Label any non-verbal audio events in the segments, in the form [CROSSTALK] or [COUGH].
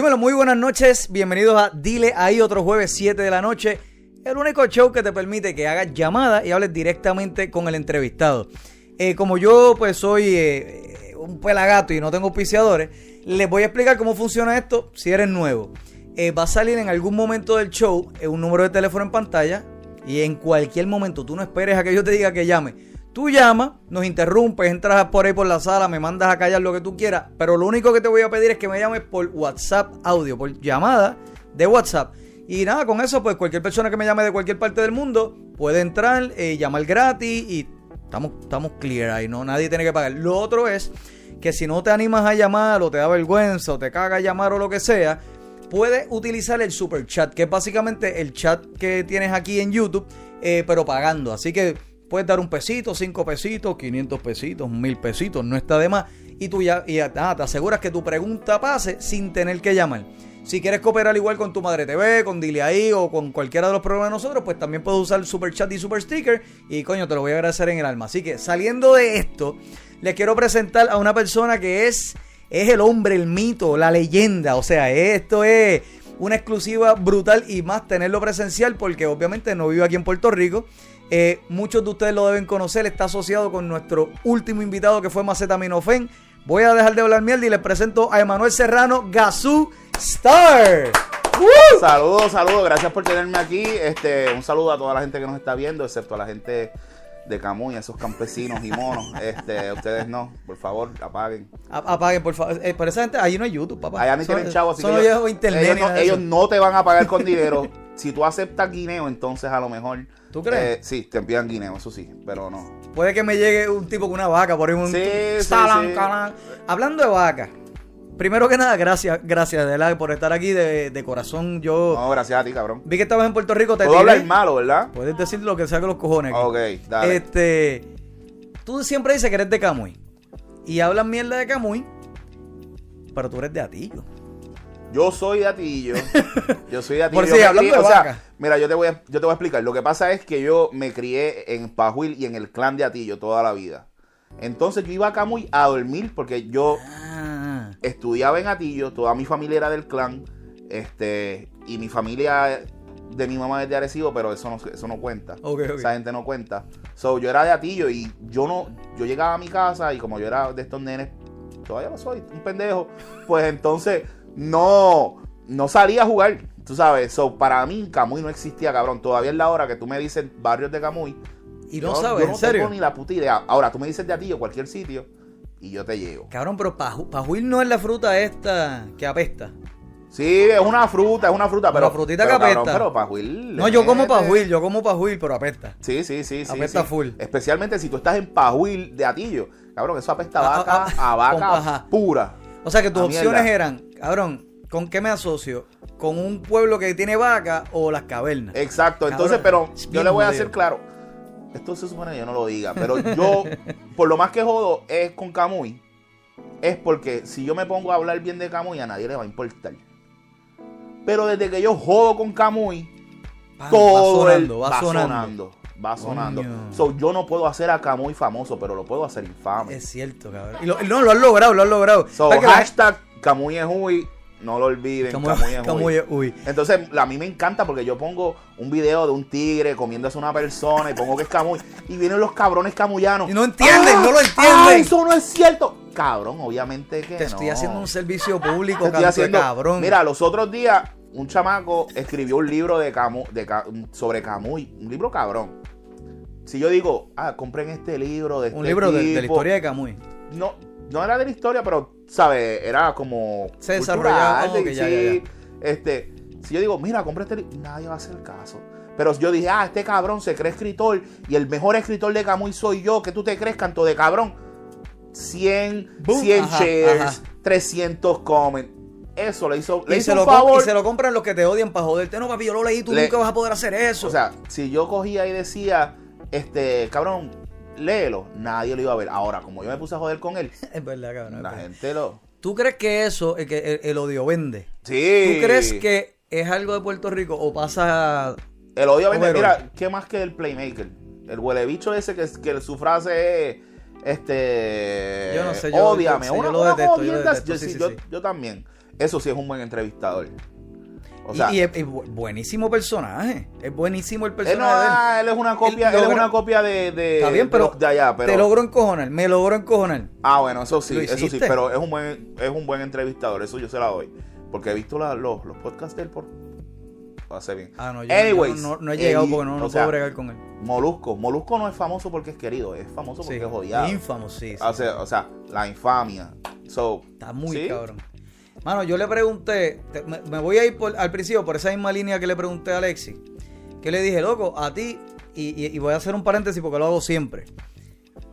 Dímelo, muy buenas noches. Bienvenidos a Dile ahí otro jueves 7 de la noche. El único show que te permite que hagas llamada y hables directamente con el entrevistado. Eh, como yo pues soy eh, un pelagato y no tengo auspiciadores, les voy a explicar cómo funciona esto si eres nuevo. Eh, va a salir en algún momento del show un número de teléfono en pantalla y en cualquier momento tú no esperes a que yo te diga que llame. Tú llamas, nos interrumpes, entras por ahí por la sala, me mandas a callar lo que tú quieras, pero lo único que te voy a pedir es que me llames por WhatsApp audio, por llamada de WhatsApp. Y nada, con eso, pues cualquier persona que me llame de cualquier parte del mundo puede entrar, eh, llamar gratis y estamos, estamos clear ahí, ¿no? Nadie tiene que pagar. Lo otro es que si no te animas a llamar o te da vergüenza o te caga llamar o lo que sea, puedes utilizar el super chat, que es básicamente el chat que tienes aquí en YouTube, eh, pero pagando. Así que puedes dar un pesito, cinco pesitos, 500 pesitos, mil pesitos, no está de más. Y tú ya, y te aseguras que tu pregunta pase sin tener que llamar. Si quieres cooperar igual con tu Madre TV, con Dile ahí o con cualquiera de los programas de nosotros, pues también puedes usar super chat y super sticker. Y coño, te lo voy a agradecer en el alma. Así que saliendo de esto, les quiero presentar a una persona que es, es el hombre, el mito, la leyenda. O sea, esto es una exclusiva brutal y más tenerlo presencial porque obviamente no vive aquí en Puerto Rico. Eh, muchos de ustedes lo deben conocer, está asociado con nuestro último invitado que fue Macetaminofen. Voy a dejar de hablar mierda y les presento a Emanuel Serrano, Gazú Star. Saludos, saludos, gracias por tenerme aquí. Este, un saludo a toda la gente que nos está viendo, excepto a la gente de Camuy, esos campesinos y monos. [LAUGHS] Este, ustedes no, por favor, apaguen. apaguen, por favor. Eh, pero esa gente, ahí no hay YouTube, papá. Allá ni tienen chavos, así que ellos, internet ellos, no, ellos no te van a pagar con dinero. [LAUGHS] si tú aceptas guineo, entonces a lo mejor. ¿Tú crees? Eh, sí, te envían guineo, eso sí, pero no. Puede que me llegue un tipo con una vaca, por ejemplo. Sí, sí, sí. Hablando de vaca, primero que nada, gracias, gracias de por estar aquí de, corazón. Yo. No, gracias a ti, cabrón. Vi que estabas en Puerto Rico. Te Puedo hablar malo, ¿verdad? Puedes decir lo que sea con los cojones. Ok, dale. Este. Tú siempre dices que eres de Camuy. Y hablas mierda de Camuy. Pero tú eres de Atillo. Yo soy de Atillo. [LAUGHS] Yo soy de Atillo. Por si, hablando de vaca. mira, yo te, voy a, yo te voy a explicar. Lo que pasa es que yo me crié en Pajuil y en el clan de Atillo toda la vida. Entonces yo iba a Camuy a dormir porque yo ah. estudiaba en Atillo, toda mi familia era del clan, este, y mi familia de mi mamá es de Arecibo, pero eso no, eso no cuenta. Esa gente no cuenta. So, yo era de Atillo y yo no, yo llegaba a mi casa y como yo era de estos nenes, todavía lo soy, un pendejo, pues entonces no, no salía a jugar, tú sabes. So, para mí Camuy no existía, cabrón. Todavía es la hora que tú me dices barrios de Camuy y no sabes, no ¿en serio? tengo ni la puta idea. Ahora, tú me dices de a o cualquier sitio y yo te llego. Cabrón, pero pajuil no es la fruta esta que apesta. Sí, es una fruta, es una fruta, pero. La frutita que apesta. pero pajuil. No, yo como pajuil, yo como pajuil, pero apesta. Sí, sí, sí. sí apesta full. Especialmente si tú estás en pajuil de atillo. Cabrón, eso apesta a, vaca, a, vaca pura. O sea que tus opciones eran, cabrón, ¿con qué me asocio? ¿Con un pueblo que tiene vaca o las cavernas? Exacto, entonces, pero yo le voy a hacer claro esto se supone que yo no lo diga, pero yo, [LAUGHS] por lo más que jodo es con Camuy, es porque si yo me pongo a hablar bien de Camuy, a nadie le va a importar. Pero desde que yo jodo con Camuy, todo va sonando, va, sonando. Va sonando. So, yo no puedo hacer a Camuy famoso, pero lo puedo hacer infame. Es cierto, cabrón. Y lo, no, lo has logrado, lo has logrado. So, hashtag Camuy es Uy no lo olviden, Camuy uy. Entonces, a mí me encanta porque yo pongo un video de un tigre comiéndose a una persona y pongo que es camuy. y vienen los cabrones camuyanos. Y no entienden, no lo entienden. eso no es cierto! Cabrón, obviamente que Te estoy haciendo un servicio público, estoy haciendo, cabrón. Mira, los otros días, un chamaco escribió un libro de, Camu, de sobre Camuy. Un libro cabrón. Si yo digo, ah, compren este libro de Un este libro de, de la historia de Camuy. No, no era de la historia, pero, ¿sabes? Era como. Se desarrollaba. sí, Este, si yo digo, mira, compré este libro, nadie va a hacer caso. Pero yo dije, ah, este cabrón se cree escritor y el mejor escritor de Camuy soy yo, que tú te crees canto de cabrón. 100, 100 shares, 300 comments. Eso le hizo, le hizo se un lo favor. Y se lo compran los que te odian para joderte. No, papi, yo lo leí, tú nunca vas a poder hacer eso. O sea, si yo cogía y decía, este, cabrón, léelo, nadie lo iba a ver. Ahora, como yo me puse a joder con él, [LAUGHS] es verdad, cabrón. La gente lo. ¿Tú crees que eso, el, que el, odio vende? Sí. ¿Tú crees que es algo de Puerto Rico o pasa. El odio vende. Mira, ¿qué más que el Playmaker? El huele bicho ese que, que su frase es. este Yo no sé, yo- ódiame, yo- yo lo una detesto, yo lo jodienda, detesto, yo, sí, sí, sí, yo- sí. yo también. Eso sí es un buen entrevistador. O Y- sea, y, es, es bu- buenísimo personaje. Es buenísimo el él, no, personaje él. ah, él es una copia, Él él, es una copia de, de, Está bien, pero de allá, pero Te logro encojonar, me logro encojonar. Ah, bueno, eso sí, ¿Lo eso sí, pero es un buen, es un buen entrevistador, eso yo se la doy. Porque he visto la- los, los podcasts de él por. Hace bien. Ah, no, yo, Anyways, no, no he llegado porque no, no o puedo sea, bregar con él. Molusco. Molusco no es famoso porque es querido, es famoso porque Sí, es odiado. Ínfamo, sí. sí. o, sea, o sea, la infamia. So, Está muy ¿sí? cabrón. Mano, yo le pregunté, te- me, me voy a ir por- al principio por esa misma línea que le pregunté a Alexi. Que le dije, loco, a ti, y, y- y voy a hacer un paréntesis porque lo hago siempre.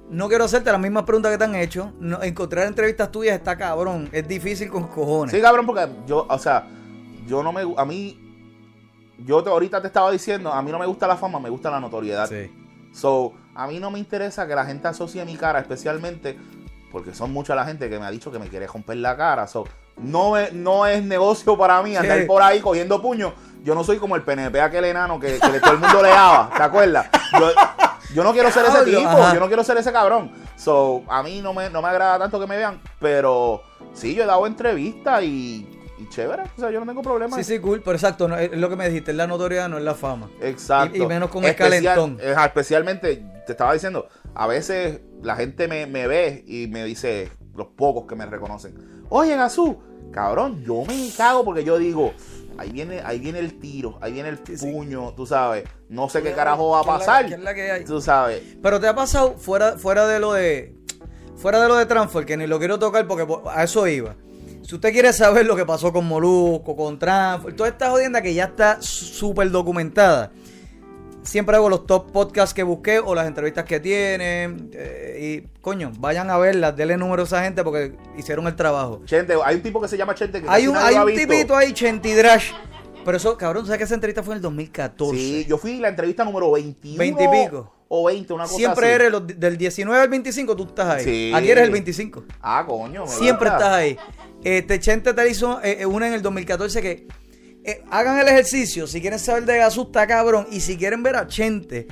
No quiero hacerte las mismas preguntas que te han hecho. No, encontrar entrevistas tuyas está cabrón. Es difícil con cojones. Sí, cabrón, porque yo, o sea, yo no me. A mí. Yo te, ahorita te estaba diciendo, a mí no me gusta la fama, me gusta la notoriedad. Sí. So, a mí no me interesa que la gente asocie mi cara, especialmente porque son mucha la gente que me ha dicho que me quiere romper la cara. So, no, es, no es negocio para mí andar por ahí cogiendo puños. Yo no soy como el PNP aquel enano que, que todo el mundo le daba, ¿te acuerdas? Yo, yo no quiero ser ese tipo, ajá. yo no quiero ser ese cabrón. So, a mí no me, no me agrada tanto que me vean, pero sí, yo he dado entrevistas y, y chévere, o sea, yo no tengo problema. Sí, sí, cool. Pero exacto, no, es lo que me dijiste, es la notoriedad, no es la fama. Exacto. Y- y menos con el calentón. eh, especialmente, te estaba diciendo, a veces la gente me, me ve y me dice, los pocos que me reconocen, oye, Gazú, cabrón, yo me cago porque yo digo, ahí viene, ahí viene el tiro, ahí viene el Sí, sí. puño, tú sabes, no sé qué carajo va a ¿Qué es la- pasar, qué es la que hay? tú sabes. Pero te ha pasado fuera, fuera de lo de. Fuera de lo de Transfer, que ni lo quiero tocar porque po- a eso iba. Si usted quiere saber lo que pasó con Molusco, con Transfer, toda esta jodienda que ya está súper documentada. Siempre hago los top podcasts que busqué o las entrevistas que tienen. eh, y coño, vayan a verlas, denle número a esa gente porque hicieron el trabajo. Chente, hay un tipo que se llama Chente que Hay un, hay un tipito ahí, Chentidrash. Pero eso, cabrón, ¿sabes que esa entrevista fue en el 2014? Sí, yo fui la entrevista número 21 20 y pico. o 20, una cosa Siempre así. eres los- del 19 al 25, tú estás ahí. Sí. Aquí eres el 25. Ah, coño. Siempre estás ahí. Este Chente te hizo eh, eh, una en el 2014 que eh, hagan el ejercicio. Si quieren saber de Gasú, está cabrón. Y si quieren ver a Chente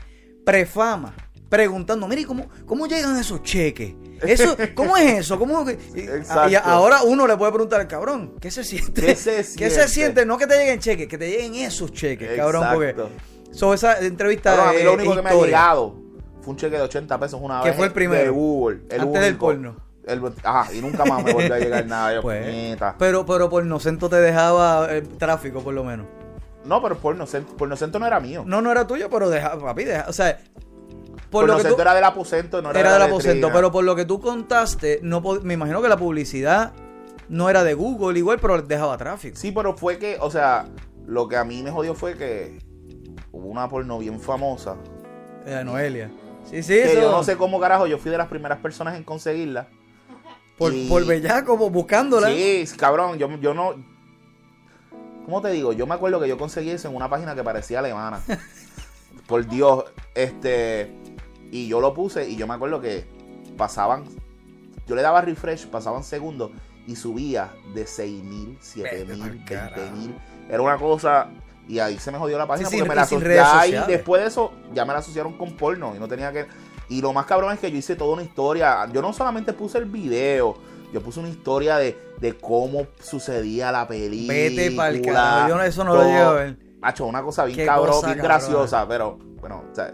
prefama, preguntando, mire, ¿cómo, ¿cómo llegan esos cheques? Eso, [LAUGHS] ¿Cómo es eso? ¿Cómo que- y- Exacto. y ahora uno le puede preguntar al cabrón, ¿qué se siente? ¿Qué se [LAUGHS] ¿Qué siente? se siente? No que te lleguen cheques, que te lleguen esos cheques, cabrón. Porque Exacto. so, esa entrevista Cabrón, a mí lo único que me ha llegado fue un cheque de 80 pesos una Que vez. fue el primero. De Google. El Antes del único. porno. El- ajá, y nunca más me volvió a llegar [LAUGHS] nada. Yo, Pues, pero, pero por Nocento te dejaba el tráfico, por lo menos. No, pero porno, porno Cento no era mío. No, no era tuyo, pero deja, papi, deja, o sea, por lo que tú, era del aposento, no era, era de del la aposento, pero por lo que tú contaste, no me imagino que la publicidad no era de Google igual, pero dejaba tráfico. Sí, pero fue que, o sea, lo que a mí me jodió fue que hubo una porno bien famosa. Eh, Noelia. Sí, sí, Que eso. yo no sé cómo carajo, yo fui de las primeras personas en conseguirla. Por, y- por bellaco, como buscándola. Sí, cabrón, yo, yo no. ¿Cómo te digo? Yo me acuerdo que yo conseguí eso en una página que parecía alemana. [LAUGHS] Por Dios, este. Y yo lo puse y yo me acuerdo que pasaban. Yo le daba refresh, pasaban segundos y subía de 6.000, 7.000, Vete pa'l 20.000. Era una cosa. Y ahí se me jodió la página Sí, porque me la y sin aso- redes ya ahí, sociales. después de eso, ya me la asociaron con porno y no tenía que. Y lo más cabrón es que yo hice toda una historia. Yo no solamente puse el video, yo puse una historia de, de cómo sucedía la película. Vete pa'l carajo, yo no- eso no lo llegué a ver. Macho, una cosa bien cabrón, cosa bien graciosa, pero bueno, o sea,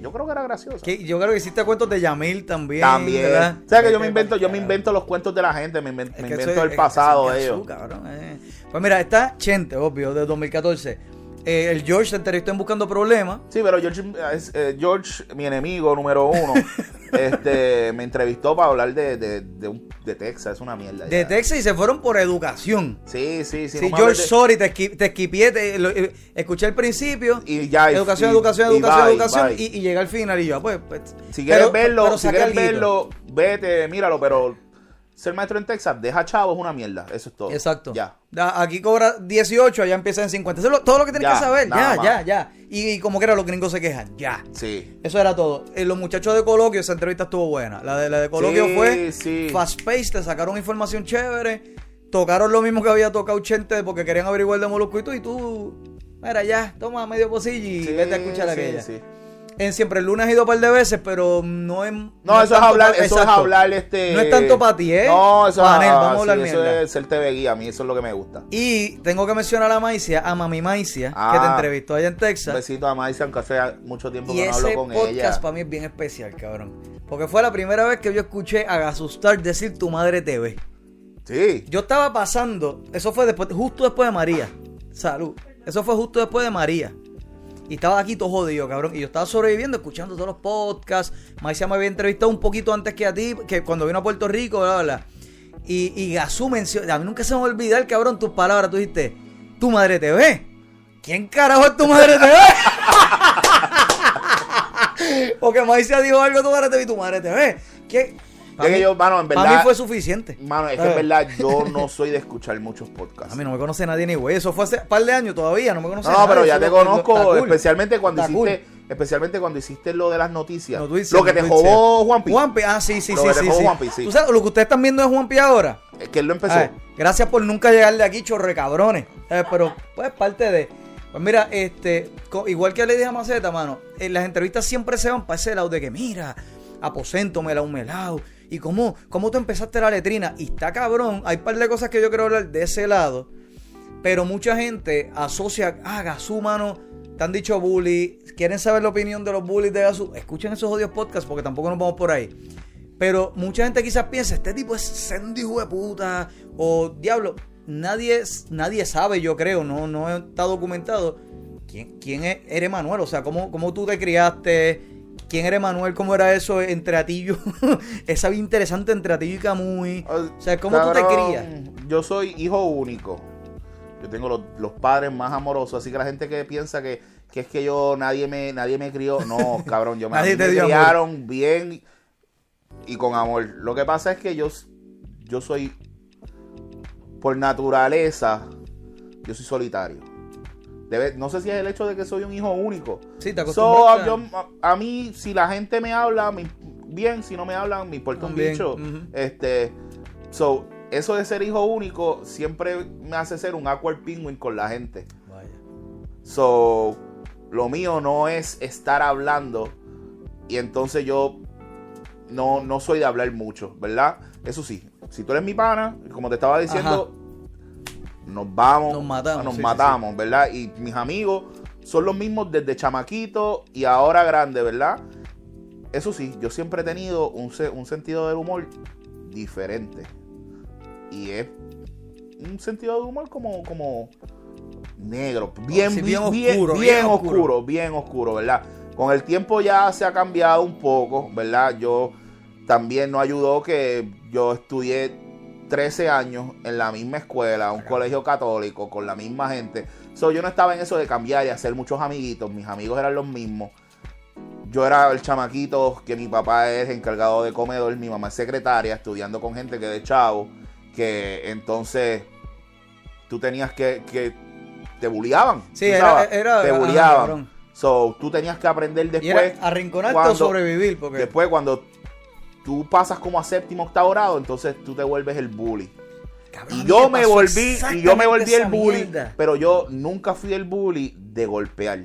yo creo que era graciosa. Que yo creo que hiciste cuentos de Yamil también. También. ¿verdad? O sea que yo me invento, yo me invento los cuentos de la gente, me, invento el pasado de ellos. Cabrón, eh. Pues mira, está Chente, obvio, de 2014. Eh, el George se entrevistó en Buscando Problemas. Sí, pero George, es- eh, George, mi enemigo número uno, [LAUGHS] este, me entrevistó para hablar de, de, de, un- de Texas, es una mierda. De ya. Texas y se fueron por educación. Sí, sí, sí. Sí, no George, sorry, te, te esquipié, te- lo- eh, escuché al principio. Y ya, educación, y- educación, y educación, bye, educación. bye. Y, y llega al final y yo, pues. pues, Si quieres pero- verlo, pero si quieres verlo, vete, míralo, pero ser maestro en Texas, deja chavo es una mierda, eso es todo. Exacto. Ya. Aquí cobra 18, allá empieza en 50. Eso es lo- todo lo que tienes Ya, que saber. Ya, más. ya, ya. Y, y como que era, los gringos se quejan. Ya. Sí. Eso era todo. Eh, los muchachos de Coloquio, esa entrevista estuvo buena. La de, la de Coloquio Sí, fue sí. fast paced, te sacaron información chévere, tocaron lo mismo que había tocado Chente porque querían averiguar de Molusco y tú, y tú, mira ya, toma medio pocillo y Sí, vete a escuchar sí, aquella. sí. En siempre el lunes he ido un par de veces, pero no es. No, eso es hablar, eso es hablar este. No es tanto para ti, ¿eh? No, eso, Panel, es, vamos a hablar sí, eso es ser TV guía, a mí eso es lo que me gusta. Y tengo que mencionar a Maicia, a Mami Maicia, que te Ah. entrevistó allá en Un Texas. besito a Maisa, aunque hace mucho tiempo Y que no hablo ese con podcast ella. para mí es bien especial, cabrón. Porque fue la primera vez que yo escuché a Gasustar decir tu madre TV. Sí. Yo estaba pasando, eso fue después, justo después de María. Salud. Eso fue justo después de María. Y estaba aquí todo jodido, cabrón. Y yo estaba sobreviviendo, escuchando todos los podcasts. Maicia me había entrevistado un poquito antes que a ti, que cuando vino a Puerto Rico, bla, bla. Y, y Gasú mencionó, a mí nunca se me va a olvidar, cabrón, tus palabras. Tú dijiste, tu madre TV. ¿Quién carajo es tu madre TV? [LAUGHS] Porque Maicia dijo algo, tu madre TV y tu madre TV. ¿Qué? Es que yo, mano, en Para mí fue suficiente. Mano, es que en verdad yo no soy de escuchar muchos podcasts. A mí no me conoce nadie ni güey. Eso fue hace un par de años todavía. No me conoce No, no, nadie. pero ya te conozco, cool. especialmente cuando Está hiciste, especialmente cuando hiciste lo de las noticias. No, lo que no, te dices. jodó Juanpi, Juanpi, ah, sí, sí, Lo sí, que te sí. jodó sí. Juanpi, sí. Tú sabes, lo que ustedes están viendo es Juanpi ahora. es que él lo empezó. Ver, gracias por nunca llegar de aquí, chorre cabrones. Eh, pero, pues, parte de. Pues mira, este, igual que le dije a Maceta, mano, en las entrevistas siempre se van para ese lado de que, mira, aposento, melao, melao. Y cómo, cómo tú empezaste la letrina. Y está cabrón. Hay un par de cosas que yo quiero hablar de ese lado. Pero mucha gente asocia, ah, Gazú, mano, te han dicho bully. Quieren saber la opinión de los bullies de Gazú. Escuchen esos odios podcasts porque tampoco nos vamos por ahí. Pero mucha gente quizás piensa, este tipo es sendo hijo de puta. O diablo, nadie, nadie sabe, yo creo, no, no está documentado. ¿Quién, quién es, eres Manuel? O sea, ¿cómo, cómo tú te criaste? ¿Quién eres Manuel? ¿Cómo era eso entre Atillo? [LAUGHS] Esa vida interesante entre Atillo y Camuy. O sea, ¿cómo tú te crías? Yo soy hijo único. Yo tengo los, los padres más amorosos, así que la gente que piensa que, que es que yo nadie me nadie me crió, no, [LAUGHS] cabrón, yo me, Nadie amor. criaron bien y con amor. Lo que pasa es que yo yo soy por naturaleza yo soy solitario. Debe- no sé si es el hecho de que soy un hijo único. Sí, te So, acostumbraste. yo- a, a mí, si la gente me habla, me- bien, si no me hablan, me importa un bicho. Este, so, eso de ser hijo único siempre me hace ser un awkward penguin con la gente. Vaya. So, lo mío no es estar hablando y entonces yo no, no soy de hablar mucho, ¿verdad? Eso sí, si tú eres mi pana, como te estaba diciendo, nos vamos, Nos matamos, nos sí, sí, matamos, ¿verdad? Y mis amigos son los mismos desde chamaquito y ahora grande, ¿verdad? Eso sí, yo siempre he tenido un, un sentido del humor diferente. Y es un sentido del humor como, como negro, bien, Sí, bien, bien bien, oscuro, bien bien oscuro, oscuro. bien oscuro, ¿verdad? Con el tiempo ya se ha cambiado un poco, ¿verdad? Yo también no ayudó que yo estudié 13 años en la misma escuela, un colegio católico, con la misma gente. So, yo no estaba en eso de cambiar y hacer muchos amiguitos. Mis amigos eran los mismos. Yo era el chamaquito que mi papá es encargado de comedor, mi mamá es secretaria, estudiando con gente que de chavo, que entonces tú tenías que, que te bulliaban. Sí, era, era. te bulliaban. So, tú tenías que aprender Y después. era arrinconarte cuando- o sobrevivir. Porque Después, cuando tú pasas como a séptimo octavo grado, entonces tú te vuelves el bully. cabrón, Y yo me volví, y yo me volví el bully, mierda. pero yo nunca fui el bully de golpear.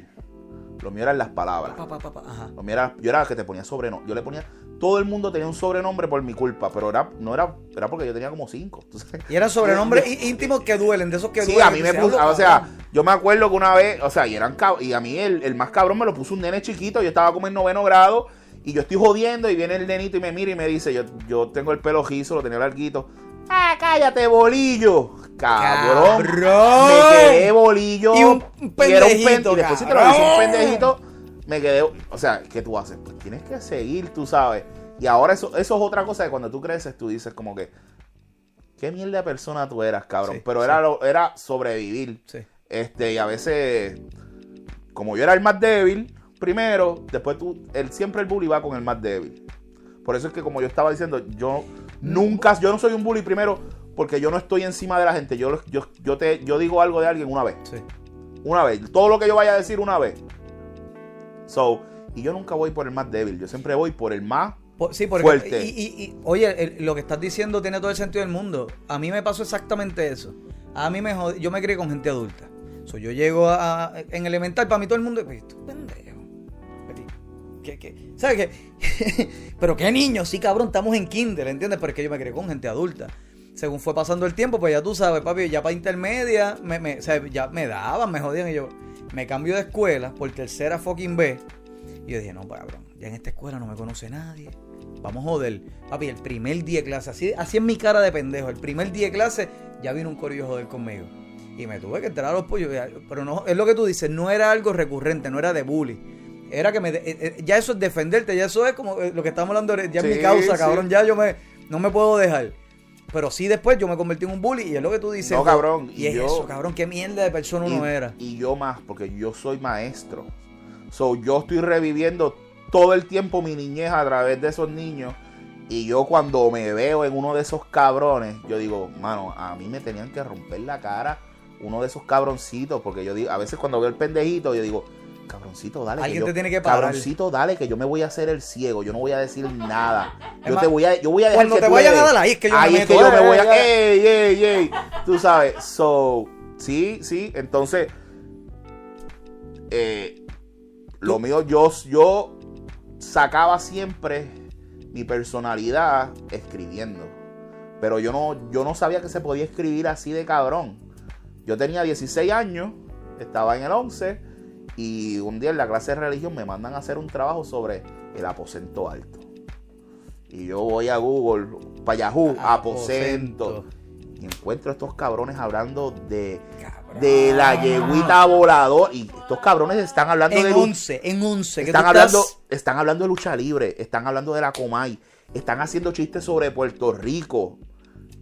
Lo mío eran las palabras. Pa, pa, pa, ajá. Lo mío era, yo era el que te ponía sobrenombre. Yo le ponía, todo el mundo tenía un sobrenombre por mi culpa, pero era, no era, era porque yo tenía como cinco. [LAUGHS] Entonces, Y eran sobrenombres [LAUGHS] íntimos que duelen, de esos que Sí, duelen. a mí me puso, "Hablo, o sea, cabrón". yo me acuerdo que una vez, o sea, y eran y a mí el, el más cabrón me lo puso un nene chiquito, yo estaba como en noveno grado, y yo estoy jodiendo, y viene el nenito y me mira y me dice, yo, yo tengo el pelo rizo, lo tenía larguito. Ah, cállate, bolillo. Cabrón. Cabrón. Me quedé bolillo. Y un era pen- pendejito, y después si te lo dice un pendejito, me quedé, o sea, ¿qué tú haces? Pues tienes que seguir, tú sabes. Y ahora eso, eso es otra cosa que cuando tú creces, tú dices como que, qué mierda de persona tú eras, cabrón. Sí, Pero sí. era, lo- era sobrevivir. Sí. Este, y a veces, como yo era el más débil, primero, después tú, el, siempre el bully va con el más débil. Por eso es que como yo estaba diciendo, yo nunca, yo no soy un bully primero, porque yo no estoy encima de la gente. Yo, yo, yo, te, yo digo algo de alguien una vez. Sí. Una vez. Todo lo que yo vaya a decir una vez. So, y yo nunca voy por el más débil. Yo siempre voy por el más Por- sí, porque, Fuerte. Y, y- y, oye, el- lo que estás diciendo tiene todo el sentido del mundo. A mí me pasó exactamente eso. A mí me jod- yo me crié con gente adulta. So, yo llego a, a- en elemental, para mí todo el mundo es "Pues, tú pendejo. Petit, que, ¿sabes qué? [LAUGHS] pero qué niños, sí, cabrón, estamos en kinder, ¿entiendes? Porque yo me crié con gente adulta. Según fue pasando el tiempo, pues ya tú sabes, papi, ya para intermedia, me, ya me daban, me jodían y yo me cambio de escuela por tercera fucking B. Y yo dije, no, cabrón, ya en esta escuela no me conoce nadie. Vamos a joder. Papi, el primer día de clase, así, así en mi cara de pendejo, el primer día de clase ya vino un corillo joder conmigo. Y me tuve que entrar a los pollos. Pero no, es lo que tú dices, no era algo recurrente, no era de bully. Era que me. Eh, eh, ya eso es defenderte, ya eso es como eh, lo que estamos hablando, ya es mi causa, cabrón. Ya yo me. No me puedo dejar. Pero sí después yo me convertí en un bully y es lo que tú dices. No, cabrón. Y, es eso, cabrón, qué mierda de persona uno era. Y yo más, porque yo soy maestro. So, yo estoy reviviendo todo el tiempo mi niñez a través de esos niños. Y yo cuando me veo en uno de esos cabrones, yo digo, mano, a mí me tenían que romper la cara uno de esos cabroncitos, porque yo digo, a veces cuando veo el pendejito, yo digo, cabroncito, dale. Alguien te tiene que parar. Cabroncito, dale, que yo me voy a hacer el ciego, yo no voy a decir nada. Yo te voy a, yo voy a dejar Cuando te vayan a dar ahí es que yo ahí me es que yo me voy a, ey, ey, ey. Tú sabes, so, sí, sí, entonces, eh, lo mío, yo, yo sacaba siempre mi personalidad escribiendo. Pero yo no, yo no sabía que se podía escribir así de cabrón. Yo tenía 16 años, estaba en el 11 y un día en la clase de religión me mandan a hacer un trabajo sobre el aposento alto. Y yo voy a Google, para Yahoo, aposento. Y encuentro a estos cabrones hablando de, de la yeguita volador. Y estos cabrones están hablando en de. 11, en 11. Están hablando, están hablando de lucha libre, están hablando de la Comay, están haciendo chistes sobre Puerto Rico.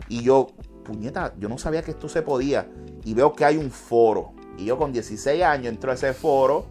Y yo, puñeta, yo no sabía que esto se podía. Y veo que hay un foro. Y yo con 16 años entro a ese foro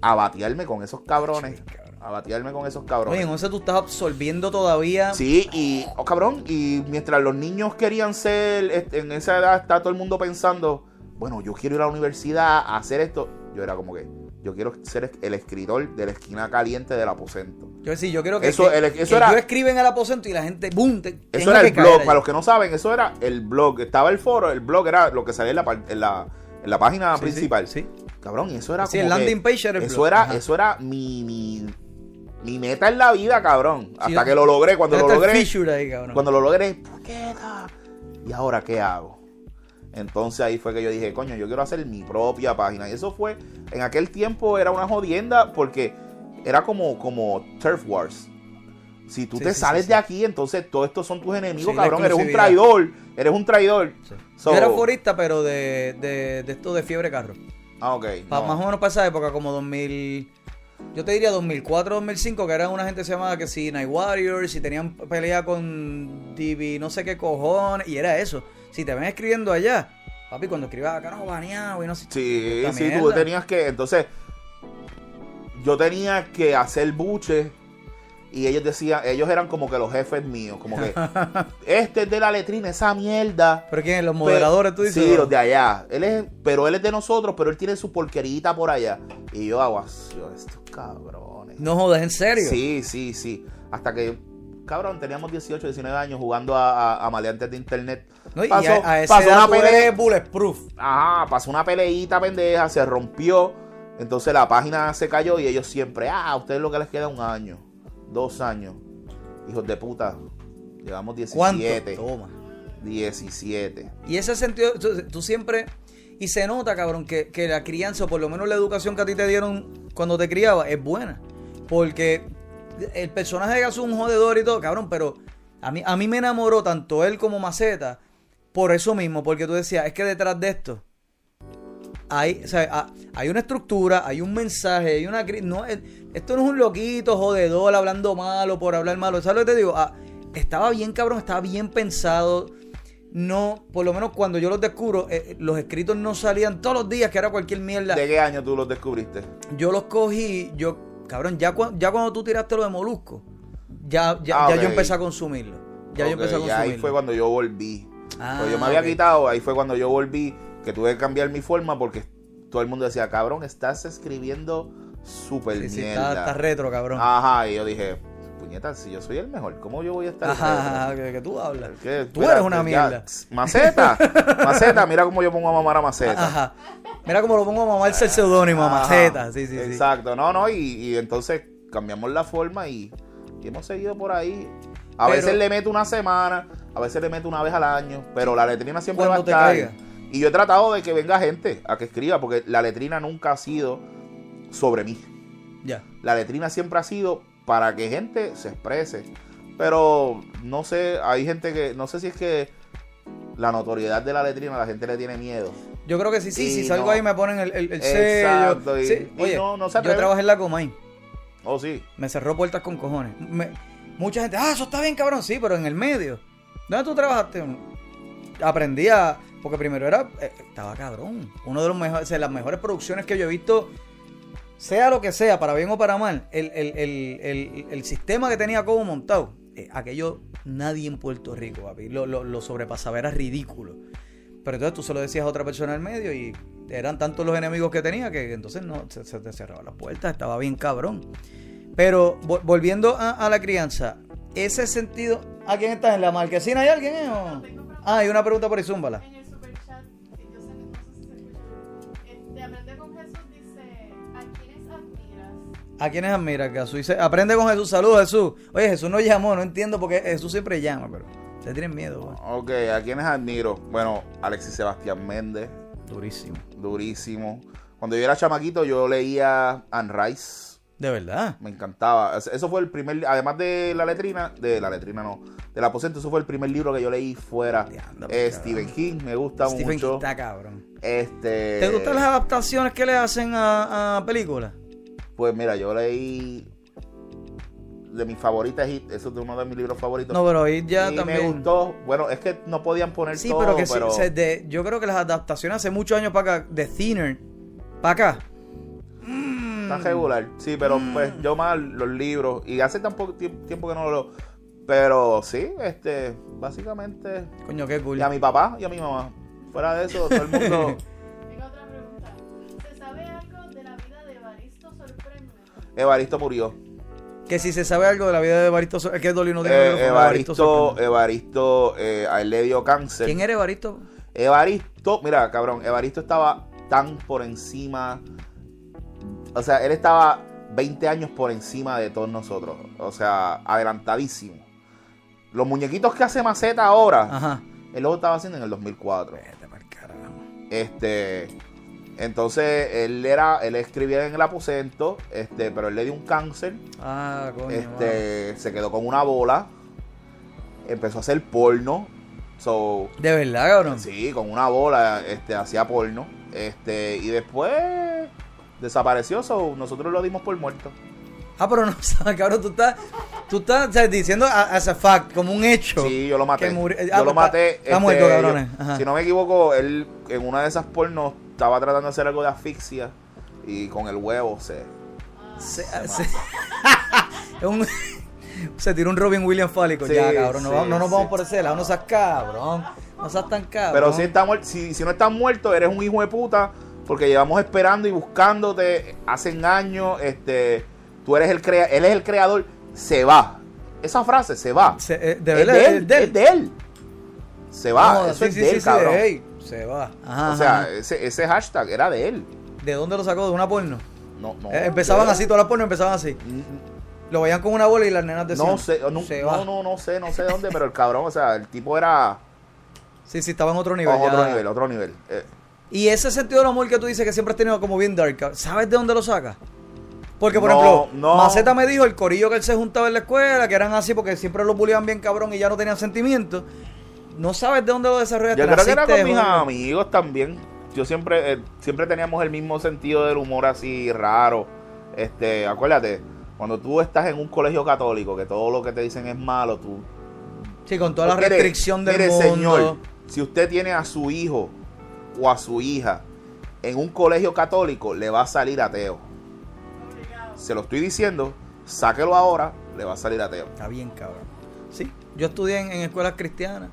a batearme con esos cabrones. A batearme con esos cabrones. Oye, entonces tú estás absorbiendo todavía. Sí, y, oh cabrón, y mientras los niños querían ser, en esa edad está todo el mundo pensando, bueno, yo quiero ir a la universidad a hacer esto. Yo era como que, yo quiero ser el escritor de la esquina caliente del aposento. Yo sí, yo creo que, eso, eso era, yo escriben el aposento y la gente, boom, Eso era el blog, para los que no saben, eso era el blog. Estaba el foro, el blog era lo que salía en la, en la, en la página principal. Sí, Cabrón, y eso era sí, el landing page era el eso Era, eso era mi, mi, mi, meta en la vida, cabrón. Hasta que lo logré, cuando lo logré. Ahí, cuando lo logré, qué? ¿Y ahora qué hago? Entonces ahí fue que yo dije, coño, yo quiero hacer mi propia página. Y eso fue, en aquel tiempo era una jodienda porque era como, como Turf Wars. Si tú te sales de aquí, entonces todos estos son tus enemigos, cabrón. Eres un traidor. Eres un traidor. yo era forista, pero de, de, de, esto de fiebre carro. Ah, ok. Más o menos para esa época, como 2000. Yo te diría 2004, 2005, que era una gente se llamaba que si Night Warriors, y tenían pelea con DB, no sé qué cojones, y era eso. Si te ven escribiendo allá, papi, cuando escribas acá no baneado y no sé. Sí, sí, tú tenías que. Entonces, yo tenía que hacer buche y ellos decían, ellos eran como que los jefes míos, como que [LAUGHS] este es de la letrina, esa mierda. ¿Pero quién? ¿Los moderadores tú dices? Sí, los de allá. Él es, pero él es de nosotros, pero él tiene su porquerita por allá. Y yo hago estos cabrones. No jodas, ¿en serio? Sí, sí, sí. Hasta que, cabrón, teníamos 18, 19 años jugando a, a, maleantes de internet. No, y a, pasó una pelea bulletproof. Ajá, pasó una peleita pendeja, se rompió. Entonces la página se cayó y ellos siempre, ah, a ustedes lo que les queda un año dos años. Hijos de puta. Llevamos 17. Toma. 17. Y ese sentido, tú, siempre. Y se nota, cabrón, que, la crianza, o por lo menos la educación que a ti te dieron cuando te criaba, es buena. Porque el personaje es un jodedor y todo, cabrón, pero a mí, a mí me enamoró tanto él como Maceta por eso mismo, porque tú decías, es que detrás de esto hay, hay una estructura, hay un mensaje, hay una... No, esto no es un loquito, jodedor, hablando malo por hablar malo. ¿Sabes lo que te digo? Ah, estaba bien cabrón, estaba bien pensado. No, por lo menos cuando yo los descubro, eh, los escritos no salían todos los días, que era cualquier mierda. ¿De qué año tú los descubriste? Yo los cogí, yo, cabrón, ya, ya cuando tú tiraste lo de Molusco, ya, ya, ah, yo empecé a consumirlo. Ya yo empecé a consumirlo. ahí fue cuando yo volví. Ah, yo me había quitado, ahí fue cuando yo volví, que tuve que cambiar mi forma porque todo el mundo decía, cabrón, estás escribiendo súper mierda. está, retro, cabrón. Ajá, y yo dije, puñetas, si yo soy el mejor, ¿cómo yo voy a estar? Ajá, que, que tú hablas. Tú Mira, eres una ya, mierda. Maceta, [LAUGHS] Maceta, mira cómo yo pongo a mamar a Maceta. Ajá. Mira cómo lo pongo a mamarse el seudónimo, a maceta. Sí, sí, sí. Exacto, no, no, y, y entonces cambiamos la forma y, y hemos seguido por ahí. A Pero- veces le meto una semana, a veces le meto una vez al año, pero la letrina siempre va a te caiga. Y yo he tratado de que venga gente a que escriba, porque la letrina nunca ha sido sobre mí. Ya. La letrina siempre ha sido para que gente se exprese. Pero no sé, hay gente que, no sé si es que la notoriedad de la letrina a la gente le tiene miedo. Yo creo que sí, sí. Y Si salgo no. ahí me ponen el, el, el Exacto, sello. y- Sí. y Oye, no- no se yo trabajé en la Comay. Oh, sí. Me cerró puertas con cojones. Me- mucha gente, ah, eso está bien, cabrón. Sí, pero en el medio. ¿Dónde tú trabajaste? Aprendí a. Porque primero era. eh, estaba cabrón. Uno de los mejores. Sea, las mejores producciones que yo he visto. Sea lo que sea, para bien o para mal. El, el- el- el- sistema que tenía como montado. eh, aquello nadie en Puerto Rico, papi. Lo, lo, lo sobrepasaba, era ridículo. Pero entonces tú se lo decías a otra persona en medio y eran tantos los enemigos que tenía que entonces no se, te cerraban las puertas, estaba bien cabrón. Pero vo- volviendo a, la crianza, ese sentido, ¿a quién está en la marquesina? ¿Hay alguien? eh, o? Ah, hay una pregunta por ahí. ¿A quiénes admiras, Jesús? Dice, aprende con Jesús, saludos Jesús. Oye, Jesús no llamó, no entiendo porque Jesús siempre llama, pero se tienen miedo, güey. Ok, ¿a quienes admiro? Bueno, Alexis Sebastián Méndez, Durísimo. durísimo. Cuando yo era chamaquito, yo leía Anne Rice. De verdad. Me encantaba. Es- Eso fue el primer, además de la letrina, de la letrina no, del aposento, eso fue el primer libro que yo leí fuera. Anda, Eh, Stephen King, me gusta Stephen King mucho. está cabrón. Este, ¿Te gustan las adaptaciones que le hacen a, a películas? Pues mira, yo leí de mis favoritas, Hit, eso es de uno de mis libros favoritos. No, pero ahí ya y también. me gustó. Bueno, es que no podían poner Sí, todo, pero que sí, pero de- yo creo que las adaptaciones hace muchos años para acá, de Thinner, para acá. Mm. está regular. Sí, pero pues yo más los libros. Y hace tan poco tie- tiempo que no lo. Pero sí, este, básicamente. Coño, qué cool. Y a mi papá y a mi mamá. Fuera de eso, todo el mundo. [LAUGHS] Evaristo murió. Que si se sabe algo de la vida de Evaristo, es que Dolly no tiene Eh, Evaristo, Sorprende. Evaristo, eh, a él le dio cáncer. ¿Quién era Evaristo? Evaristo, mira, cabrón, Evaristo estaba tan por encima. O sea, él estaba 20 años por encima de todos nosotros. O sea, adelantadísimo. Los muñequitos que hace Maceta ahora, Ajá. él lo estaba haciendo en el 2004. Vete pa'l carajo. Este, entonces él era, él escribía en el aposento, este, pero él le dio un cáncer, Ah, coño. este, se quedó con una bola, empezó a hacer porno, so, De verdad, cabrón. sí, con una bola, este, hacía porno, este, y después desapareció, so, nosotros lo dimos por muerto. Ah, pero no [LAUGHS] sabes, cabrón, tú estás, tú estás o sea, diciendo as a fact, como un hecho. Sí, yo lo maté. Que murió- Yo ah, lo pues, maté. está- muerto, yo- cabrones. Si no me equivoco, él en una de esas pornos estaba tratando de hacer algo de asfixia y con el huevo se. Se, se- [LAUGHS] un- [LAUGHS] se tiró un Robin Williams fálico. Sí, ya, cabrón. No, sí, no nos vamos sí. por ese lado. No seas cabrón. No seas tan cabrón. Pero si, está muerto, si, si no estás muerto, eres un hijo de puta. Porque llevamos esperando y buscándote hace años. Este, tú eres el crea él es el creador. Se va. Esa frase, se va. Se- eh, de es verdad, de es él, de él. es de él. Se va. No, eso es de él, cabrón. Se va. Ajá, O sea, ajá. ese, ese hashtag era de él. ¿de dónde lo sacó? ¿De una porno? No, no, Eh, empezaban así, todas las pornos empezaban así. Lo veían con una bola y las nenas decían. No sé, no, se va. no, no, no sé, no sé de dónde, pero el cabrón, o sea, el tipo era [LAUGHS] Sí, sí, estaba en otro nivel. a otro nivel, otro nivel. Eh, Y ese sentido del amor que tú dices que siempre has tenido como bien dark, ¿sabes de dónde lo sacas? Porque, por No, ejemplo, no. Maceta me dijo el corillo que él se juntaba en la escuela, que eran así porque siempre los bulliaban bien cabrón y ya no tenían sentimientos. No sabes de dónde lo desarrollaste. Yo creo que era con mis amigos también. Yo siempre, eh, siempre teníamos el mismo sentido del humor así raro. Este, acuérdate, cuando tú estás en un colegio católico, que todo lo que te dicen es malo, tú Sí, con toda la Mire, restricción del mire, mundo. señor, si usted tiene a su hijo o a su hija en un colegio católico, le va a salir ateo. Se lo estoy diciendo, sáquelo ahora, le va a salir ateo. Está bien, cabrón. Sí, yo estudié en, en escuelas cristianas.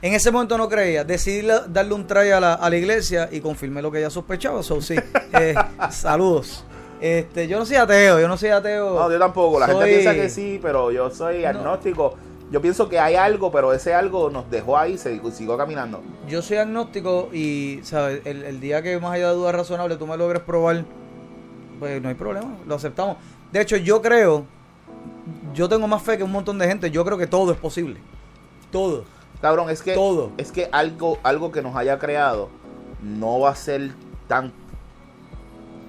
En ese momento no creía. Decidí la- darle un try a la, a la iglesia y confirmé lo que ella sospechaba. So, sí. [LAUGHS] Eh, saludos. Este, yo no soy ateo, yo no soy ateo. No, yo tampoco. La gente piensa que sí, pero yo soy No. agnóstico. Yo pienso que hay algo, pero ese algo nos dejó ahí, se siguió caminando. Yo soy agnóstico y, ¿sabes? El, el día que más allá de dudas razonables tú me logres probar, pues no hay problema, lo aceptamos. De hecho, yo creo, yo tengo más fe que un montón de gente, yo creo que todo es posible. Todo. Cabrón, es que Todo. es que algo, algo que nos haya creado no va a ser tan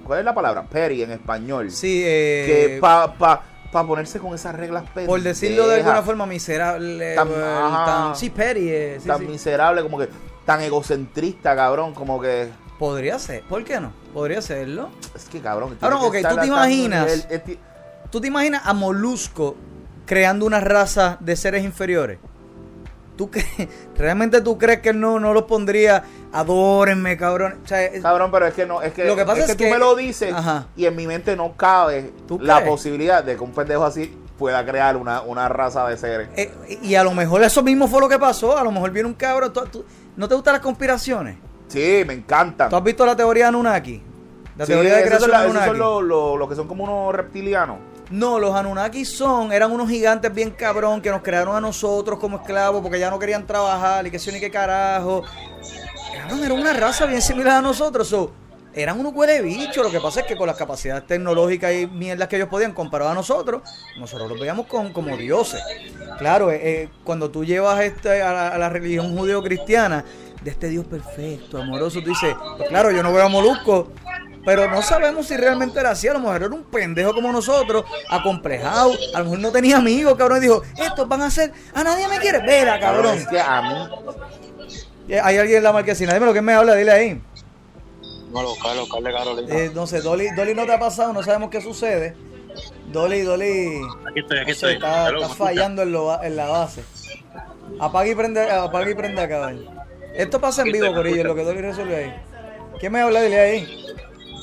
¿Cuál es la palabra? Petty en español. Sí, eh, que para pa, pa ponerse con esas reglas pendejas. por decirlo de alguna forma, miserable. Tan- ajá. tan- sí, petty, eh, sí, tan sí. miserable, como que tan egocentrista, cabrón, como que Podría ser, ¿por qué no? Podría serlo. es que cabrón. Cabrón, ok, ¿tú te imaginas? ¿Tú te imaginas a Molusco creando una raza de seres inferiores? ¿Tú cre- [LAUGHS] ¿Realmente tú crees que él no, no los pondría? Adórenme, cabrón. O sea, es- Cabrón, pero es que no, es que, Lo que pasa es que tú me lo dices Ajá. y en mi mente no cabe ¿Tú la crees? posibilidad de que un pendejo así pueda crear una, una raza de seres. eh, y a lo mejor eso mismo fue lo que pasó. A lo mejor viene un cabrón. ¿Tú- tú- ¿No te gustan las conspiraciones? Sí, me encantan. ¿Tú has visto la teoría de Anunnaki? La Sí, teoría de creación son, de la- esos Anunnaki. son los los- los que son como unos reptilianos. No, los Anunnaki son, eran unos gigantes bien cabrón que nos crearon a nosotros como esclavos porque ya no querían trabajar y que sé ni qué carajo. Cabrón, era una raza bien similar a nosotros. so, eran unos huele bichos. Lo que pasa es que con las capacidades tecnológicas y mierdas que ellos podían comparado a nosotros, nosotros los veíamos con, como dioses. Claro, eh, eh, cuando tú llevas este a la, a la religión judeo-cristiana, de este Dios perfecto, amoroso, tú dices, pues claro, yo no veo a Molusco, pero no sabemos si realmente era así. A lo mejor era un pendejo como nosotros, acomplejado. A lo mejor no tenía amigos, cabrón. Y dijo, estos van a ser, a nadie me quiere. Vera, cabrón. Es que a mí, Eh, Hay alguien en la marquesina. Dime lo que me habla, dile ahí. No, local, local de Carolina. Eh, no sé, Dolly, Dolly no te ha pasado, no sabemos qué sucede. Dolly, Dolly. aquí estoy, aquí estoy. está, Hello, está ¿me fallando en, lo ba- en la base. Apaga y prende, apaga y prende acá. Esto pasa en vivo, Corillo, lo que Dolly resuelve ahí. ¿Quién me habla? Dile ahí.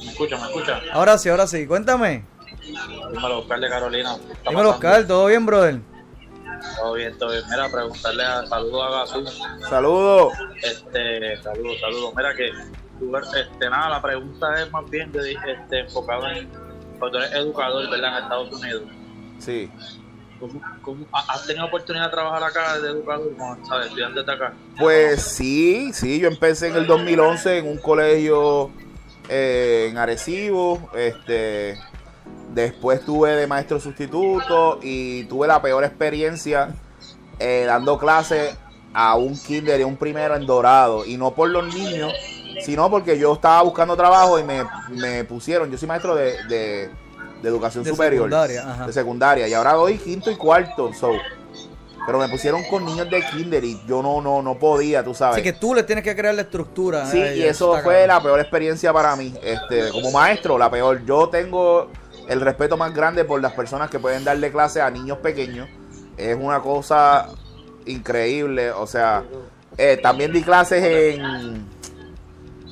¿Me escucha? ¿Me escucha? Ahora sí, ahora sí. Cuéntame. Dímelo, Oscar de Carolina. ¿Qué está Dímelo? Oscar, ¿todo bien, brother? Todo bien, todo bien. Mira, preguntarle a saludos a Gazú. saludos. Este, saludos, saludos. Mira que, este, nada, la pregunta es más bien de, este, enfocada en, cuando eres educador, ¿verdad? En Estados Unidos. Sí. ¿Cómo, cómo- ha- ¿Has tenido oportunidad de trabajar acá de educador con ¿sabes? estudiantes de acá? Pues sí, sí, yo empecé en el 2011 en un colegio eh, en Arecibo, este, después tuve de maestro sustituto y tuve la peor experiencia eh, dando clases a un kinder y un primero en Dorado, y no por los niños, sino porque yo estaba buscando trabajo y me, me pusieron, yo soy maestro de, de- de educación De superior, secundaria, de secundaria, y ahora doy quinto y cuarto, so, pero me pusieron con niños de kinder y yo no, no, no podía, tú sabes. Así que tú le tienes que crear la estructura. Sí, y eso fue la peor experiencia para mí. Este, como maestro, la peor. Yo tengo el respeto más grande por las personas que pueden darle clase a niños pequeños. Es una cosa increíble. O sea, eh, también di clases en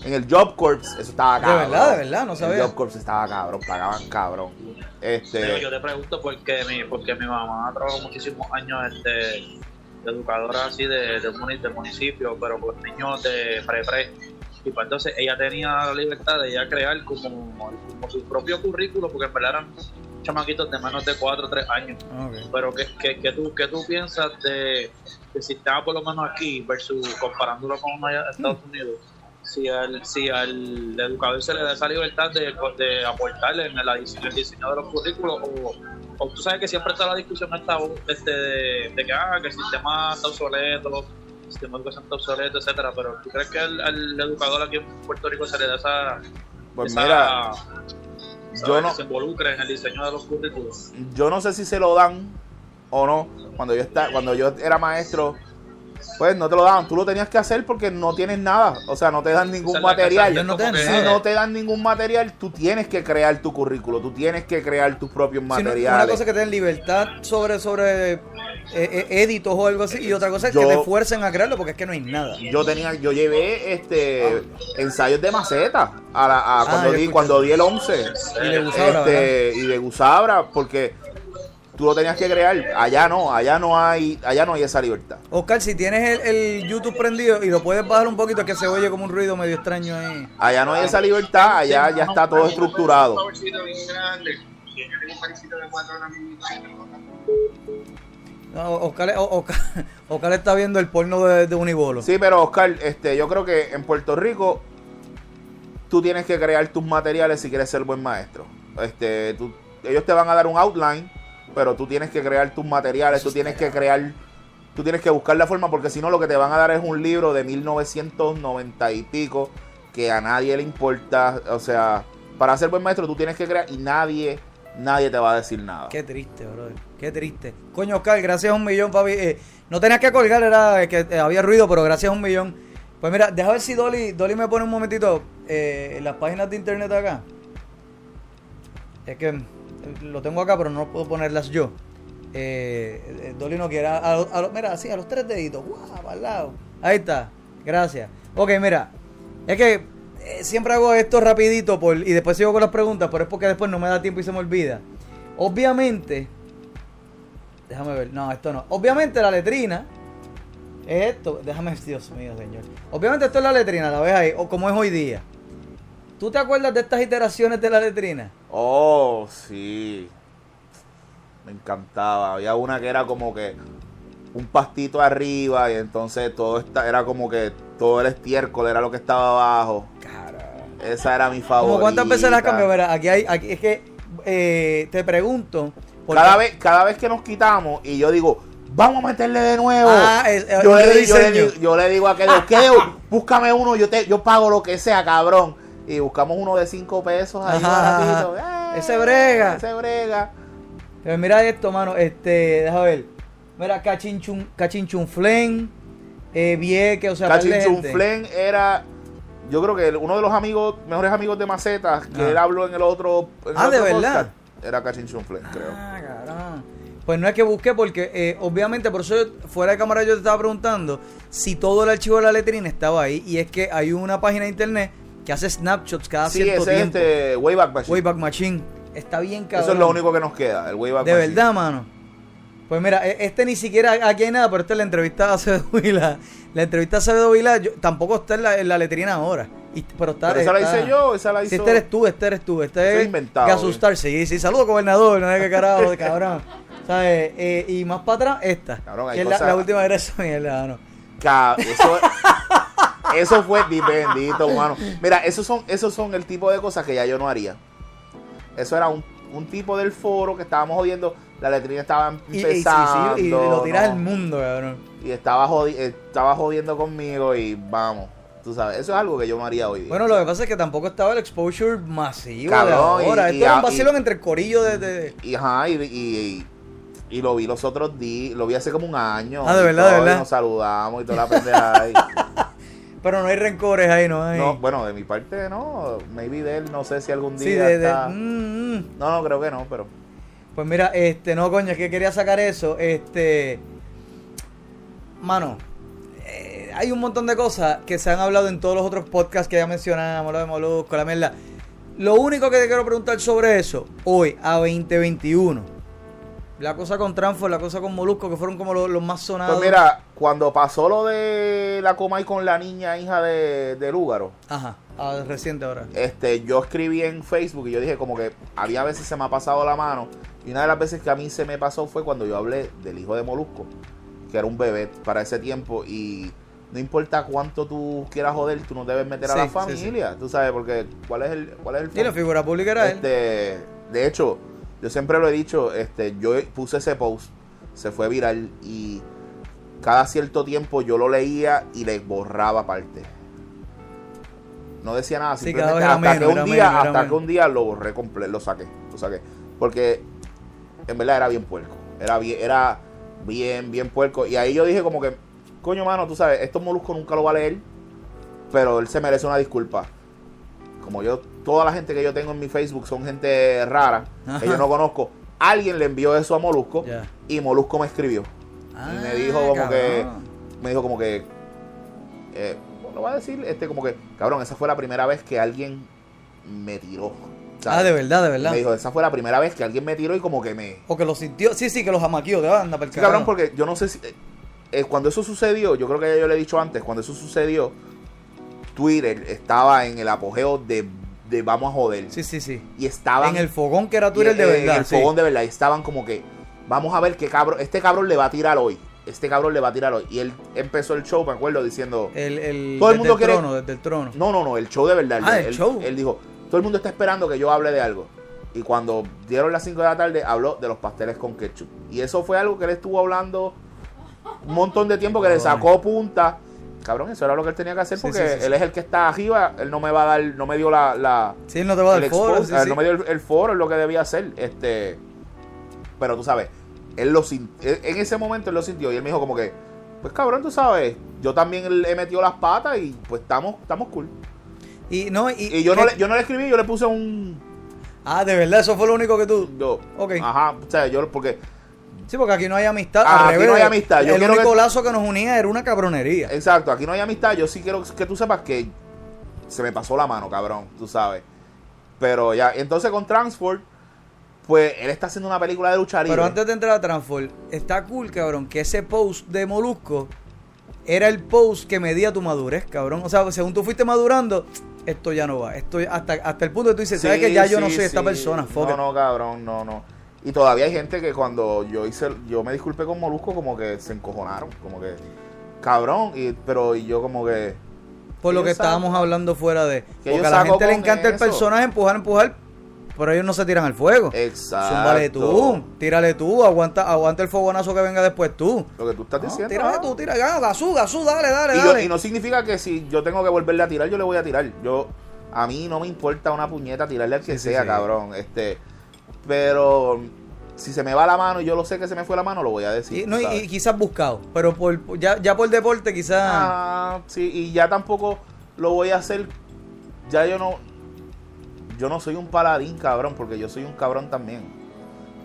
en el Job Corps. Eso estaba De cabrón. verdad, de verdad, no El sabía. Job Corps estaba cabrón, pagaban cabrón. Pero Este, yo te pregunto porque mi, porque mi mamá trabajó muchísimos años este, de educadora así de, de, muni- de municipio, pero con niños de pre-pre. Y pues entonces ella tenía la libertad de ella crear como, como su propio currículo, porque en verdad eran chamaquitos de menos de 4 o 3 años. Ok. Pero ¿qué, qué, qué tú, qué tú piensas de, del sistema por lo menos aquí versus comparándolo con Estados Unidos? Si al, si al educador se le da esa libertad de, de aportarle en el, el diseño de los currículos o, o tú sabes que siempre está la discusión esta, este, de, de que, ah, que el sistema está obsoleto, el sistema de educación está obsoleto, etcétera pero ¿tú crees que al, al educador aquí en Puerto Rico se le da esa, pues esa- mira, esa- yo no- que se involucre en el diseño de los currículos? yo no sé si se lo dan o no. Cuando yo está, cuando yo era maestro, pues no te lo daban. Tú lo tenías que hacer porque no tienes nada. O sea, no te dan ningún material. no te Si no te dan ningún material, tú tienes que crear tu currículo, tú tienes que crear tus propios no- materiales. una cosa es que te den libertad sobre, sobre eh, eh, éditos o algo así, y otra cosa es Yo- que te fuercen a crearlo porque es que no hay nada. Yo tenía, yo llevé este ensayos de maceta a la- a Ah, cuando di, escuché cuando di el 11 Y de Gusabra, este, y de Gusabra, porque tú lo tenías que crear. Allá no, allá no hay, allá no hay esa libertad. Oscar, si tienes el, el YouTube prendido y lo puedes bajar un poquito, que se oye como un ruido medio extraño ahí. Allá no hay esa libertad, allá ya está todo estructurado. No, Oscar, Oscar, [LAUGHS] Oscar está viendo el porno de, de Unibolo. Sí, pero Oscar, este, yo creo que en Puerto Rico tú tienes que crear tus materiales si quieres ser buen maestro. Este, tú- ellos te van a dar un outline, pero tú tienes que crear tus materiales, tú tienes que crear, tú tienes que buscar la forma, porque si no lo que te van a dar es un libro de 1990 y pico que a nadie le importa. O sea, para ser buen maestro tú tienes que crear y nadie, nadie te va a decir nada. Qué triste, brother. Qué triste. Coño, Oscar, gracias un millón, papi. Eh, no tenías que colgar, era que eh, había ruido, pero gracias un millón. Pues mira, deja ver si Dolly, Dolly me pone un momentito eh, las páginas de internet acá. Es que lo tengo acá, pero no puedo ponerlas yo. Eh, eh, Dolly no quiere. Mira, así, a los tres deditos. Guau, el lado. Ahí está. Gracias. Ok, mira. Es que eh, siempre hago esto rapidito por, y después sigo con las preguntas, pero es porque después no me da tiempo y se me olvida. Obviamente, déjame ver, no, esto no. Obviamente la letrina es esto, déjame, Dios mío, señor. Obviamente esto es la letrina, la ves ahí, o como es hoy día. ¿Tú te acuerdas de estas iteraciones de la letrina? Oh, sí. Me encantaba. Había una que era como que un pastito arriba y entonces todo esta, era como que todo el estiércol era lo que estaba abajo. Esa era mi favorita. ¿Cómo cuántas veces las cambió? Verá, aquí hay, aquí es que eh, te pregunto. Cada vez, cada vez que nos quitamos y yo digo, vamos a meterle de nuevo. Ah, es- yo, le, yo, le, yo le digo a Kedeo, Kedeo, [LAUGHS] búscame uno, yo te, yo pago lo que sea, cabrón. Y buscamos uno de 5 pesos ahí baratito. Eh, Ese brega. Ese brega. Pero mira esto, mano. Este, déjame ver. Mira, Cachinchun, Cachinchunflen, eh, Vieque, o sea. Cachinchunflen era, yo creo que uno de los amigos, mejores amigos de Macetas, que Ah. él habló en el otro, en el Ah, ¿de verdad? era Cachinchunflen, creo. Ah, caramba. Pues no es que busqué porque eh, obviamente por eso fuera de cámara yo te estaba preguntando si todo el archivo de la letrina estaba ahí y es que hay una página de internet que hace snapshots cada Sí, cierto ese es tiempo. este Wayback Machine. Wayback Machine. Está bien cabrón. Eso es lo único que nos queda, el Wayback De Machine. verdad, mano. Pues mira, e- este ni siquiera aquí hay nada, pero esta es la entrevista a Acevedo Vila. La entrevista a Acevedo Vila yo- tampoco está en la, en la letrina ahora. Y- pero está, Pero esa la hice yo, esa la hizo. este eres tú, este eres tú. Este es inventado, Gasustar, sí, sí. Saludos, gobernador. No sé qué carajo, de cabrón. [LAUGHS] ¿Sabes? Eh, y más para atrás, esta. Cabrón, hay que es la, última era esa mierda, no. Ca- Eso, eso fue di- bendito, mano. Mira, esos son, esos son el tipo de cosas que ya yo no haría. Eso era un, un tipo del foro que estábamos jodiendo. La letrina estaba Y, y, empezando. y lo tiras ¿no? al mundo, cabrón. Y estaba, jodi- estaba jodiendo conmigo y vamos. Tú sabes, eso es algo que yo no haría hoy día. Bueno, lo que pasa es que tampoco estaba el exposure masivo Cabrón, de ahora. y- Esto y era un vacilón y- entre el corillo de... de- Y, ajá, y, y, y lo vi los otros días, lo vi hace como un año. Ah, de y verdad, de todo, y verdad. Nos saludamos y toda la pendeja. [LAUGHS] Pero no hay rencores ahí, no hay... no, bueno, de mi parte no. Maybe de él, no sé si algún día sí, de... de- está- mm, mm. No, no, creo que no, pero... Pues mira, este, no, coño, es que quería sacar eso. Este. Mano, eh, hay un montón de cosas que se han hablado en todos los otros podcasts que ya mencionamos, lo de Molusco, la mierda. Lo único que te quiero preguntar sobre eso, hoy, a 2021. La cosa con Transfor, la cosa con Molusco, que fueron como los, los más sonados. Pues mira, cuando pasó lo de la Comay con la niña hija de, de Lúgaro, Ajá, ah, reciente ahora. este, yo escribí en Facebook y yo dije como que había veces se me ha pasado la mano. Y una de las veces que a mí se me pasó fue cuando yo hablé del hijo de Molusco, que era un bebé para ese tiempo. Y no importa cuánto tú quieras joder, tú no debes meter a la sí, familia. Tú sabes, porque ¿cuál es el, cuál es el Y la figura pública era él. Este, de hecho, yo siempre lo he dicho, este, yo puse ese post, se fue viral y cada cierto tiempo yo lo leía y le borraba parte. No decía nada, Sí, simplemente hasta que menos, un era día, menos, hasta que un día lo borré completo, lo saqué, lo saqué, porque en verdad era bien puerco, era bien, era bien, bien puerco. Y ahí yo dije como que, coño mano, tú sabes, esto Molusco nunca lo va a leer, pero él se merece una disculpa como yo, toda la gente que yo tengo en mi Facebook son gente rara, que yo no conozco. Alguien le envió eso a Molusco y Molusco me escribió. y me dijo como Ah, que, me dijo como que, eh, lo va a decir, este como que, cabrón, esa fue la primera vez que alguien me tiró. Ah, de verdad, de verdad. Me dijo, esa fue la primera vez que alguien me tiró y como que me... O que lo sintió. Sí, sí, que los amaqueó. Te anda para el Sí, cabrón, porque yo no sé si... eh, eh, cuando eso sucedió, yo creo que ya yo le he dicho antes, cuando eso sucedió, Twitter estaba en el apogeo de, de vamos a joder. Sí, sí, sí. Y estaban... En el fogón que era Twitter y, de verdad. En el sí. fogón de verdad. Y estaban como que, vamos a ver qué cabrón, este cabrón le va a tirar hoy. Este cabrón le va a tirar hoy. Y él empezó el show, me acuerdo, diciendo... El, el, Todo el desde mundo quiere- trono, desde el trono. No, no, no, el show de verdad. Ah, él, el show. Él dijo, todo el mundo está esperando que yo hable de algo. Y cuando dieron las 5 de la tarde, habló de los pasteles con ketchup. Y eso fue algo que él estuvo hablando un montón de tiempo, que le sacó punta. Cabrón, eso era lo que él tenía que hacer porque sí, sí, sí. él es el que está arriba. Él no me va a dar, no me dio la... la Sí, él no te va a el dar foro. ver, sí. no me dio el, el foro, es lo que debía hacer. Este, pero tú sabes, él lo sin- él- en ese momento él lo sintió y él me dijo como que, pues cabrón, tú sabes, yo también le he metido las patas y pues estamos, estamos cool. Y, no, y, Y yo no, le, yo no le escribí, yo le puse un, Ah, de verdad, eso fue lo único que tú. yo, Ok. ajá, o sea, yo porque Sí, porque aquí no hay amistad. Ah, al aquí revés, no hay amistad. Yo el único que- lazo que nos unía era una cabronería. Exacto, aquí no hay amistad. Yo sí quiero que tú sepas que se me pasó la mano, cabrón, tú sabes. Pero ya, entonces con Transform, pues él está haciendo una película de lucha libre. Pero antes de entrar a Transform, está cool, cabrón, que ese post de Molusco era el post que medía tu madurez, cabrón. O sea, según tú fuiste madurando, esto ya no va. Esto hasta, hasta el punto que tú dices, ¿sabes que ya yo no sí, soy esta sí. persona? Fuck No, no, cabrón, no, no. Y todavía hay gente que cuando yo hice, yo me disculpé con Molusco, como que se encojonaron, como que, cabrón, y, pero y yo como que, Por lo yo que saco- estábamos hablando fuera de. Que Porque yo a la gente le encanta el personaje, empujar, empujar. Pero ellos no se tiran al fuego. exacto. Zúmbale tú, tírale tú, aguanta, aguanta el fogonazo que venga después tú. Lo que tú estás No, diciendo. tírale ah. tú, tira, gasú, gasú, dale, dale, Y, yo- dale. y no significa que si yo tengo que volverle a tirar, yo le voy a tirar. Yo, a mí no me importa una puñeta tirarle al que Sí, sí, sea, sí. cabrón. Este, pero si se me va la mano y yo lo sé que se me fue la mano, lo voy a decir. Y, no, y- quizás buscado, pero por, ya, ya por deporte quizás... Ah, sí, y ya tampoco lo voy a hacer. Ya yo no. Yo no soy un paladín, cabrón, porque yo soy un cabrón también.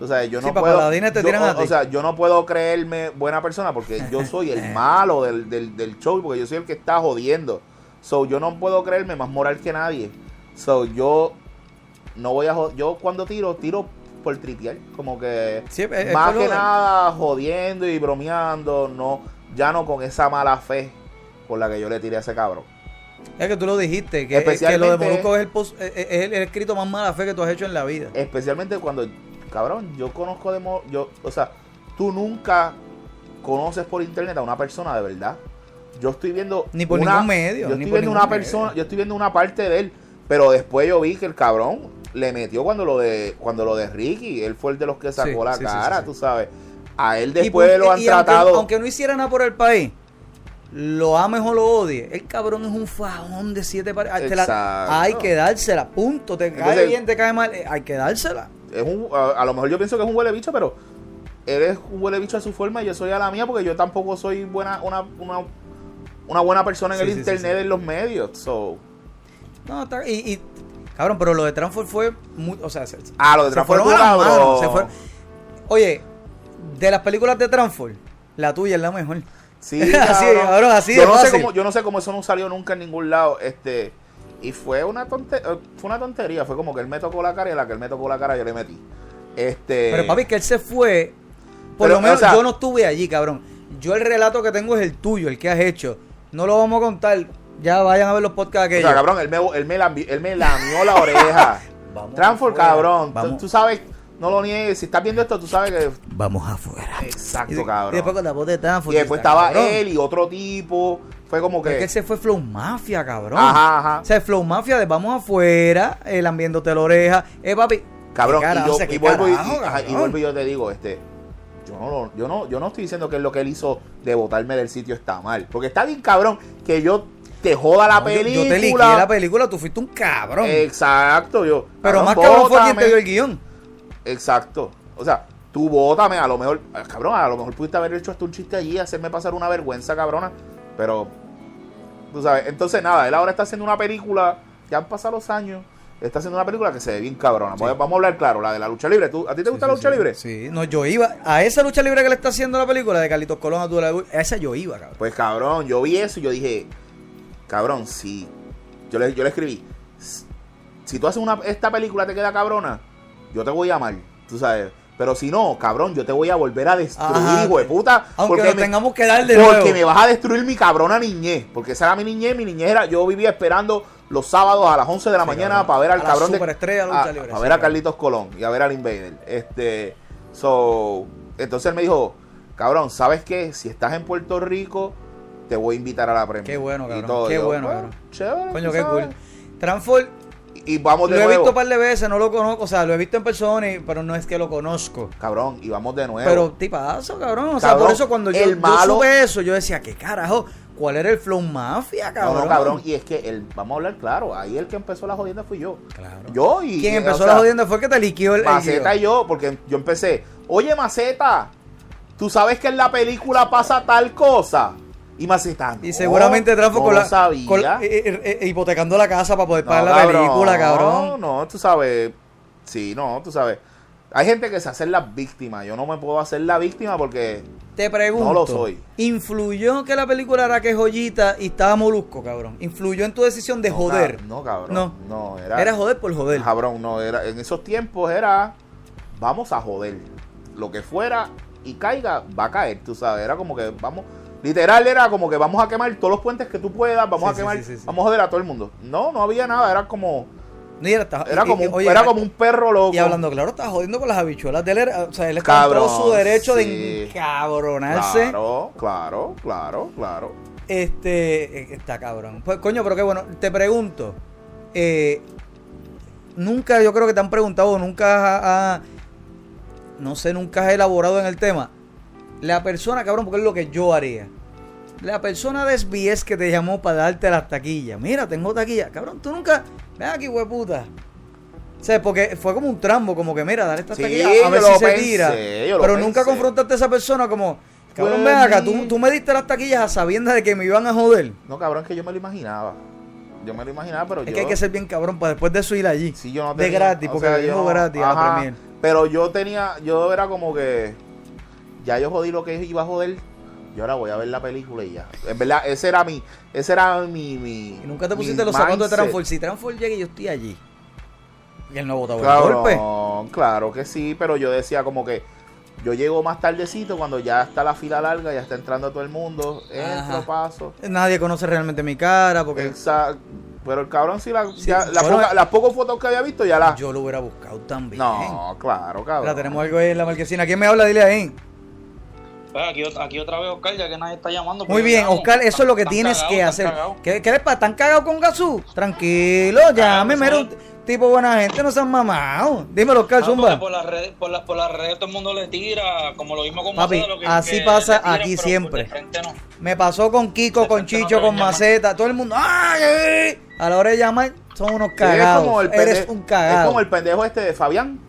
O sea, yo Sí, no pa' puedo. paladines te yo- tiran a o, ti. o sea, yo no puedo creerme buena persona porque yo [LAUGHS] soy el malo del, del, del show, porque yo soy el que está jodiendo. So, yo no puedo creerme más moral que nadie. So, yo no voy a Yo cuando tiro, tiro por tripear. Como que. Sí, es- más que nada jodiendo y bromeando. No, ya no con esa mala fe por la que yo le tiré a ese cabrón. Es que tú lo dijiste, que, que lo de Molusco es el, post- es- el, el escrito más mala fe que tú has hecho en la vida. Especialmente cuando, cabrón, yo conozco de mo- yo, o sea, tú nunca conoces por internet a una persona de verdad. Yo estoy viendo Ni por una- ningún medio, Yo estoy viendo una medio. persona, yo estoy viendo una parte de él, pero después yo vi que el cabrón le metió cuando lo de cuando lo de Ricky, él fue el de los que sacó Sí, la sí, cara, sí, tú sabes. A él después por- lo han y tratado Aunque, no hiciera nada por el país, lo ames o lo odie, el cabrón es un fajón de siete pares. La-. Hay que dársela, punto. Te cae bien, te cae mal, eh, hay que dársela. es un, a, a lo mejor yo pienso que es un huele bicho, pero él es un huele bicho a su forma y yo soy a la mía porque yo tampoco soy buena una, una, una buena persona en el internet, en los medios. So. No, y, y- cabrón, pero lo de Transform fue muy, o sea, se, Ah, lo de fueron fue cabrón. Oye, de las películas de Transform, la tuya es la mejor. Sí, [LAUGHS] Así, cabrón, así yo de no sé cómo, yo no sé cómo eso no salió nunca en ningún lado. Este, y fue una tonte, eh, fue una tontería. Fue como que él me tocó la cara y a la que él me tocó la cara yo le metí. Este. Pero papi, que él se fue. Por Pero, lo menos o sea- yo no estuve allí, cabrón. Yo el relato que tengo es el tuyo, el que has hecho. No lo vamos a contar. Ya vayan a ver los podcasts o aquellos. sea, cabrón, él me, él me, lambi- él me lamió la oreja. [LAUGHS] Vamos Transform, afuera. cabrón. Tú, Vamos, tú sabes, no lo niegues. Si estás viendo esto, tú sabes que. vamos afuera. Exacto, Y, cabrón. y después con la voz de Transform. Y después estaba cabrón. él y otro tipo. Fue como que. que él se fue Flow Mafia, cabrón. Ajá, ajá. O sea, Flow Mafia de vamos afuera, el ambiéndote la oreja. Eh, papi. Cabrón, ¿qué carajo, y, yo, o sea, qué y vuelvo y, carajo, y- ajá, y cabrón? vuelvo y yo te digo, este, yo no, yo no, yo no estoy diciendo que lo que él hizo de botarme del sitio está mal, porque está bien cabrón que yo te joda la No, película. Yo, te liqué la película, tú fuiste un cabrón. Exacto, yo. pero más cabrón fue quien te dio el guion. Exacto. O sea, tú bótame, a lo mejor, ah, cabrón, a lo mejor pudiste haber hecho hasta un chiste allí, hacerme pasar una vergüenza, cabrona. Pero, tú sabes, entonces nada, él ahora está haciendo una película, ya han pasado los años, está haciendo una película que se ve bien cabrona. Vamos a- Vamos a hablar claro, la de la lucha libre. ¿Tú, ¿A ti te gusta la lucha libre? Sí, no, yo iba. A esa lucha libre que le está haciendo la película de Carlitos Colón a tu a esa yo iba, cabrón. Pues cabrón, yo vi eso y yo dije, cabrón, si yo le, yo le escribí, "S- si tú haces una, esta película te queda cabrona, yo te voy a amar, tú sabes. Pero si no, cabrón, yo te voy a volver a destruir, Ajá. hijo de puta. Aunque porque lo me- tengamos que dar de porque nuevo. me vas a destruir mi cabrona niñez. Porque esa era mi niñez. Mi niñez era. Yo vivía esperando los sábados a las 11 de la Sí, mañana cabrón. para ver al A la cabrón superestrella de de. lucha a- libre, a sí, ver a. Carlitos Colón y a ver al Invader. Este. So. Entonces él me dijo: Cabrón, ¿sabes qué? Si estás en Puerto Rico, te voy a invitar a la premia. Qué bueno, Y cabrón, todo. qué Yo, bueno, "Bueno, cabrón". Chévere. Coño, qué sabes. cool. Transform, Y vamos de lo he nuevo. visto un par de veces, no lo conozco, o sea, lo he visto en persona, y- pero no es que lo conozco. Cabrón, y vamos de nuevo. Pero tipazo, cabrón. O sea, por eso cuando yo, malo- supe eso, yo decía, ¿qué carajo? ¿Cuál era el flow mafia, No, cabrón? no, cabrón. Y es que el, vamos a hablar claro. Ahí el que empezó la jodienda fui yo. Claro. Yo y. Quien y, empezó o sea, la jodienda fue el que te liquió el, Maceta y yo, porque yo empecé, oye Maceta, tú sabes que en la película pasa tal cosa. Y Maceta, Y no, seguramente Transfo no con la, sabía. con eh, eh, eh, hipotecando la casa para poder No, pagar la cabrón, película, cabrón. No, tú sabes, sí, no, tú sabes. Hay gente que se hace la víctima. Yo no me puedo hacer la víctima porque Te pregunto, No lo soy. ¿influyó que la película era que joyita y estaba molusco, cabrón? ¿Influyó en tu decisión de no, joder? cab- No, cabrón. No. No, era. Era joder por joder. Cabrón, no, era. En esos tiempos era. Vamos a joder. Lo que fuera y caiga, va a caer, tú sabes. Era como que vamos. Literal era como que vamos a quemar todos los puentes que tú puedas, vamos Sí, a quemar, sí, sí, sí. vamos a joder a todo el mundo. No, no había nada, era como. No, era, Era como y- un, oye, era como un perro loco. Y hablando claro, estaba jodiendo con las habichuelas de él. O sea, él Cabrón, todo su derecho de encabronarse. Claro, claro, claro, claro. Este, eh, está cabrón. Pues, coño, pero qué bueno. Te pregunto, eh, nunca, yo creo que te han preguntado, nunca ha- ha- no sé, nunca has elaborado en el tema. La persona, cabrón, porque es lo que yo haría. La persona de SBS que te llamó para darte las taquillas. Mira, tengo taquillas. Cabrón, tú nunca. Ven aquí, hueputa. O sea, porque fue como un trambo, como que mira, dale estas Sí, taquillas a ver si se pensé, tira. Pero nunca pensé. confrontaste a esa persona como, cabrón, Pues, ven acá, mi- tú, tú me diste las taquillas a sabiendas de que me iban a joder. No, cabrón, que yo me lo imaginaba. Yo me lo imaginaba, pero Es yo. que hay que ser bien cabrón para después de eso ir allí. Sí, yo no de tenía- gratis, o porque sea, yo gratis a la ajá, premier. Pero yo tenía, yo era como que ya yo jodí lo que iba a joder. Yo ahora voy a ver la película y ya. En verdad, ese era mi, ese era mi, mi Y nunca te pusiste los zapatos de. Transform. Si Transform llega y yo estoy allí. Y él no votaba el golpe. Claro, claro que sí, pero yo decía como que yo llego más tardecito cuando ya está la fila larga, ya está entrando todo el mundo, entro, Ajá. paso. Nadie conoce realmente mi cara porque Exacto. Pero el cabrón sí, la, Sí, ya- la bueno, poca- las pocas fotos que había visto ya las... yo lo hubiera buscado también. No, claro, cabrón. Mira, tenemos algo ahí en la marquesina. ¿Quién me habla? Dile ahí. Pues aquí, ot- aquí otra vez Oscar, ya que nadie está llamando. Muy porque bien. Oscar, eso es lo que Están tienes que hacer. ¿Qué, qué les pasa? ¿Están cagados con Gazú? Tranquilo, llame, un tipo buena gente, no sean mamados. Dímelo, Oscar Ah, Zumba. por las redes, por, la- por las redes todo el mundo le tira, como lo mismo con Papi, Maceta, lo que- así que pasa tiran, aquí siempre. no. Me pasó con Kiko, De con no Chicho, con. Maceta, todo el mundo. ¡Ay! A la hora de llamar, son unos Sí, cagados. es como el Eres un Es cagado. como el pendejo este de Fabián.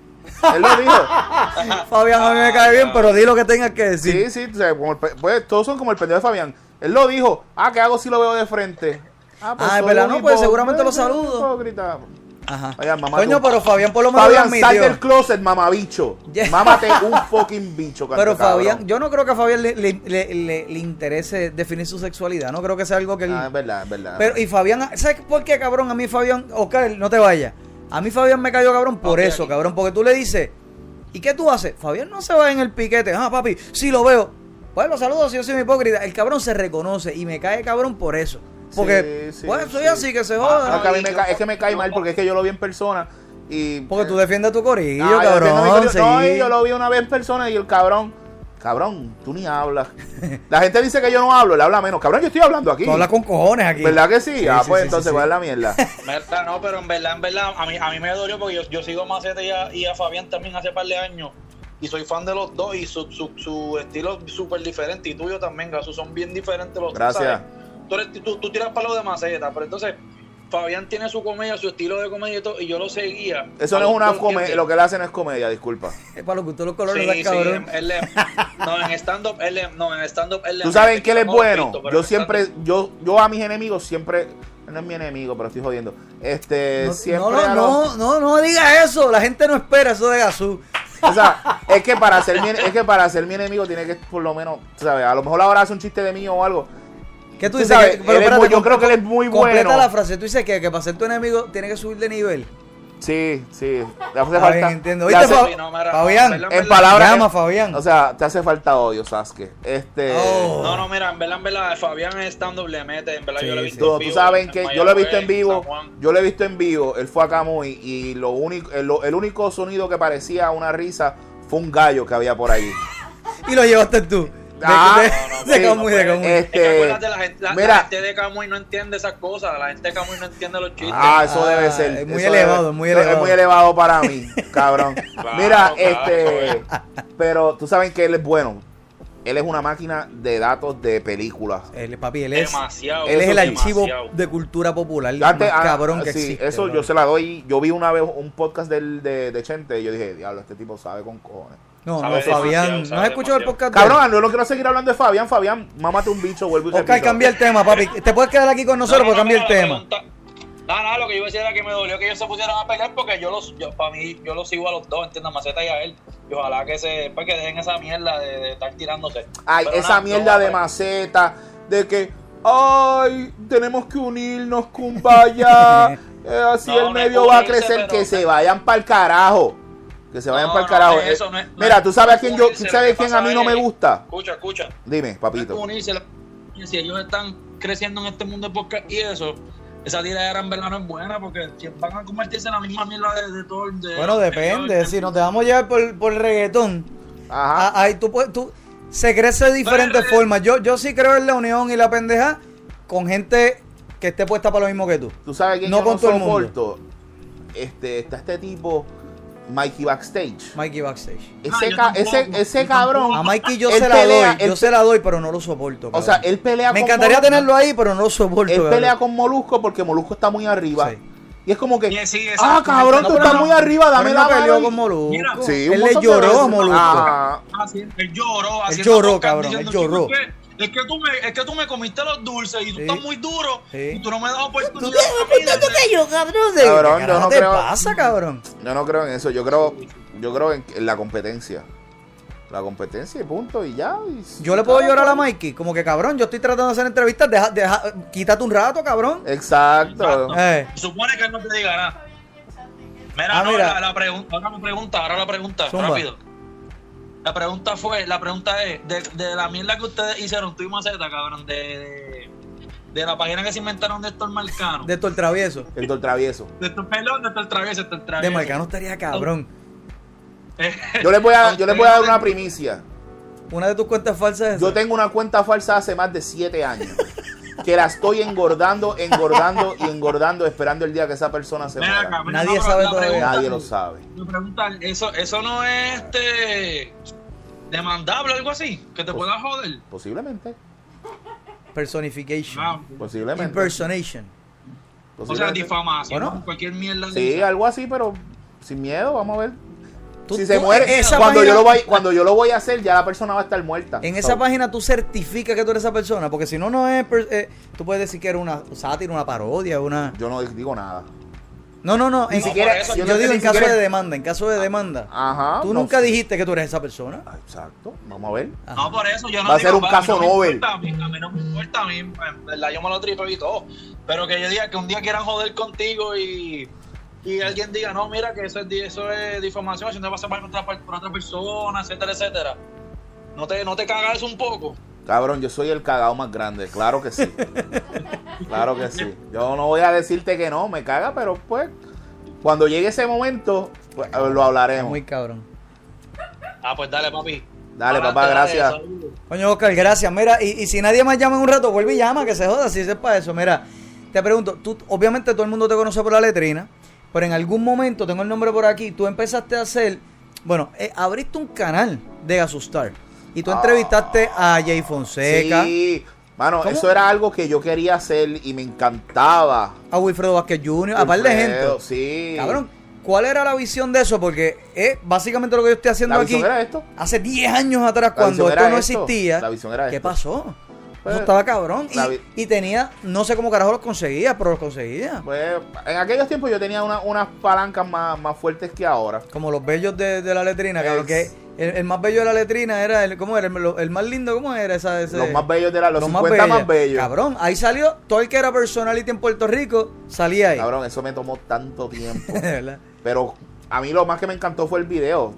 Él lo dijo. [LAUGHS] Fabián, a mí me cae bien, pero di lo que tengas que decir. sí, sí, o sea, como el pe- pues, todos son como el pendejo de Fabián. Él lo dijo. Ah, ¿qué hago si lo veo de frente? Ah, soy es verdad, un no, pues, hipó- seguramente lo eh, saludo. hipócrita. Ajá. Vaya, mamá, Coño, tú- pero Fabián por lo menos lo Fabián, sal admitió. del closet, mamabicho. Mámate un fucking bicho, [LAUGHS] canto Pero cabrón. Fabián, yo no creo que a Fabián le, le- le- le- le interese definir su sexualidad. No creo que sea algo que él. Ah, es verdad, es verdad. Pero, y Fabián, ¿sabes por qué, cabrón? A mí Fabián, Oscar, no te vayas. A mí Fabián me cayó, cabrón, por eso, aquí. cabrón. Porque tú le dices, ¿y qué tú haces? Fabián no se va en el piquete. Ah, papi, sí lo veo. Pues lo saludo si yo soy un hipócrita. El cabrón se reconoce y me cae, cabrón, por eso. Porque, Sí, sí, pues, soy sí. así, que se No, joda. ca- es que me cae mal porque es que yo lo vi en persona y... Porque tú defiendes a tu corillo, Ah, yo cabrón. corillo. No, sí. y yo lo vi una vez en persona y el cabrón... Cabrón, tú ni hablas. La gente dice que yo no hablo, le habla menos. Cabrón, yo estoy hablando aquí. Tú hablas con cojones aquí. ¿Verdad que sí? Sí, ah, sí, pues sí, entonces, sí, sí. ¿cuál es la mierda? [LAUGHS] Verdad, no, pero en verdad, en verdad, a mí, a mí me dolió porque yo, yo sigo a Maceta y a, y a Fabián también hace par de años. Y soy fan de los dos y su, su, su estilo es súper diferente. Y tuyo también, Gasu, son bien diferentes los dos. Gracias. ¿sabes? Tú, eres- tú, tú tiras para lo de Maceta, pero entonces Fabián tiene su comedia, su estilo de comedia y todo, y yo lo seguía. Eso no es una comedia, lo que él hace no es comedia, disculpa. [LAUGHS] Es para lo que tú los colores Sí, sí, cabrón. él [LAUGHS] no, en stand-up, él no, en stand-up, él le Tú sabes que él es bueno. Yo siempre, yo, yo a mis enemigos siempre, él no es mi enemigo, pero estoy jodiendo. Este, No, siempre no, los- no, no, no diga eso. La gente no espera eso de Gazú. O sea, es que para [LAUGHS] ser mi, es que para ser mi enemigo tiene que por lo menos, sabes, a lo mejor ahora hace un chiste de mí o algo. ¿Qué tú Tú dices? sabes, Que- muy- yo creo que él es muy completa bueno. la frase. Tú dices que, que para ser tu enemigo tiene que subir de nivel. Sí, sí. Te hace falta. bien, entiendo. te ¿Oíste, hace- Fa- no, mira, Fabián? en verdad, en en palabras. Llama, Fabián. O sea, te hace falta odio, Sasuke. Este. Oh. No, no, mira, en verdad, en verdad, Fabián es stand-up le mete, en verdad Sí, yo lo he visto Tú, en tú vivo, sabes en que yo lo he visto en vivo, yo lo he visto en vivo, él fue a Camuy y lo único, el, el único sonido que parecía una risa fue un gallo que había por ahí. [LAUGHS] Y lo llevaste tú. De, Ah, de- no, no, [LAUGHS] de sí. Camuy, de Este, la gente, la, mira. gente de Camuy no entiende esas cosas, la gente de Camuy no entiende los chistes. Ah, eso Ah, debe ser. es muy elevado, debe- muy elevado. Es muy elevado para mí, [LAUGHS] cabrón. Claro, Mira, claro. este. Pero tú sabes que él es bueno. Él es una máquina de datos de películas. Él, papi, él es, demasiado. él es el archivo de cultura popular Antes, más ah, cabrón que sí, existe. eso bro. yo se la doy. Yo vi una vez un podcast del, de, de Chente y yo dije, diablo, este tipo sabe con cojones. No, no, Fabián. ¿No has escuchado el podcast? Cabrón, no quiero seguir hablando de Fabián. Fabián, mámate un bicho, vuelvo y Oscar, cambia el tema, papi. Te puedes quedar aquí con nosotros No, no, porque cambia no, el tema. No, no, lo que yo iba a decir era que me dolió que ellos se pusieran a pelear porque yo los, yo, para mí, yo los sigo a los dos, entiendes, Maceta y a él. Y ojalá que se, pues que dejen esa mierda de, de estar tirándose. Ay, Pero esa nada, mierda no, de maceta, de que, ay, tenemos que unirnos, kumbaya, [LAUGHS] eh, así No, el no medio va a crecer, pero- que se vayan para el carajo. Que se vayan No, para el carajo. no Eh, eso, no es- no Mira, tú sabes a quién yo, sabes que quién a mí no me gusta. Escucha, escucha. Dime, papito. unirse. Si ellos están creciendo en este mundo de podcast y eso, esa tiradera en verdad no es buena porque van a convertirse en la misma mierda de, de todo el de- Bueno, de- depende. de- Si nos dejamos llevar por, por el reggaetón, Ajá. ah, ahí tú puedes. Tú, se crece de diferentes Pero- formas. Yo, yo sí creo en la unión y la pendeja con gente que esté puesta para lo mismo que tú. Tú sabes quién no yo con no todo el mundo. Este, está este tipo, Mikey Backstage. Mikey Backstage. Ese, Ah, ca- ese, ese cabrón. A Mikey yo se la pelea, doy. Yo se la doy, pero no lo soporto. O sea, él pelea Me con encantaría Molusco. tenerlo ahí, pero no lo soporto. Él cabrón. pelea con Molusco porque Molusco está muy arriba. Sí. Y es como que, Sí, sí, ah, cabrón, No, tú estás no. muy arriba, dame la no mano. y- con Molusco. Mira, Sí, él le lloró a Molusco. Así, él lloró, Él lloró, cabrón, él lloró. "Chico, Es que, tú me, es que tú me comiste los dulces y tú Sí. estás muy duro Sí. y tú no me das ¿Tú oportunidad. te das cuenta tú que yo, cabrón? ¿De Cabrón, qué yo carajo no te creo- pasa, cabrón? Yo no creo en eso, yo creo, yo creo en, en la competencia. La competencia y punto, y ya. y- Yo le puedo llorar a. Mikey, como que cabrón, yo estoy tratando de hacer entrevistas, deja, deja, quítate un rato, cabrón. Exacto. Eh, Supone que él no te diga nada. Mira, Ah, no, mira. La, la pregunta, ahora la pregunta, ahora la pregunta, Zumba. rápido. La pregunta fue, la pregunta es, de, de la mierda que ustedes hicieron, tú y Maceta, cabrón, de, de, de la página que se inventaron de Héctor Marcano. de esto el travieso. El Dr. Travieso. De Héctor Pelón, de Héctor Travieso, Héctor De Travieso. Marcano estaría cabrón. Yo les voy a, yo les voy a dar una primicia. Una de tus cuentas falsas es Yo tengo una cuenta falsa hace más de 7 años. Que la estoy engordando, engordando y engordando, esperando el día que esa persona se acá, muera. Nadie sabe todavía. pregunta- Nadie lo sabe. Me preguntan, ¿eso, eso no es este demandable o algo así? Que te pueda joder. Posiblemente. Personification. Ah, Posiblemente. Impersonation. o sea, posiblemente. difamación, cualquier mierda. Sí, esa. algo así, pero sin miedo, vamos a ver. Tú- si se tú- muere, esa cuando, página- yo lo voy, cuando yo lo voy a hacer, ya la persona va a estar muerta. En So, esa página tú certificas que tú eres esa persona, porque si no, no es. per- eh, tú puedes decir que era una sátira, una parodia, una. Yo no digo nada. No, no, no. Ni en- siquiera- yo, yo no- digo en caso siquiera- de demanda, en caso de demanda. Ajá. tú no nunca sé. dijiste que tú eres esa persona. Ah, Exacto. Vamos a ver. Ajá. No, por eso yo no Va a digo, ser un "Va, caso no Nobel". importa, A mí, a mí no me importa, a mí, en verdad, yo me lo tripo y todo. Pero que yo diga que un día quieran joder contigo y, y alguien diga, no, mira, que eso es, eso es difamación, si no vas a pasar por otra, por otra persona, etcétera, etcétera. ¿No te, no te cagas eso un poco? Cabrón, yo soy el cagado más grande. Claro que sí. claro que sí. Yo no voy a decirte que no, me caga, pero pues, cuando llegue ese momento, pues, eh, lo hablaremos. Muy cabrón. Ah, pues dale, papi. Dale, Adelante, papá, gracias. Coño, Oscar, gracias. Mira, y, y si nadie más llama en un rato, vuelve y llama, que se joda, si sepa eso. Mira, te pregunto, tú, obviamente todo el mundo te conoce por la letrina, pero en algún momento, tengo el nombre por aquí, tú empezaste a hacer, bueno, eh, abriste un canal de Asustar y tú entrevistaste a Jay Fonseca, Sí, mano, ¿Cómo? eso era algo que yo quería hacer y me encantaba. a Wilfredo Vázquez Jr., a par de gente. Sí. Cabrón, ¿cuál era la visión de eso? Porque es básicamente lo que yo estoy haciendo La aquí. visión era esto. Hace 10 años atrás, cuando esto no esto. existía, La visión era ¿qué esto. pasó? Pues, eso estaba cabrón. la Y, tenía, no sé cómo carajo los conseguía, pero los conseguía. Pues en aquellos tiempos yo tenía una- unas palancas más, más fuertes que ahora. Como los bellos de, de la letrina, cabrón. Que Es- el, el más bello de la letrina era, el, ¿cómo era? El, el más lindo, ¿cómo era? Esa, ese- Los más bellos de la, los, los 50 más bellos. bellos. Cabrón, ahí salió todo el que era personality en Puerto Rico, salía ahí. Cabrón, eso me tomó tanto tiempo. [LAUGHS] Pero a mí lo más que me encantó fue el video,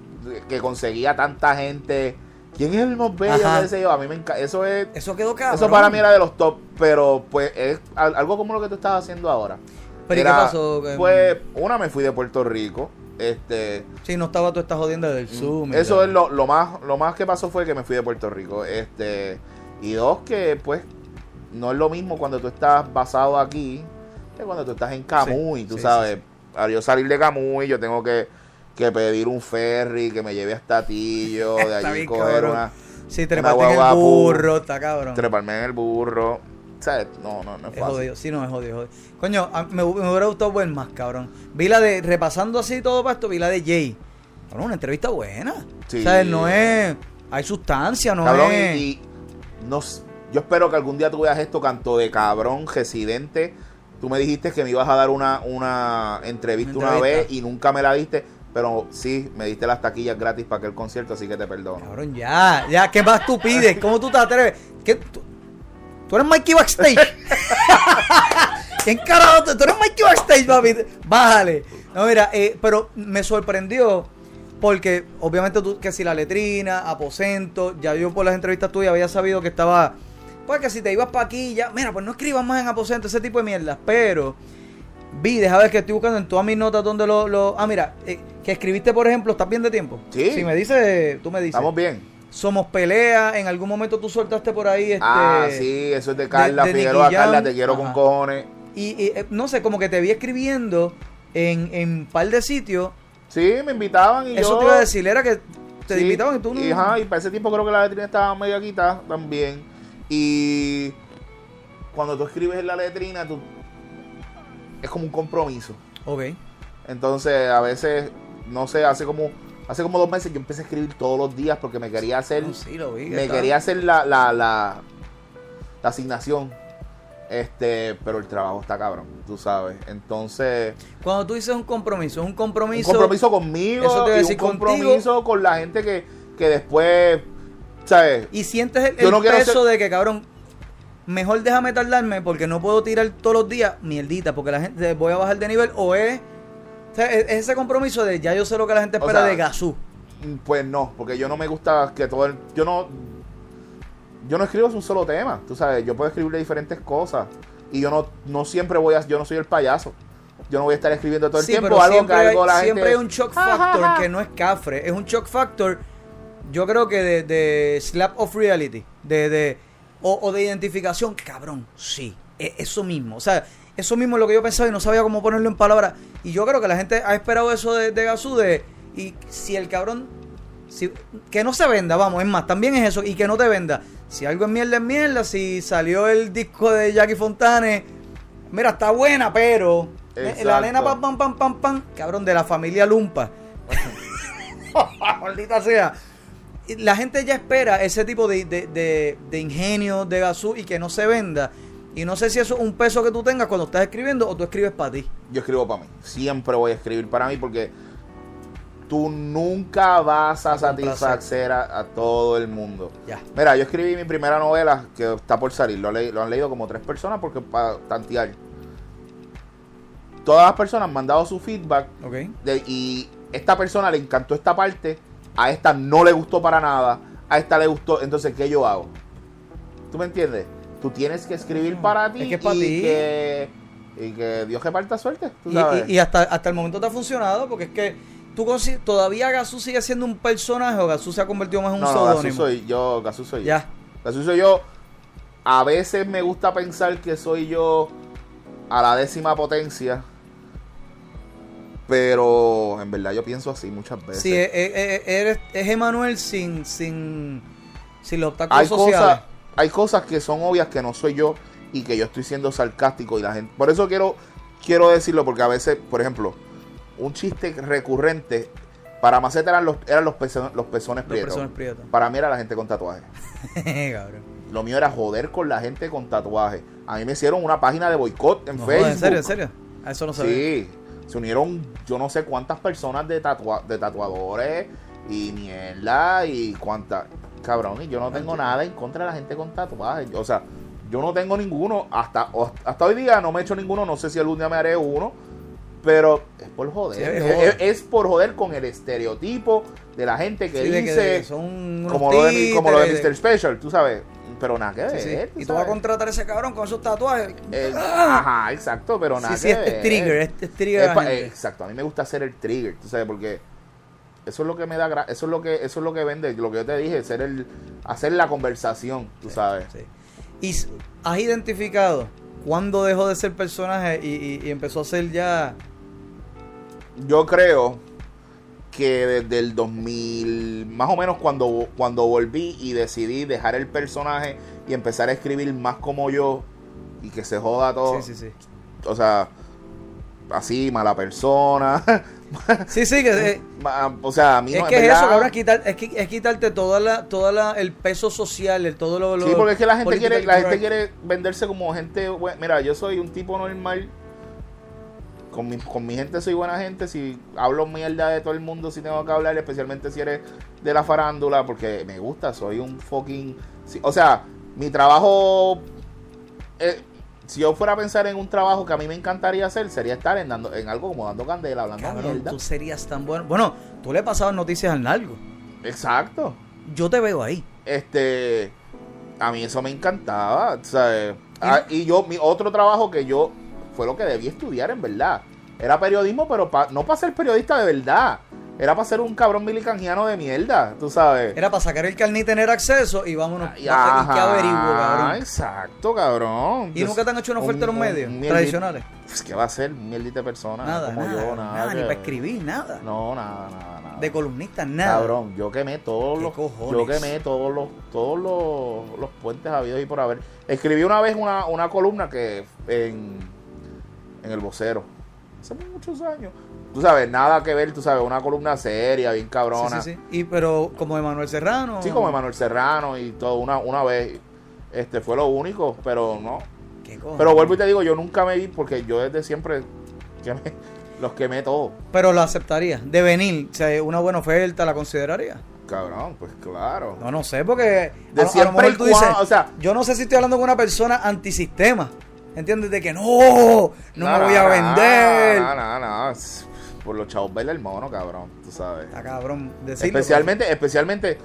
que conseguía tanta gente. ¿Quién es el más bello? Ajá. sé yo? A mí me encanta. Eso es. Eso quedó cabrón. Eso para mí era de los top, pero pues es al- algo como lo que tú estás haciendo ahora. ¿Pero y qué Era, pasó? Pues una me fui de Puerto Rico. Este, Sí, no estaba tú esta jodienda del Zoom. y eso es lo, lo más lo más que pasó fue que me fui de Puerto Rico. Este, y dos que pues no es lo mismo cuando tú estás basado aquí que cuando tú estás en Camuy, Sí, tú sí, sabes. Al yo salir de Camuy, yo tengo que, que pedir un ferry que me lleve hasta Tillo, [LAUGHS] de allí coger cabrón. una Sí, treparte en el burro, está cabrón. treparme en el burro. ¿Sabes? No, no, no es Es fácil. jodido, sí, no, es jodido, jodido. Coño, me, me hubiera gustado ver más, cabrón. Vi la de, repasando así todo para esto, vi la de Jay. Cabrón, una entrevista buena. Sí. ¿Sabes? No es, hay sustancia, no Cabrón, es... y, y no yo espero que algún día tú veas esto, canto de cabrón, residente. Tú me dijiste que me ibas a dar una, una entrevista Una una entrevista. vez y nunca me la diste, pero sí, me diste las taquillas gratis para aquel concierto, así que te perdono. Cabrón, ya, ya, ¿qué más tú pides? ¿Cómo tú te atreves? ¿Qué, tú, tú eres Mikey Backstage. [LAUGHS] ¿Quién carajo? Tú eres Mikey Backstage, papi. Bájale. No, mira, eh, pero me sorprendió porque obviamente tú, que si la letrina, aposento, ya yo por las entrevistas tuyas había sabido que estaba, pues que si te ibas para aquí, ya, mira, pues no escribas más en aposento, ese tipo de mierdas, pero vi, deja ver que estoy buscando en todas mis notas donde lo, lo ah, mira, eh, que escribiste, por ejemplo, ¿estás bien de tiempo? Sí. Si me dices, tú me dices. ¿Estamos bien? Somos pelea, en algún momento tú soltaste por ahí este ah, sí, eso es de Carla de Figueroa. Jam. Carla, te quiero Ajá. con cojones. y, y, eh, no sé, como que te vi escribiendo en en un par de sitios. Sí, me invitaban y Eso yo... te iba a decir, era que te Sí, invitaban y tú no. Y, ajá, y para ese tiempo creo que la letrina estaba medio quitada también. Y cuando tú escribes en la letrina, tú es como un compromiso. Ok. Entonces, a veces, no sé, hace como hace como dos meses yo empecé a escribir todos los días porque me quería hacer No, sí, lo vi. me quería hacer la, la, la, la asignación. Este, pero el trabajo está cabrón, tú sabes. Entonces, Cuando tú dices un compromiso, es un un compromiso. compromiso conmigo Eso te iba a y decir, un compromiso con la gente que, que después, ¿sabes? Y sientes el, el no peso ser- de que, cabrón, mejor déjame tardarme porque no puedo tirar todos los días mierdita porque la gente voy a bajar de nivel o es, o sea, es- es ese compromiso de ya yo sé lo que la gente O espera sea, de Gazú. Pues no, porque yo no me gusta que todo el, yo no yo no escribo un solo tema, tú sabes, yo puedo escribir de diferentes cosas y yo no no siempre voy a yo no soy el payaso. Yo no voy a estar escribiendo todo el Sí, tiempo pero algo siempre, que algo hay, la siempre gente hay un shock factor que no es cafre, es un shock factor, yo creo que de, de slap of reality, de, de o, o de identificación, cabrón, sí, e- eso mismo, o sea, eso mismo es lo que yo pensaba y no sabía cómo ponerlo en palabras, y yo creo que la gente ha esperado eso de, de Gazú, de, y si el cabrón, si, que no se venda, vamos, es más, también es eso, y que no te venda, si algo es mierda, es mierda, si salió el disco de Jackie Fontane, mira, está buena, pero... La Exacto. nena pam, pam, pam, pam, pam, cabrón, de la familia Lumpa. [LAUGHS] [LAUGHS] Maldita sea. La gente ya espera ese tipo de, de, de, de ingenio de Gazú y que no se venda. Y no sé si eso es un peso que tú tengas cuando estás escribiendo o tú escribes para ti. yo escribo para mí. Siempre voy a escribir para mí porque tú nunca vas a, satisfacer a, a todo el mundo. Ya. Mira, yo escribí mi primera novela que está por salir. Lo, le- lo han leído como tres personas porque para tantear. Todas las personas me han dado su feedback Ok. de- y esta persona le encantó esta parte, a esta no le gustó para nada, a esta le gustó. Entonces, ¿qué yo hago? ¿Tú me entiendes? Tú tienes que escribir para ti Es que es para y, ti. Que, y que Dios reparta suerte. ¿tú Y, sabes? y- y hasta, hasta el momento te ha funcionado porque es que tú todavía Gazú sigue siendo un personaje o Gazú se ha convertido más en un no, no, Gasú soy yo, Gasú soy yo. ya. Gasú soy yo. A veces me gusta pensar que soy yo a la décima potencia. Pero en verdad yo pienso así muchas veces. Sí, es, es- es- eres- es Emanuel sin, sin, sin los obstáculos hay sociales. cosas, hay cosas que son obvias que no soy yo y que yo estoy siendo sarcástico y la gente. Por eso quiero, quiero decirlo, porque a veces, por ejemplo, un chiste recurrente para Maceta eran los, eran los, pezo- los pezones Los prietos. Para mí era la gente con tatuaje. [LAUGHS] Lo mío era joder con la gente con tatuaje. A mí me hicieron una página de boicot en No, Facebook. ¿En serio? ¿En serio? A eso no sabía. Sí, se unieron yo no sé cuántas personas de, tatua- de tatuadores y mierda y cuántas. Cabrón, y yo no tengo nada en contra de la gente con tatuajes. O sea, yo no tengo ninguno. Hasta, hasta hoy día no me he hecho ninguno. No sé si algún día me haré uno. Pero es por joder. Sí, es es, joder. es por joder con el estereotipo de la gente que Sí, de que dice. son como, lo de, como lo de Mr. Special, tú sabes. Pero nada que ver. Sí, sí. Y tú vas a contratar a ese cabrón con esos tatuajes. Eh, ajá, exacto, pero nada sí, sí, que este ver. es trigger, este es trigger Es pa- eh, exacto, a mí me gusta hacer el trigger, tú sabes, porque eso es lo que me da, eso es lo que, eso es lo que vende, lo que yo te dije, ser el, hacer la conversación, tú sabes. Sí. ¿Y has identificado cuándo dejó de ser personaje y, y- y empezó a ser ya... Yo creo que desde el 2000, más o menos cuando, cuando volví y decidí dejar el personaje y empezar a escribir más como yo y que se joda todo, Sí, sí, sí. o sea, así, mala persona, [LAUGHS] Sí, sí, que... eh, o sea, a mí es no, que es eso, verdad- cabrón, es, quitar- es, es quitarte toda la, toda la, el peso social, el todo lo, lo Sí, porque es que la gente quiere, la gente quiere venderse como gente, mira, yo soy un tipo normal. Con mi, con mi gente soy buena gente, si hablo mierda de todo el mundo, si tengo que hablar, especialmente si eres de la farándula, porque me gusta, soy un fucking... o sea, mi trabajo... eh, si yo fuera a pensar en un trabajo que a mí me encantaría hacer, sería estar en, dando, en algo como dando candela, hablando Cabrón, mierda. tú serías tan bueno. Bueno, tú le pasabas noticias al largo. Exacto. Yo te veo ahí. este a mí eso me encantaba ¿sabes? Ah, y yo mi otro trabajo que yo fue lo que debí estudiar en verdad era periodismo pero pa- no para ser periodista de verdad era para ser un cabrón milicangiano de mierda tú sabes Era para sacar el carnet y tener acceso y vámonos. y, ¿Y qué averiguo, cabrón? exacto cabrón ¿Y nunca te han hecho una oferta en los medios un tradicionales? pues, ¿qué va a ser un mierdita de persona Nada, como nada, yo nada, nada, ni que- para escribir, nada. no nada nada nada De columnista, nada. Cabrón, yo quemé todos ¿Qué los cojones? yo quemé todos los todos los, los puentes habidos y por haber. Escribí una vez una, una columna que en en el vocero hace muchos años. Tú sabes, nada que ver, tú sabes, una columna seria, bien Sí, cabrona. sí, sí. Y, pero como Emanuel Serrano. Sí, como Emanuel Serrano y todo una una vez este fue lo único, pero no. ¿Qué? Pero vuelvo y te digo, yo nunca me vi porque yo desde siempre quemé, los quemé todos. Pero lo aceptaría. De venir, o sea, una buena oferta, ¿la consideraría? Cabrón, pues claro. No, no sé, porque De a, a siempre lo mejor y tú dices, o sea- yo no sé si estoy hablando con una persona antisistema. ¿Entiendes? De que no, no, me voy a vender. No, no, no. Por los chavos baila el mono, cabrón. Tú sabes. Está cabrón. Decirlo, Especialmente, especialmente,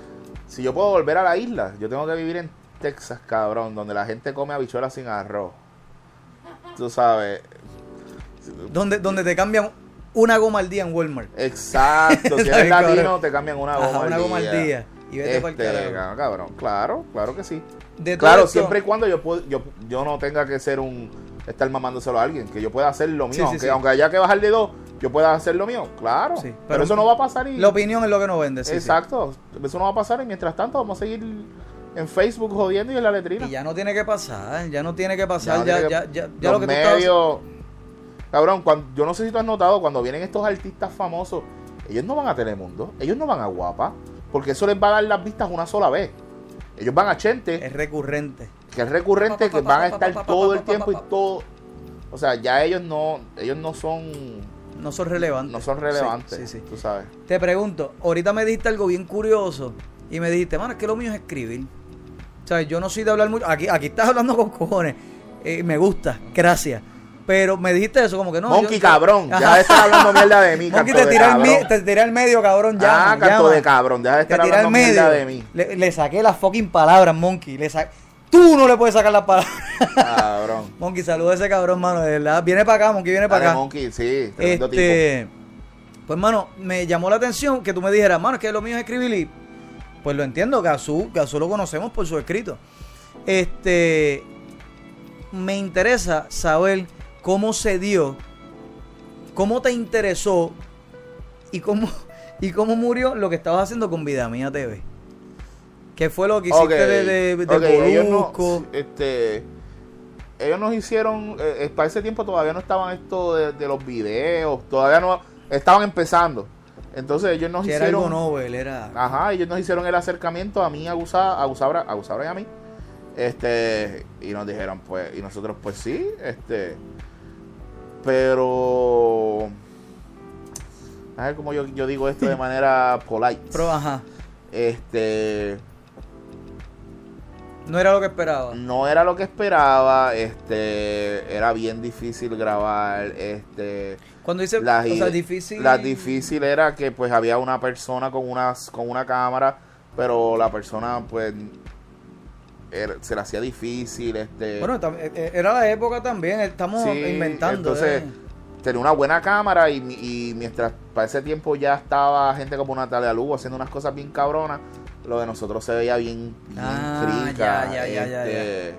si yo puedo volver a la isla, yo tengo que vivir en Texas, cabrón, donde la gente come habichuelas sin arroz. Tú sabes. Donde, donde te cambian una goma al día en Walmart. Exacto. [LAUGHS] si eres latino, te cambian una Ajá, goma, una al, goma al día. día. Y vete Este, carajo. cabrón, cabrón, claro, claro que sí. De todo Claro, esto- siempre y cuando yo, puedo, yo, yo no tenga que ser un estar mamándoselo a alguien, que yo pueda hacer lo mío, Sí, sí, aunque, sí. aunque haya que bajar de dos, yo pueda hacer lo mío, claro. Pero, pero eso no va a pasar y La opinión es lo que no vende. exacto, eso no va a pasar y mientras tanto vamos a seguir en Facebook jodiendo y en la letrina. Y ya no tiene que pasar, ya no tiene que pasar, ya, ya, que- ya, ya, los lo que tú estabas- medios, cabrón, cuando, yo no sé si tú has notado cuando vienen estos artistas famosos, ellos no van a Telemundo, ellos no van a Guapa, porque eso les va a dar las vistas una sola vez. Ellos van a Chente, es recurrente. que es recurrente, Pa, pa, que van a estar todo el tiempo y todo. O sea, ya ellos no, ellos no son, No son relevantes. no son relevantes, Sí, sí, sí. tú sabes. Te pregunto, ahorita me dijiste algo bien curioso y me dijiste, mano, es que lo mío es escribir. O sea, yo no soy de hablar mucho. Aquí, aquí estás hablando con cojones. Eh, me gusta, gracias. Pero me dijiste eso como que no. Monkey yo- yo- cabrón, deja de estar hablando mierda de mí, Monkey te tiré, mi- te tiré al medio, cabrón. Ya. ah, canto de cabrón, deja de Te estar al hablando medio. mierda de mí. Le, le saqué las fucking palabras, Monkey. Le sa- Tú no le puedes sacar las palabras. Cabrón. [LAUGHS] Monkey, saluda a ese cabrón, mano. De verdad. Viene para acá, Monkey, viene para acá. Monkey, sí, tremendo tipo. Este, pues, mano, me llamó la atención que tú me dijeras, mano, es que lo mío es escribir y pues lo entiendo, Gazú, Gazú lo conocemos por su escrito. Este, me interesa saber cómo se dio, cómo te interesó y cómo, y cómo murió lo que estabas haciendo con Vida Mía TV. ¿Qué fue lo que hiciste Ok, de, de, ellos no- este, ellos nos hicieron, eh, eh, para ese tiempo todavía no estaban esto de, de los videos, todavía no, estaban empezando. Entonces ellos nos Que era algo hicieron, novel, era... ajá, ellos nos hicieron el acercamiento a mí, a Gusabra, a Gusabra, a Gusabra y a mí. Este, y nos dijeron, pues, y nosotros, pues sí, este, pero, a ver cómo yo, yo digo esto de [LAUGHS] manera polite. Pero, ajá. Este. No era lo que esperaba. No era lo que esperaba, este, era bien difícil grabar, este, Cuando dice, las, o sea, difícil. las difícil era que pues había una persona con una, con una cámara, pero la persona pues era- se le hacía difícil, este, Bueno, eh, eh, era la época también, estamos Sí, inventando. entonces, eh. tenía una buena cámara y, mi- y mientras para ese tiempo ya estaba gente como Natalia Lugo haciendo unas cosas bien cabronas, lo de nosotros se veía bien, bien Ah, crica, ya, ya, ya, ya, este,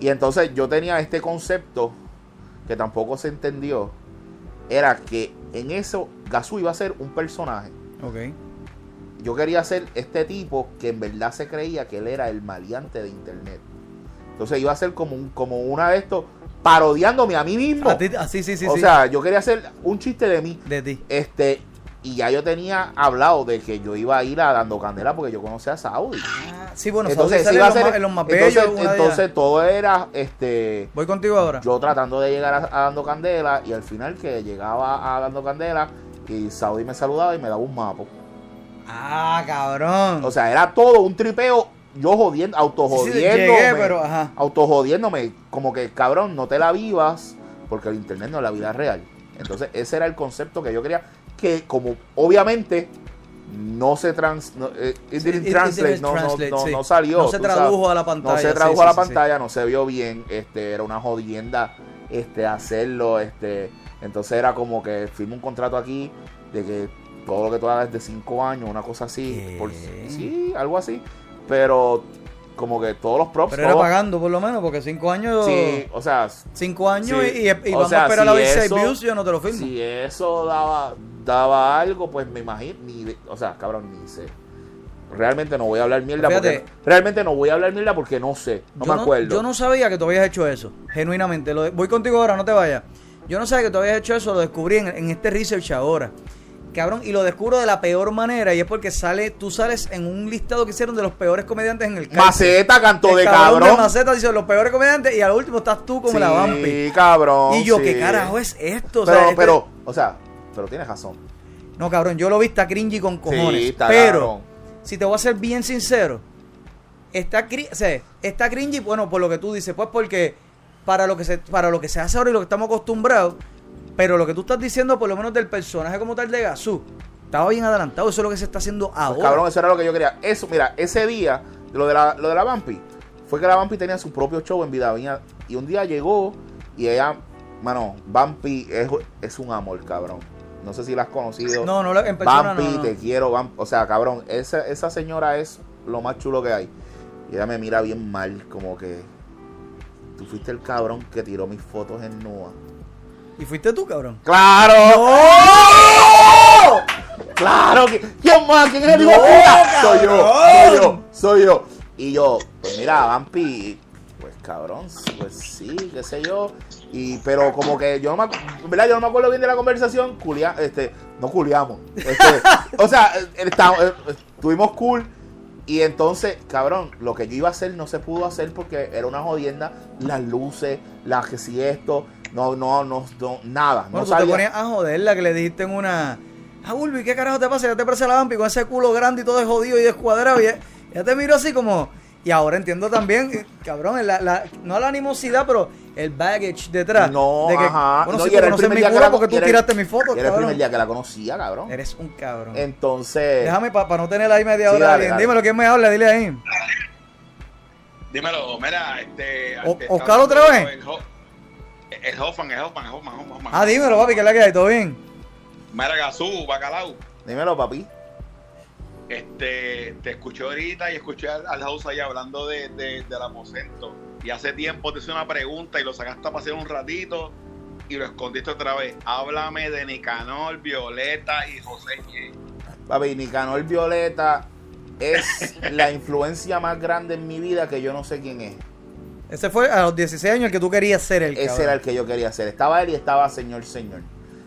Y entonces yo tenía este concepto que tampoco se entendió, era que en eso Gazú iba a ser un personaje. Ok. Yo quería ser este tipo que en verdad se creía que él era el maleante de internet. Entonces iba a ser como un, como una de estos parodiándome a mí mismo. A ti- ah, sí, sí, sí. o sea, yo quería hacer un chiste de mí. de ti. Este, y ya yo tenía hablado de que yo iba a ir a Dando Candela porque yo conocía a Saudi. Ah, sí, bueno, entonces, Saudi iba a los, ser- en los más entonces, bellos, todo era este Voy contigo ahora. yo tratando de llegar a, a Dando Candela y al final que llegaba a Dando Candela y Saudi me saludaba y me daba un mapa. Ah, cabrón. O sea, era todo un tripeo, yo jodiendo, Sí, sí, autojodiéndome. llegué, pero ajá. autojodiéndome, como que cabrón, no te la vivas, porque el internet no es la vida real. Entonces, ese era el concepto que yo quería, que como obviamente no se trans, no, it Sí, didn't it- it translate, didn't no, no- translate, no- sí. no salió. No se tradujo sabes. a la pantalla. No se sí, tradujo sí, a la sí, sí. pantalla, no se vio bien, este, era una jodienda este, hacerlo, este, entonces era como que firma un contrato aquí de que todo lo que tú hagas de cinco años, una cosa así, sí, algo así, pero como que todos los props, Pero era todos- pagando por lo menos, porque cinco años. Sí, o sea, Cinco años Sí. y, y- y O vamos sea, a esperar si a ver seis eso- views, yo no te lo firmo. si eso daba, daba algo, pues me imagino, ni o sea, cabrón, ni sé. Realmente no voy a hablar mierda Fíjate. porque realmente no voy a hablar mierda porque no sé, no me acuerdo. yo no sabía que tú habías hecho eso, genuinamente. Lo de- voy contigo ahora, no te vayas. Yo no sabía que tú habías hecho eso, lo descubrí en, en este research ahora. Cabrón, y lo descubro de la peor manera, y es porque sale, tú sales en un listado que hicieron de los peores comediantes en el cárcel. Maceta, canto El de cabrón. cabrón. de Maceta dice los peores comediantes, y al último estás tú como sí, la vampi. cabrón. Y yo, sí. ¿qué carajo es esto? O Pero, sea, este- pero, o sea, pero tienes razón. No, cabrón, yo lo vi, está cringy con cojones. Sí, está pero, cabrón. si te voy a ser bien sincero, está, cri- o sea, está cringy, bueno, por lo que tú dices, pues porque para lo que se, para lo que se hace ahora y lo que estamos acostumbrados, pero lo que tú estás diciendo, por lo menos del personaje como tal de Gazú, estaba bien adelantado, eso es lo que se está haciendo Pues, ahora. cabrón, eso era lo que yo quería. Eso, mira, ese día, lo de la, lo de la Vampi, fue que la Vampi tenía su propio show en Vida Viña. Y un día llegó y ella, mano, Vampi es, es un amor, cabrón. No sé si la has conocido. no, no, en persona Vampi, no, no. te quiero, Vamp- O sea, cabrón, esa, esa señora es lo más chulo que hay. Y ella me mira bien mal, como que tú fuiste el cabrón que tiró mis fotos en Nua. Y fuiste tú, cabrón. ¡Claro! ¡Claro! que- ¿Quién más? ¿Quién es el hijo No? Soy yo, soy yo, soy yo. Y yo, pues mira, Vampi, pues cabrón, pues sí, qué sé yo. Y, pero como que yo no me, ¿verdad? Yo no me acuerdo bien de la conversación, culia, este, no culiamos. Este, o sea, eh, eh, estuvimos cool. Y entonces, cabrón, lo que yo iba a hacer no se pudo hacer porque era una jodienda. Las luces, las que si esto, no, no, no, no, nada. Bueno, no tú te ponías a joderla que le dijiste en una. Ah, Bulbi, ¿qué carajo te pasa? Ya te parece la vampi con ese culo grande y todo es jodido y descuadrado. Y ya, ya te miro así como. Y ahora entiendo también, eh, cabrón, la, la- no la animosidad, pero el baggage detrás. No, de que, ajá. Bueno, No, sí, y era el mi día que culo la- porque tú tiraste mis fotos, Era el primer día que la conocía, cabrón. Eres un cabrón. Entonces, Déjame para no tener ahí media Sí, hora. dale, alguien. dale. Dímelo, ¿quién me habla? Dile ahí. Dímelo, mira, este. O- este, ¿Oscar otra vez? El Hoffman, el Hoffman, el Hoffman, Hoffman. Ah, dímelo, papi, ¿qué es la que hay? ¿Todo bien? Mira, Gazú, Bacalao. dímelo, papi. Este, te escuché ahorita y escuché al, al house ahí hablando de, de- del aposento. Y hace tiempo te hice una pregunta y lo sacaste a pasear un ratito y lo escondiste otra vez. Háblame de Nicanor, Violeta y José. Papi, Nicanor Violeta es la influencia más grande en mi vida que yo no sé quién es. Ese fue a los 16 años el que tú querías ser el Ese cabrón. era el que yo quería hacer. Estaba él y estaba Señor Señor.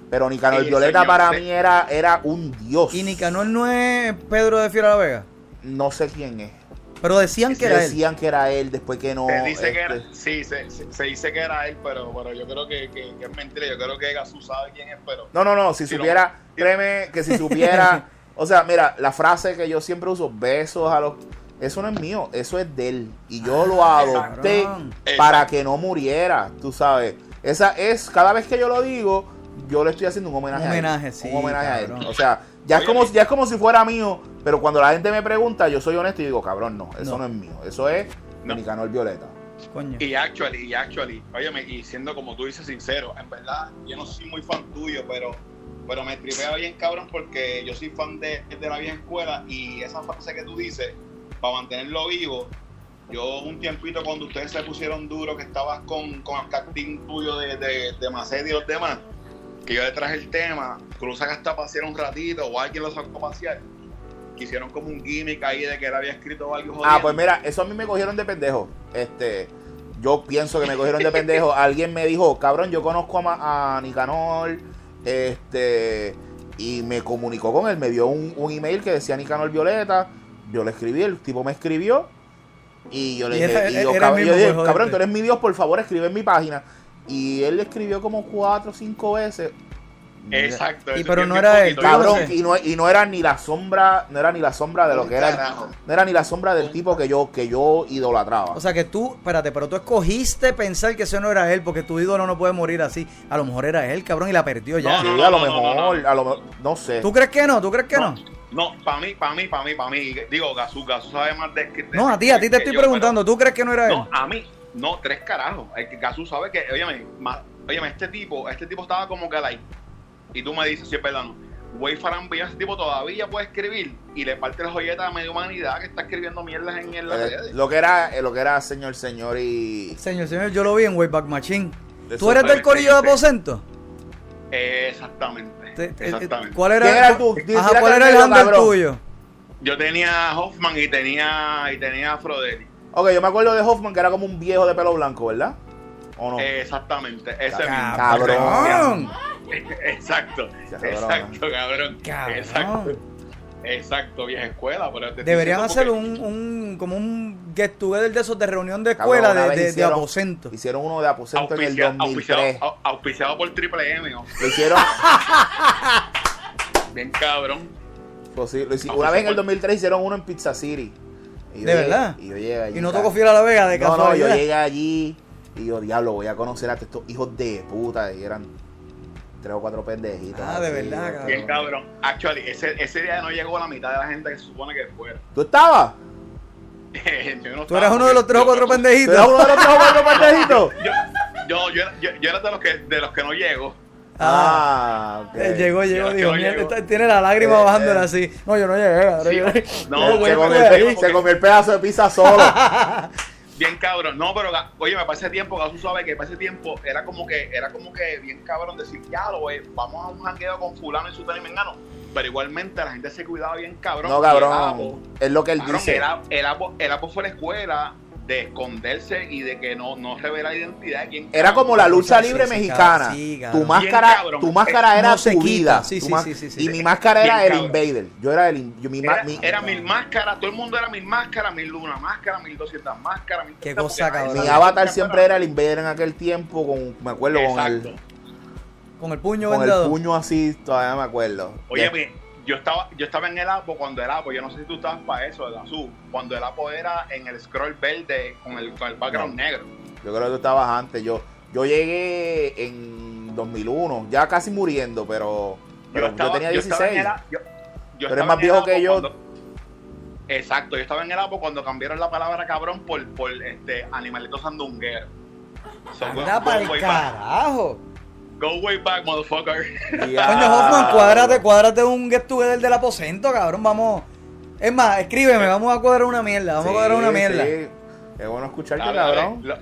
Pero Nicanor Sí, Violeta señor, para sí. mí era, era un dios. Y Nicanor no es Pedro de Fiera la Vega. No sé quién es. Pero decían que era él. Decían que era él, después que no. Se dice que este, era, sí, se, se- se dice que era él, pero, pero yo creo que, que- que es mentira. Yo creo que Gazú sabe quién es, pero No, no, no, si supiera, no. [LAUGHS] créeme que si supiera, [LAUGHS] o sea, mira, la frase que yo siempre uso, besos a los, eso no es mío, eso es de él. Y yo lo adopté cabrón. para que no muriera, tú sabes. Esa es, cada vez que yo lo digo, yo le estoy haciendo un homenaje, Un homenaje, a él. sí, Un homenaje a él. O sea, ya es, como, ya es como si fuera mío, pero cuando la gente me pregunta, yo soy honesto y digo, cabrón, no, eso No. no, es mío. Eso es No. Nicanor Violeta. Coño. Y actually, y actually, óyeme, y siendo como tú dices sincero, en verdad, yo no soy muy fan tuyo, pero, pero me tripea bien cabrón porque yo soy fan de, de la vieja escuela y esa frase que tú dices, para mantenerlo vivo, yo un tiempito cuando ustedes se pusieron duro, que estabas con, con el casting tuyo de, de, de y los demás, que yo le traje el tema, tú lo sacaste a pasear un ratito o alguien lo sacó a pasear, que hicieron como un gimmick ahí de que él había escrito algo Ah, pues mira, eso a mí me cogieron de pendejo. Este, yo pienso que me cogieron de pendejo. [LAUGHS] Alguien me dijo, cabrón, yo conozco a, Ma- a Nicanor, este, y me comunicó con él, me dio un, un email que decía Nicanor Violeta. Yo le escribí, el tipo me escribió. Y yo le dije, era- y yo, cab- yo dije, cabrón, tú eres mi Dios, por favor, escribe en mi página. Y él le escribió como cuatro o cinco veces. Exacto. Y eso pero no era él, Cabrón, y no, y no era ni la sombra, no era ni la sombra de lo que era, no era ni la sombra del tipo que yo, que yo idolatraba. O sea que tú, espérate, pero tú escogiste pensar que ese no era él, porque tu ídolo no puede morir así. A lo mejor era él, cabrón, y la perdió ya. No, Sí, no, a lo mejor, no, no. a lo mejor, no sé. ¿Tú crees que no? ¿Tú crees que no? No, para mí, para mí, para mí, para mí. Digo, Gazú, Gazú sabe más de que. No, a ti, a ti te estoy yo, preguntando. ¿Tú crees que no era él? No, a mí, no, tres carajos. El que Gazú sabe que, óyeme, este tipo, este tipo estaba como que like. Y tú me dices si es verdad o no. Way Farambi, ese tipo todavía puede escribir y le parte la joyeta a media humanidad que está escribiendo mierdas en, en las Eh, redes. lo que era, eh, lo que era señor, señor y Señor, señor, yo lo vi en Wayback Machine. ¿Tú eres del corillo de aposento? Eh, exactamente. Te- te- exactamente. ¿Cuál era, ¿Quién era Ajá, tírate ¿cuál era el medio, handle tuyo? Yo tenía Hoffman y tenía y tenía Frodeli. Ok, yo me acuerdo de Hoffman que era como un viejo de pelo blanco, ¿verdad? ¿O no? Eh, exactamente, ese mismo. Cabrón. [LAUGHS] Exacto, exacto, cabrón. Cabrón. Exacto. Exacto, vieja escuela. Pero te Deberían hacer un, un como un get together de esos de reunión de escuela de, de- de hicieron- aposento. Hicieron uno de aposento en el auspicia- 2003. auspiciado, au- auspiciado por Triple M, ¿no? Lo hicieron, [LAUGHS] bien cabrón. pues sí, lo hicieron- una vez en el 2003 hicieron uno en Pizza City. Y ¿De llegué- verdad? Y yo llegué allí. Y no tocó fiel a la Vega de No, no, yo casualidad. llegué allí y yo, diablo, voy a conocer a estos hijos de puta. Y eran tres o cuatro pendejitos. Ah, de así, verdad, cabrón. Bien cabrón. Actually, ese, ese día no llegó la mitad de la gente que se supone que fuera. ¿Tú estabas? [LAUGHS] Yo no Tú eras uno de los tres o cuatro ¿Tú [LAUGHS] pendejitos. eras uno de los tres o cuatro pendejitos? Yo, yo, yo, yo, yo era de los que, de los que no llego. Ah, ok. Eh, Llegó, llegó, que no mierda, llegó. está- tiene la lágrima Eh, bajándole eh. así. No, yo no llegué, cabrón. Sí, yo- no, güey, se, comió el, se comió el pedazo de pizza solo. [LAUGHS] Bien cabrón. No, pero oye, me parece tiempo, Gasu sabe que para ese tiempo era como que, era como que bien cabrón decir, ya lo güey, vamos a un jangueo con fulano y su y mengano. Pero igualmente la gente se cuidaba bien cabrón. No, cabrón. Apo- Es lo que él cabrón, dice. El, el, Apo, el Apo fue a la escuela de esconderse y de que no, no revela la identidad de quién Era como la lucha Sí, libre sí, mexicana. tu máscara, cabrón. tu máscara Eh, era no tu quita. vida. Sí, Tu sí, ma- sí, sí, sí. Y mi máscara era Bien el cabrón. invader. Yo era el in- yo, mi, Era, mi- era mil máscaras, todo el mundo era mil máscaras, mil una máscara, mil doscientas máscaras. mil Qué cosa, cabrón. mi avatar siempre era el invader en aquel tiempo con me acuerdo con el Con el puño con el puño así, todavía me acuerdo. Oye, mi- yo estaba, yo estaba en el Apo cuando el Apo, yo no sé si tú estabas para eso, el azul, cuando el Apo era en el scroll verde con el, con el background No. negro. yo creo que tú estabas antes. Yo yo llegué en 2001, ya casi muriendo, pero pero yo, estaba- tenía yo estaba 16. en el A- yo- yo Tú eres estaba más viejo que yo. cuando- exacto, yo estaba en el Apo cuando cambiaron la palabra cabrón por, por este animalito sandunguero. So, Anda back. carajo. Go way back, motherfucker. Ya. Coño, Hoffman, cuádrate, cuádrate un get together del aposento, cabrón. Vamos. Es más, escríbeme, vamos a cuadrar una mierda. Vamos a cuadrar una mierda. sí. Es bueno escucharte, Dale, dale. cabrón. Lo,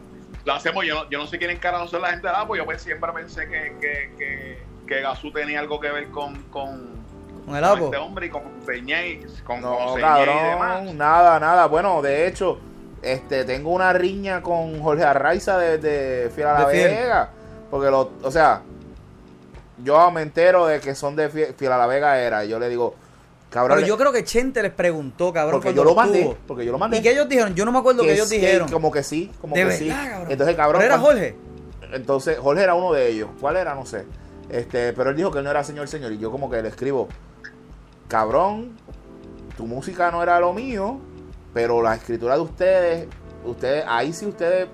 lo hacemos, yo no, yo no sé quién encarado son la gente del Apo, yo pues siempre pensé que, que, que, que Gazú tenía algo que ver con, con, Con el con apo. este hombre y con Señé, con, No, con Señé y demás. cabrón, nada, nada. Bueno, de hecho, este, tengo una riña con Jorge Arraiza de, de Fiel a la De Fiel. Vega. Porque, lo, o sea, yo me entero de que son de Fiel, a la Vega era. y Yo le digo, cabrón, Pero yo creo que Chente les preguntó, cabrón. porque yo lo mandé. Porque yo lo mandé. ¿Y qué ellos dijeron? Yo no me acuerdo que, ellos sí, dijeron. Como que sí, como de que verdad, sí. cabrón. Entonces, cabrón. ¿Pero era Jorge? Entonces, Jorge era uno de ellos. ¿Cuál era? No sé. Este, pero él dijo que él no era señor, señor. Y yo como que le escribo, cabrón, tu música no era lo mío. pero la escritura de ustedes, ustedes, ahí sí ustedes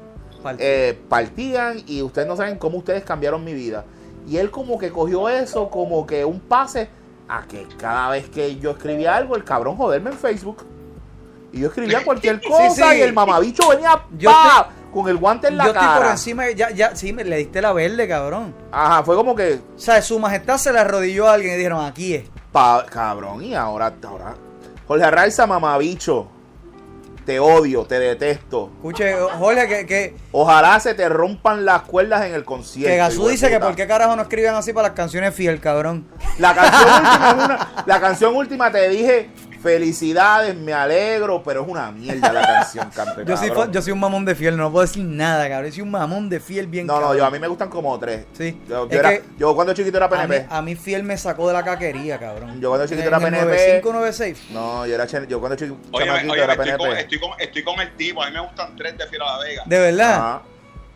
eh, partían y ustedes no saben cómo ustedes cambiaron mi vida. Y él como que cogió eso como que un pase a que cada vez que yo escribía algo, el cabrón joderme en Facebook. Y yo escribía cualquier [LAUGHS] cosa Sí, sí. y el mamabicho venía Yo ¡pa! con el guante en la Yo estoy por cara. encima, ya, ya, sí, me, le diste la verde, cabrón. Ajá, fue como que, O sea, su majestad se le arrodilló a alguien y dijeron, aquí es. pa- cabrón, y ahora, ahora. Jorge Arraiza, mamabicho. Te odio, te detesto. Escuche, Jorge, que, que, Ojalá se te rompan las cuerdas en el concierto. que de dice que por qué carajo no escriben así para las canciones fiel, cabrón. La canción [LAUGHS] última es una. La canción última te dije. Felicidades, me alegro, pero es una mierda la canción, [LAUGHS] canto de Yo soy, yo soy un mamón de fiel, no puedo decir nada, cabrón. Yo soy un mamón de fiel bien No, no, cabrón. yo a mí me gustan como tres. Sí. Yo, Es yo era- que yo cuando chiquito era a mí, PNP. a mí fiel me sacó de la caquería, cabrón. Yo cuando chiquito En era PNP. 9596. No, yo era chen- yo cuando chiquito Oye, chamaquito oye, era estoy, con, PNP. estoy, con, estoy con el tipo. A mí me gustan tres de Fiera La Vega. De verdad. Ajá.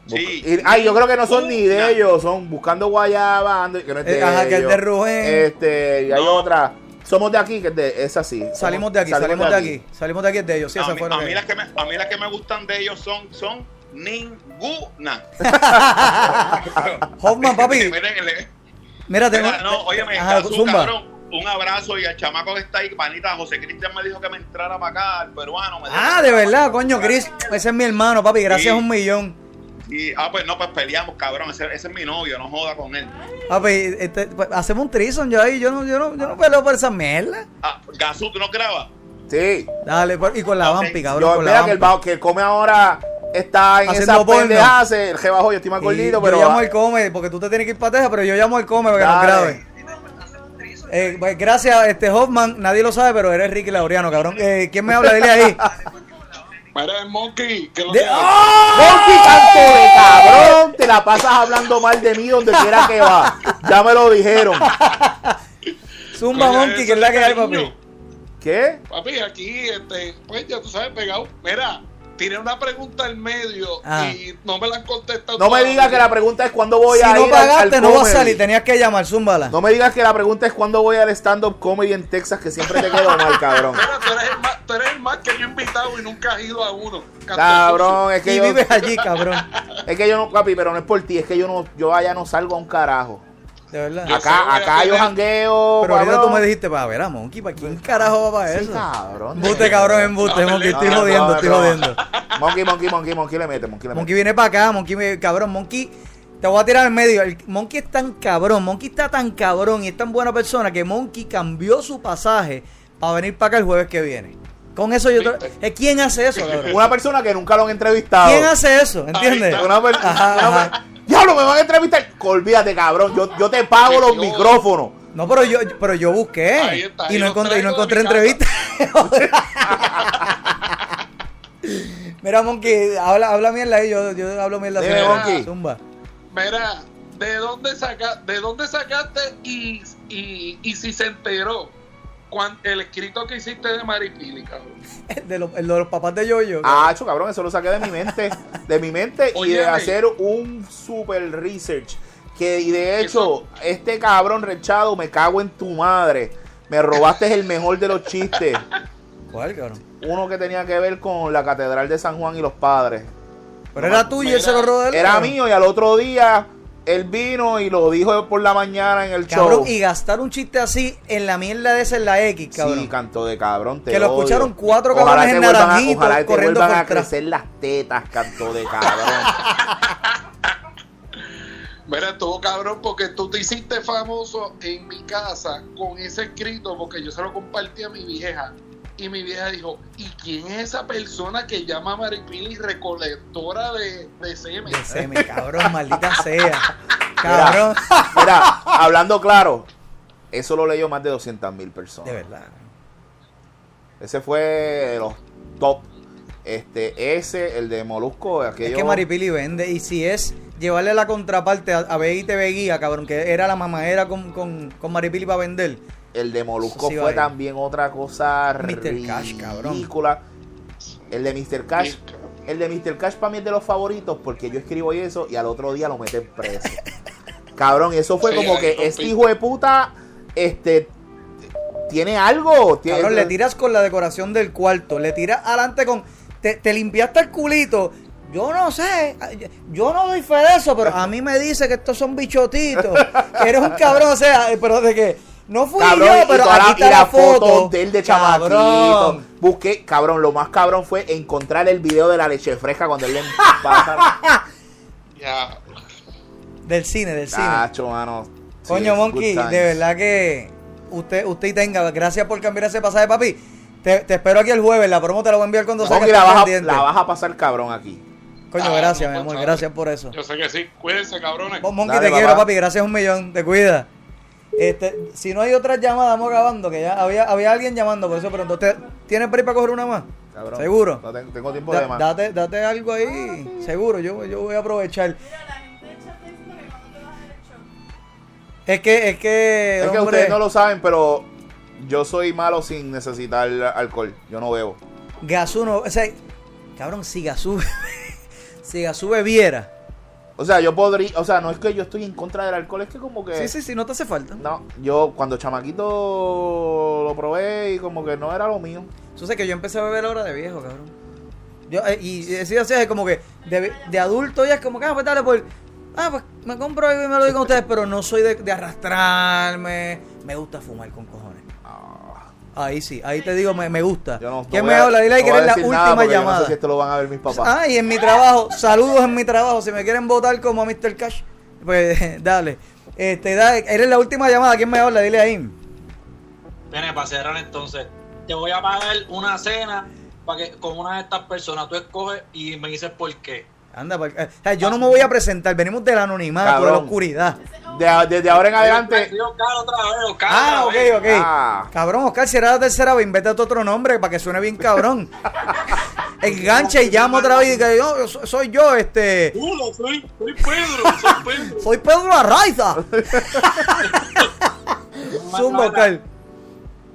Sí. Y- ay, yo creo que no son ni de ellos, son Buscando Guayaba, ando- que no es de Eh, ajá, que es ellos. de Rubén. Este, y hay No. otra. Somos de aquí, que es de, es así. Somos- Salimos de aquí, salimos de aquí. Salimos de aquí es de ellos. Sí, a, esa mí, a mí las que me, a mí las que me gustan de ellos son, son ninguna. [LAUGHS] Hoffman, papi. [LAUGHS] Mira, tengo. Mira, no, óyeme, Ajá, Gazú, zumba. cabrón, un abrazo y al chamaco que está ahí, panita, José Cristian me dijo que me entrara para acá, el peruano. me dijo Ah, de me verdad, coño, acá. Ese es mi hermano, papi. Gracias Sí. un millón. Y, ah, pues no, pues peleamos, cabrón, ese, ese es mi novio, no joda con él. Papi, este, pues, hacemos un trison yo ahí. Yo no, yo no, yo no peleo por esa mierda. Ah, Gazú, ¿tú no grabas? Sí. Dale, por- y con la Ok. vampi, cabrón. Yo, con la que el, bajo- que come ahora está en Haciendo esa pendeja, hace el jebajo, yo estoy más gordito, yo pero. llamo al come, porque tú te tienes que ir para Texas, pero yo llamo al come para que nos grabe. Eh, pues, gracias, este Hoffman. Nadie lo sabe, pero eres Ricky Laureano, cabrón. Eh, ¿Quién me habla? Dile ahí. [LAUGHS] Mira, el Monkey, que lo De- ¡Ah! Monkey, canto de cabrón, te la pasas hablando mal de mí donde quiera que va. Ya me lo dijeron. [LAUGHS] Zumba Coño, Monkey, que es la que hay, papi. ¿Qué? Papi, aquí, este, pues ya tú sabes, pegado. Mira, tiré una pregunta al medio Ah. y no me la han contestado. No me digas que la pregunta es cuándo voy Si a no ir al- al, pagaste, no vas a comedy. salir. Tenías que llamar, zúmbala. No me digas que la pregunta es cuándo voy al stand-up comedy en Texas, que siempre te quedo mal, cabrón. Mira, tú eres, el más, tú eres el más que yo he invitado y nunca has ido a uno. Cabrón, es que Y yo, vives allí, cabrón. es que yo no, papi, pero no es por ti, es que yo no, yo allá no salgo a un carajo. De verdad. Yo Acá, acá yo jangueo, Pero ahorita tú me dijiste, para ver a Monkey, ¿para quién carajo va para Sí, eso? cabrón. Embuste, cabrón, embuste, No, Monkey. no, Estoy no, jodiendo, no, estoy no. jodiendo. Monkey, monkey, monkey, monkey le mete, monkey le Monkey mete. viene para acá, Monkey, cabrón, Monkey, te voy a tirar al medio. El Monkey es tan cabrón, Monkey está tan cabrón y es tan buena persona que Monkey cambió su pasaje para venir para acá el jueves que viene. Con eso yo te... ¿Eh, ¿Quién hace eso, cabrón? Una persona que nunca lo han entrevistado. ¿Quién hace eso? ¿Entiendes? Una per- Ajá, una ajá. per- Diablo, me van a entrevistar. Olvídate, cabrón. Yo, yo te pago los Yo- micrófonos. No, pero yo, pero yo busqué Ahí está, y no encontré, y no encontré entrevista. [LAUGHS] Mira, Monkey, habla, habla mierda ahí, yo, yo hablo mierda. Dime. Monkey. Zumba. Mira, ¿de dónde, saca, de dónde sacaste y, y, y si se enteró el escrito que hiciste de Maripili, cabrón? El [LAUGHS] de, los, el de los papás de Yoyo. Ah, cho, cabrón, eso lo saqué de mi mente. De mi mente y de hacer un super research. Que, y de hecho, este cabrón rechado, me cago en tu madre. Me robaste el mejor de los chistes. ¿Cuál, cabrón? Uno que tenía que ver con la Catedral de San Juan y los padres. Pero era tuyo y se lo robó. Era mío y al otro día él vino y lo dijo por la mañana en el Cabrón, show. y gastar un chiste así en la mierda de esa en la X, cabrón. Sí, canto de cabrón. Te Que lo odio. escucharon cuatro Ojalá cabrones te en naranjito, Ojalá te corriendo vuelvan a crecer las tetas, canto de cabrón. [LAUGHS] Mira, estuvo cabrón porque tú te hiciste famoso en mi casa con ese escrito porque yo se lo compartí a mi vieja. Y mi vieja dijo, ¿y quién es esa persona que llama a Maripili recolectora de, de semen? De semen, cabrón, [LAUGHS] maldita sea. Cabrón. Mira, hablando claro, eso lo leyó más de 200 mil personas. De verdad. Ese fue de los top. Este, ese, el de Molusco, aquello. Es que Maripili vende. Y si es llevarle la contraparte a, a TV Guía, cabrón, que era la mamadera con, con, con Maripili para vender. El de Molusco sí fue ahí. también otra cosa Mr. Cash, cabrón. ridícula. El de Mr. Cash, el de Mr. Cash para mí es de los favoritos porque yo escribo eso y al otro día lo meten preso. [LAUGHS] cabrón, y eso fue Sí, como que este hijo de puta, este, tiene algo. Tiene, Cabrón, le tiras con la decoración del cuarto, le tiras adelante con. Te, te limpiaste el culito. Yo no sé, yo no doy fe de eso, pero a mí me dice que estos son bichotitos. Que eres un cabrón, o sea, pero de que. No fui Cabrón, yo, y pero la- aquí y está la, la foto. de él de chamaquito. Busqué, cabrón, lo más cabrón fue encontrar el video de la leche fresca cuando él le pasa. [LAUGHS] Ya. Del cine, del cine. Cacho, mano. Sí, Coño, Monkey, de verdad que usted, usted y tenga, gracias por cambiar ese pasaje, papi. Te, te espero aquí el jueves, la promo te la voy a enviar cuando salga. La vas, a, la vas a pasar cabrón aquí. Coño, Ah, gracias, no, mi amor, gracias por eso. Yo sé que sí. Cuídense, cabrones. Vos, Monkey, Dale, te quiero, papi, gracias un millón, te cuida. Este, si no hay otras llamadas, vamos grabando, que ya había, había alguien llamando, por eso pregunto, ¿te- ¿tienes para ir para coger una más? Cabrón. ¿Seguro? No tengo, tengo tiempo Da- de más. date, date algo ahí, seguro, yo, yo voy a aprovechar. Mira, la gente está diciendo que cuando te vas a hacer el show. Es que, es que, es que ustedes no lo saben, pero yo soy malo sin necesitar alcohol. Yo no bebo. Gasú no, o sea, cabrón, si Gasú, [LAUGHS] si Gasú bebiera, O sea, yo podría. O sea, no es que yo estoy en contra del alcohol, es que como que. sí, sí, sí, no te hace falta. No, yo cuando chamaquito lo probé y como que no era lo mío. Yo sé que yo empecé a beber ahora de viejo, cabrón. Yo, eh, y decía así, es como que de, de adulto ya es como que, ah, pues dale, pues, ah, pues me compro algo y me lo doy con ustedes, pero no soy de, de arrastrarme. Me gusta fumar con cojones. Ahí sí, ahí te digo, me, me gusta. Yo no, no ¿Quién me a- habla? Dile ahí no que eres la última llamada. No sé si esto lo van a ver mis papás. Ah, y en mi trabajo, saludos en mi trabajo. Si me quieren votar como a Mr. Cash, pues [LAUGHS] dale. Este, dale, eres la última llamada. ¿Quién me habla? Dile ahí. Viene para cerrar entonces. Te voy a pagar una cena para que con una de estas personas tú escoges y me dices por qué. Anda, eh, sea, yo no me voy a presentar. Venimos del anonimato, de la oscuridad. De- desde ahora en adelante. Ah, ok, ok. Ah. Cabrón, Oscar, si era la tercera vez, invéntate otro nombre para que suene bien cabrón. [LAUGHS] Engancha y llama otra vez y diga, yo, soy- soy yo, este. Hola, soy, soy Pedro, soy Pedro. Soy Pedro Arraiza. [LAUGHS] Zumba, Oscar.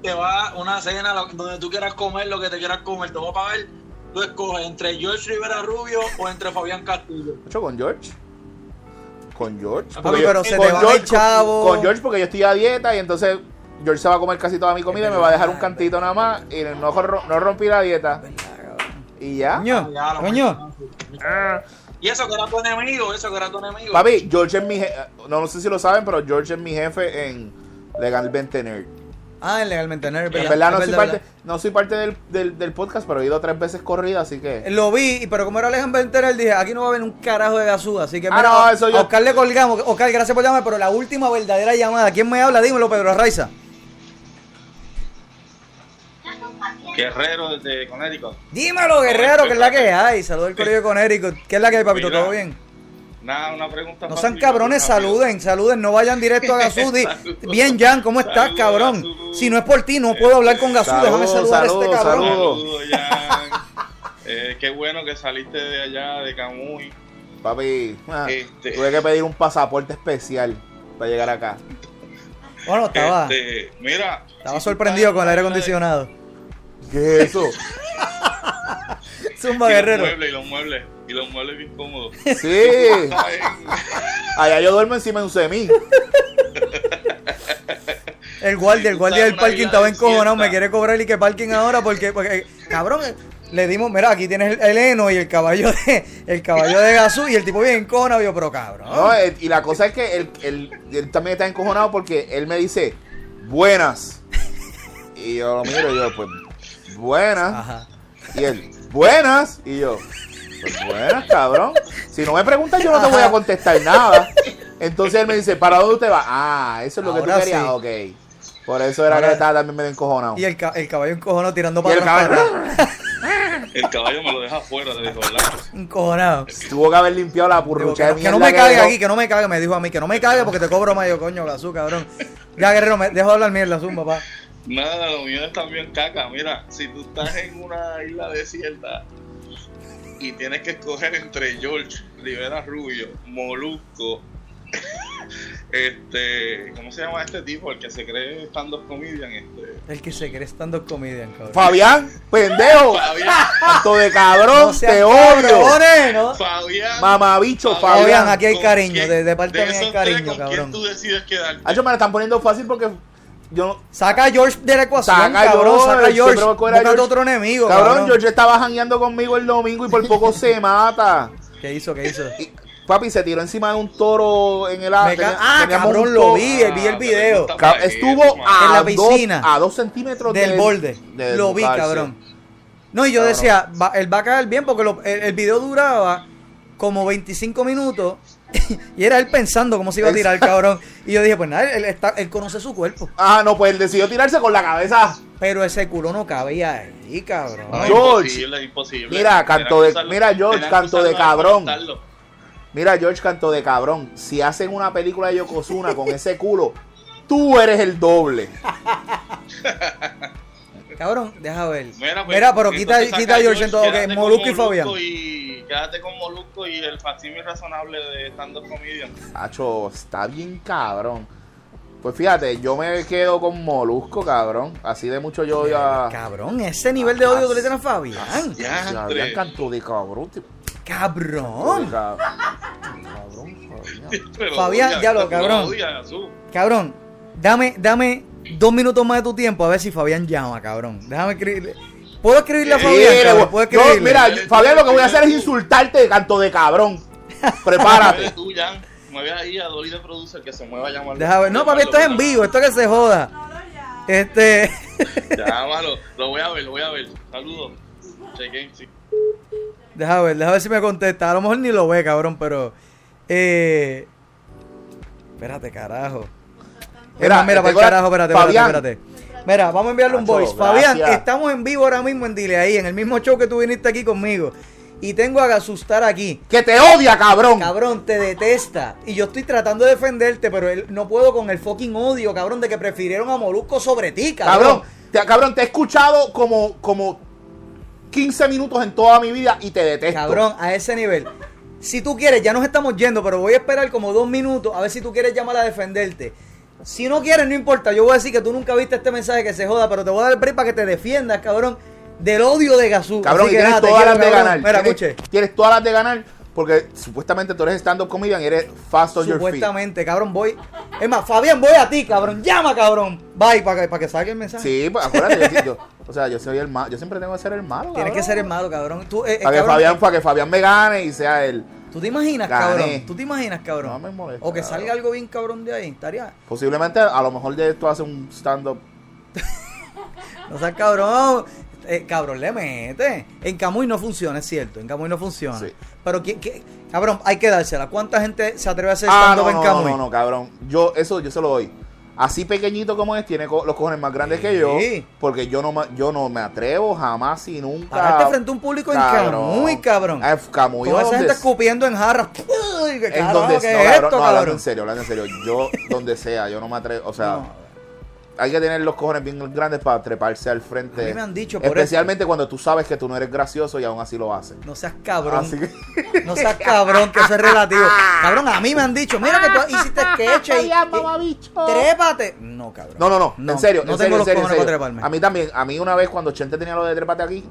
Te va una cena donde tú quieras comer lo que te quieras comer. Te voy a pagar. Tú escoges entre George Rivera Rubio o entre Fabián Castillo. ¿Hecho con George? ¿Con George? Papi, Porque yo- pero se con te van George- el chavo. Con, con George porque yo estoy a dieta y entonces George se va a comer casi toda mi comida y me va a dejar un cantito nada más y no, no rompí la dieta. Y ya. Coño, lo coño. Y eso que era tu enemigo, eso que era tu enemigo. Papi, George es mi jefe. No, no sé si lo saben, pero George es mi jefe en Legalmente Nerd. Ah, en legalmente nerd, En verdad no soy parte, no soy parte del, del, del podcast, pero he ido tres veces corrida, así que. Lo vi, pero como era Alejandro Ventener, dije, aquí no va a haber un carajo de gasú, así que Ah, mira, no, eso yo- a Oscar le colgamos. Oscar, gracias por llamar, pero la última verdadera llamada, ¿quién me habla? Dímelo, Pedro Arraiza. Guerrero desde Connecticut. Dímelo, guerrero, que es la que hay. Saludos al colegio con Eric. ¿Qué es la que hay, papito? Mira. ¿Todo bien? Nada, una pregunta. No sean cabrones, saluden, saluden, no vayan directo a Gasú. di- Saludos. Bien, Jan, ¿cómo estás, Saludos, cabrón? saludos. Si no es por ti, no puedo hablar con Gasú. Déjame Saludos, saludar a este cabrón. saludos. Jan. Eh, qué bueno que saliste de allá, de Camuy. Papi, ah, Este- tuve que pedir un pasaporte especial para llegar acá. Bueno, estaba, Este, mira. estaba si sorprendido con el aire de- acondicionado. ¿Qué es eso? [LAUGHS] Zumba, Y los guerrero. muebles, y los muebles, y los muebles bien cómodos. Sí. [LAUGHS] Allá yo duermo encima de un semi. El guardia, el guardia del parking estaba encojonado. Me quiere cobrar y que parking ahora porque, porque cabrón, eh, le dimos, mira, aquí tienes el, el heno y el caballo de, el caballo de Gasú y el tipo bien encojonado. Yo, pero cabrón. No, eh, y la cosa es que él, él- él también está encojonado porque él me dice, buenas. Y yo lo miro y yo, pues, buenas. Ajá. Y él, buenas. Y yo, pues buenas, cabrón. Si no me preguntas, yo no te voy a contestar nada. Entonces él me dice, ¿para dónde usted va? Ah, eso es lo que tú querías. sí. Ok. Por eso era Ahora- que estaba también medio encojonado. Y el, ca- el caballo encojonado tirando para el caballo. [LAUGHS] El caballo me lo deja afuera de Orlando. Encojonado. tuvo que haber limpiado la purrucha que, de no, que no mierda me cague dejó. aquí, que no me cague, me dijo a mí, que no me cague porque te cobro. Yo, coño, Gasú, cabrón. Ya, guerrero, me dejo de hablar mierda, zumba, papá. Nada, lo mío es también caca. Mira, si tú estás en una isla desierta y tienes que escoger entre George Rivera Rubio, Molusco, [LAUGHS] este, ¿cómo se llama este tipo? El que se cree stand-up comedian, este. El que se cree estando comedian, cabrón. Fabián, pendejo. Fabián, Tanto de cabrón, sean te odio. ¿no? Fabián. Mamabicho, Fabián, Fabián. aquí hay ¿con cariño, quién- de, de parte mía hay esos tres, cariño, ¿con cabrón. quién tú decides quedar? Hacho, me la están poniendo fácil porque yo no- Saca a George de la ecuación, Saca a cabrón. George, saca a George. otro enemigo, cabrón, cabrón. George estaba jangueando conmigo el domingo y por poco se [LAUGHS] mata. ¿Qué hizo? ¿Qué hizo? Y, papi, se tiró encima de un toro en el ca- ah, cabrón, lo vi, vi el video. Estuvo a En la dos- piscina. a dos centímetros Del borde. de Lo vi, cabrón. No, y yo Cabrón. decía, va- él va a caer bien porque lo- el, el video duraba como 25 minutos [LAUGHS] y era él pensando cómo se iba a tirar el cabrón. Y yo dije, pues nada, él, está, él conoce su cuerpo. Ah, no, pues él decidió tirarse con la cabeza. Pero ese culo no cabía ahí, cabrón. No, George. imposible, imposible. Mira, canto de- que mira, George, que canto de usarlo cabrón. Mira, George Canto de cabrón. Si hacen una película de Yokozuna con ese culo, tú eres el doble. Cabrón, deja ver. Mira, Mira, pues, pero quita, quita a George en todo. con Molusco y Fabián. Y, quédate con Molusco y el facsimil razonable de stand-up comedian. Hacho, está bien cabrón. Pues fíjate, yo me quedo con Molusco, cabrón. Así de mucho yo ya. Cabrón, ese nivel de odio tú le tienes a Fabián. Ya, Fabián Canto de cabrón. Cabrón. Cabrón, [LAUGHS] Fabián. Fabián, ya lo, cabrón. Cabrón, dame, dame dos minutos más de tu tiempo a ver si Fabián llama, cabrón. Déjame escribirle. ¿Puedo escribirle a Fabián? mira, yo- Fabián, lo que voy a hacer es insultarte de canto de cabrón. [LAUGHS] Mueve Prepárate. tú, Jan. Mueve ahí a Dolly de Producer que se mueva a llamar. Deja ver. No, papi, esto es en vivo, esto que se joda. No, no, ya. Este. [LAUGHS] Llámalo, lo voy a ver, lo voy a ver. Saludos. Chequen, sí. Deja ver, deja ver si me contesta. A lo mejor ni lo ve, cabrón, pero. Eh. Espérate, carajo. Mira, Mira, mira, para el carajo, espérate, espérate, espérate. Mira, vamos a enviarle un voice. Fabián, estamos en vivo ahora mismo en Dile ahí, en el mismo show que tú viniste aquí conmigo. Y tengo a Gasustar aquí. Que te odia, cabrón. Cabrón, te detesta. Y yo estoy tratando de defenderte, pero él, no puedo con el fucking odio, cabrón, de que prefirieron a Molusco sobre ti, cabrón. Cabrón, te, cabrón, te he escuchado como, como 15 minutos en toda mi vida y te detesto. Cabrón, a ese nivel. Si tú quieres, ya nos estamos yendo, pero voy a esperar como dos minutos a ver si tú quieres llamar a defenderte. Si no quieres, no importa. Yo voy a decir que tú nunca viste este mensaje que se joda, pero te voy a dar el break para que te defiendas, cabrón, del odio de Gazú. Cabrón, Así que tienes nada, todas quiero, las de ganar. Mira, tienes, escuche. tienes todas las de ganar porque supuestamente tú eres stand-up comedian y eres fast on your feet. Supuestamente, cabrón, voy. Es más, Fabián, voy a ti, cabrón. Llama, cabrón. Bye, para que, para que salga el mensaje. Sí, pues acuérdate, yo, yo- o sea, yo soy el malo, yo siempre tengo que ser el malo. Tienes que ser el malo, cabrón. Tú, eh, eh, Para que, Fabián, para que Fabián me gane y sea él. ¿Tú te imaginas, Gané. cabrón? ¿Tú te imaginas, cabrón? No me molesta, O que cabrón. salga algo bien cabrón de ahí. Estaría. Posiblemente a lo mejor de esto hace un stand-up. [LAUGHS] No seas cabrón. Eh, cabrón, le mete. En Camuy no funciona, es cierto. En Camuy no funciona. Sí. Pero, ¿qué, qué? cabrón, hay que dársela. ¿Cuánta gente se atreve a hacer Ah, stand-up no, en no, Camuy? no, no, cabrón. Yo, eso yo se lo doy. Así pequeñito como es, tiene co- los cojones más grandes que yo. Porque yo no, yo no me atrevo jamás y nunca. Pararte frente a un público en Camuy, cabrón. Ah, Camuy, Con esa gente escupiendo en jarras. Uy, ¿Qué en donde no, es cabrón, esto, no, hablando cabrón? en serio, hablando en serio. Yo, donde sea, yo no me atrevo. O sea, No. Hay que tener los cojones bien grandes para treparse al frente. A mí me han dicho por Especialmente cuando tú sabes que tú no eres gracioso y aún así lo haces. No seas cabrón. Así que. No seas cabrón, que eso es relativo. Cabrón, a mí me han dicho, mira que tú hiciste [LAUGHS] sketch y, y- trépate. No, cabrón. No, no, no, en serio, no en tengo serio, los serio, en cojones serio. para treparme. A mí también, a mí una vez cuando Chente tenía lo de trepate aquí,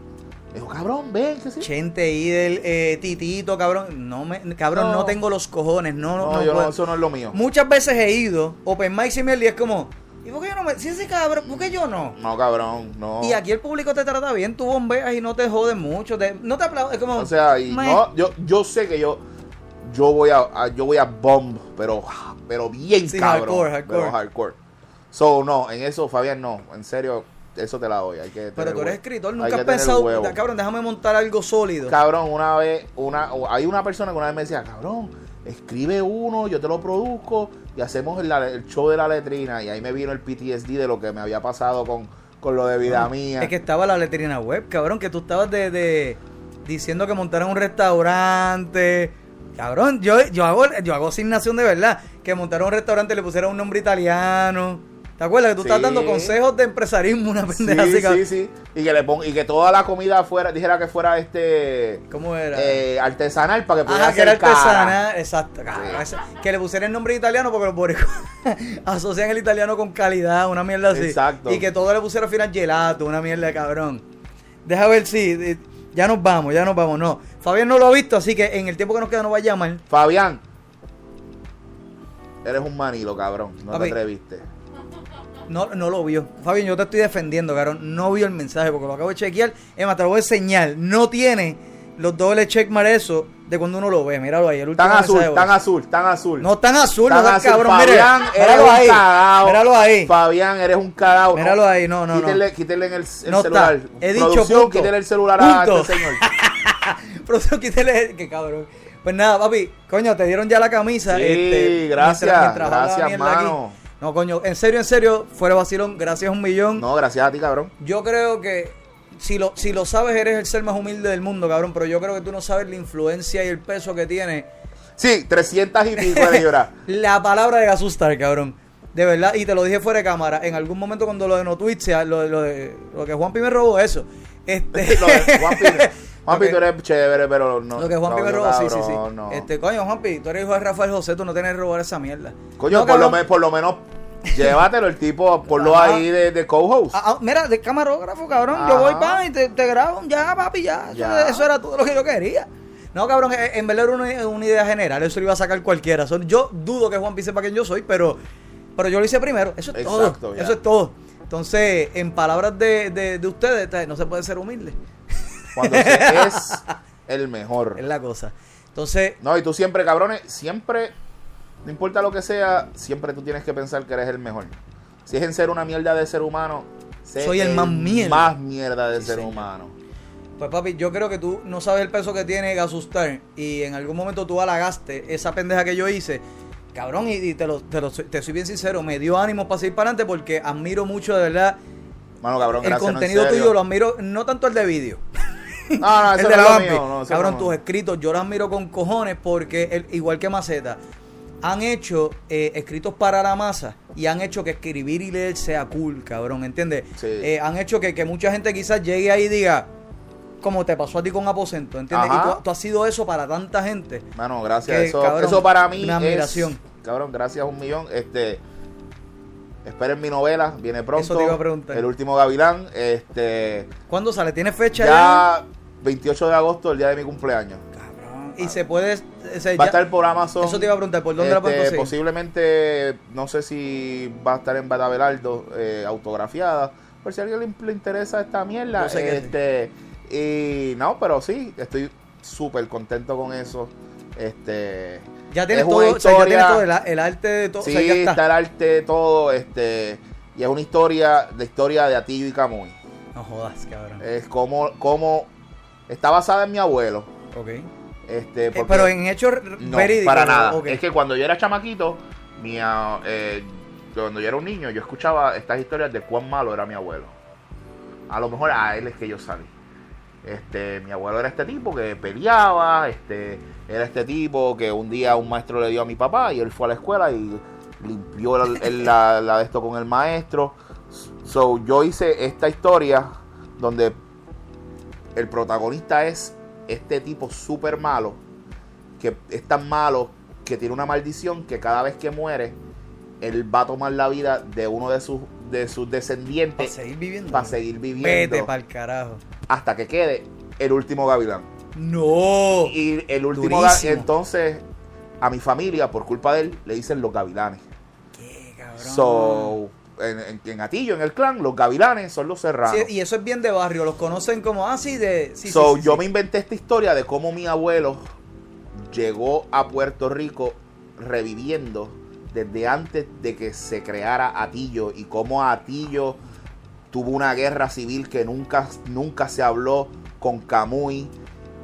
dijo, cabrón, ven, que sí. Chente y del eh, titito, cabrón. No me, cabrón, no, No. tengo los cojones. No, no, No, no yo no, puedo. eso no es lo mío. Muchas veces he ido, Open Mic y Mel, y es como, ¿y por qué yo no me.? Si ese cabrón, ¿por qué yo no? No, cabrón, no. Y aquí el público te trata bien, tú bombeas y no te joden mucho. te- no te aplaudes, es como. O sea, y no, yo, yo sé que yo, yo voy a, a- yo voy a bomb, pero, pero bien Sí, cabrón. hardcore, hardcore. Pero hardcore. So, no, en eso, Fabián, no, en serio, eso te la doy. Hay que Pero tú eres huevo. escritor, nunca has pensado, huevo. cabrón, déjame montar algo sólido. Cabrón, una vez, una, hay una persona que una vez me decía, cabrón, escribe uno, yo te lo produzco y hacemos el, el show de la letrina. Y ahí me vino el PTSD de lo que me había pasado con, con lo de vida mía. Es que estaba la letrina web, cabrón, que tú estabas de, de- diciendo que montaran un restaurante. Cabrón, yo, yo hago yo hago asignación de verdad. Que montaron un restaurante y le pusieran un nombre italiano. ¿Te acuerdas que tú estás Sí. dando consejos de empresarismo, una Sí, pendeja así, cabrón? sí, sí. Y que le pon, y que toda la comida fuera, dijera que fuera este ¿Cómo era? eh, artesanal para que pudiera Ajá, que era ser cara. artesana, exacto. Que le pusieran el nombre italiano porque los boricuas [LAUGHS] asocian el italiano con calidad, una mierda así. Exacto. Y que todo le pusiera al final gelato, una mierda de cabrón. Deja ver si. eh, Ya nos vamos, ya nos vamos. No. Fabián no lo ha visto, así que en el tiempo que nos queda nos va a llamar. Fabián, eres un manilo, cabrón. No Papi. te atreviste. No, no lo vio. Fabián, yo te estoy defendiendo, cabrón. No vio el mensaje porque lo acabo de chequear. Emma, te lo voy a enseñar. No tiene los dobles checkmarks eso de cuando uno lo ve. Míralo ahí. El último Tan azul, tan azul, tan azul. No tan azul, no Tan azul. cabrón. Fabián, eres míralo un ahí. cagao. Míralo ahí. Fabián, eres un cagao. Míralo No, ahí. No, no, no. quítenle, quítenle en el, el No está. celular. He dicho Producción, punto. quítenle el celular a Punto. este señor. [LAUGHS] Profesor, quítale. Qué cabrón. Pues nada, papi. Coño, te dieron ya la camisa. Sí, este, gracias, mientras- mientras gracias, mierda aquí. No, coño, en serio, en serio, fuera vacilón, gracias un millón. No, gracias a ti, cabrón. Yo creo que si lo, si lo sabes, eres el ser más humilde del mundo, cabrón. Pero yo creo que tú no sabes la influencia y el peso que tiene Sí, 300 y pico de llorar. [LAUGHS] la palabra de Gasustar, cabrón. De verdad, y te lo dije fuera de cámara. En algún momento cuando lo de No lo, lo, de, lo que Juanpi me robó, eso. [LAUGHS] Este, Lo de Juanpi, [LAUGHS] Juanpi, tú eres chévere, pero no. lo que Juanpi no, me robó, sí, sí, sí. no. Este, coño, Juanpi, tú eres hijo de Rafael José, tú no tienes que robar esa mierda. Coño, No, por, lo me- por lo menos llévatelo el tipo, ponlo Ajá. ahí de, de co-host. Ah, ah, mira, de camarógrafo, cabrón. Ajá. Yo voy pa y te, te grabo, ya, papi, ya. Eso, Ya. eso era todo lo que yo quería. No, cabrón, eh, en verdad era una, una idea general. Eso lo iba a sacar cualquiera. Yo dudo que Juan sepa quién yo soy, pero, pero yo lo hice primero. Eso es Exacto, todo. ya. Eso es todo. Entonces, en palabras de, de, de ustedes, no se puede ser humilde. Cuando se [LAUGHS] es el mejor. Es la cosa. Entonces, No, y tú siempre, cabrones, siempre, no importa lo que sea, siempre tú tienes que pensar que eres el mejor. Si es en ser una mierda de ser humano, Soy el más mierda. Más mierda de Sí, ser señor. humano. pues papi, yo creo que tú no sabes el peso que tiene Gasustar y en algún momento tú halagaste esa pendeja que yo hice. Cabrón, y, y te, lo, te, lo soy- te soy bien sincero, me dio ánimo para seguir para adelante porque admiro mucho de verdad Mano, cabrón, el no, contenido tuyo, lo admiro, no tanto el de vídeo. [LAUGHS] No, no, el de no la Vampi. no, Cabrón, tus escritos, yo los admiro con cojones porque, el- igual que Maceta, han hecho eh, escritos para la masa y han hecho que escribir y leer sea cool, cabrón, ¿entiendes? Sí. Eh, han hecho que, que mucha gente quizás llegue ahí y diga, como te pasó a ti con Aposento, ¿entiendes? Ajá. Y tú, tú has sido eso para tanta gente. Mano, gracias. Que, Eso, cabrón, eso para mí una admiración. es... Cabrón, gracias un millón. Este... Esperen mi novela, viene pronto. Eso te iba a preguntar. El último Gavilán. Este... ¿Cuándo sale? ¿Tiene fecha Ya 28 de agosto, el día de mi cumpleaños. Cabrón. Y se puede... Va a ya- estar por Amazon. Eso te iba a preguntar, ¿por dónde la Este, conseguir? Posiblemente, no sé si va a estar en Batabelardo, eh, autografiada. Por si a alguien le, interesa esta mierda. Este, Y no, pero sí, estoy súper contento con eso. Este, Ya tienes es todo, o sea, ya tienes historia- todo, el, el arte de todo. o sí, sea, ya está. está el arte, todo. Este, y es una historia, la historia de Atillo y Camuy. No jodas, cabrón. Es como, como está basada en mi abuelo. ok. Este, Eh, pero en hechos no, verídicos. para nada. Es que cuando yo era chamaquito, mi, eh, cuando yo era un niño, yo escuchaba estas historias de cuán malo era mi abuelo. A lo mejor a él es que yo salí. Este, mi abuelo era este tipo que peleaba, este, era este tipo que un día un maestro le dio a mi papá y él fue a la escuela y limpió el- el- [LAUGHS] la, la de esto con el maestro. So, yo hice esta historia donde el protagonista es este tipo súper malo, que es tan malo que tiene una maldición que cada vez que muere, él va a tomar la vida de uno de sus, de sus Para descendientes seguir viviendo. para seguir viviendo Vete pa'l carajo. hasta que quede el último gavilán. No. Y el último Durísimo. entonces a mi familia, por culpa de él, le dicen los gavilanes. Qué cabrón. So, en, en, en Atillo, en el clan, los gavilanes son los serranos. Sí, y eso es bien de barrio. Los conocen como así de. Sí, so, sí, yo me inventé esta historia de cómo mi abuelo llegó a Puerto Rico reviviendo desde antes de que se creara Atillo y cómo Atillo tuvo una guerra civil que nunca, nunca se habló con Camuy.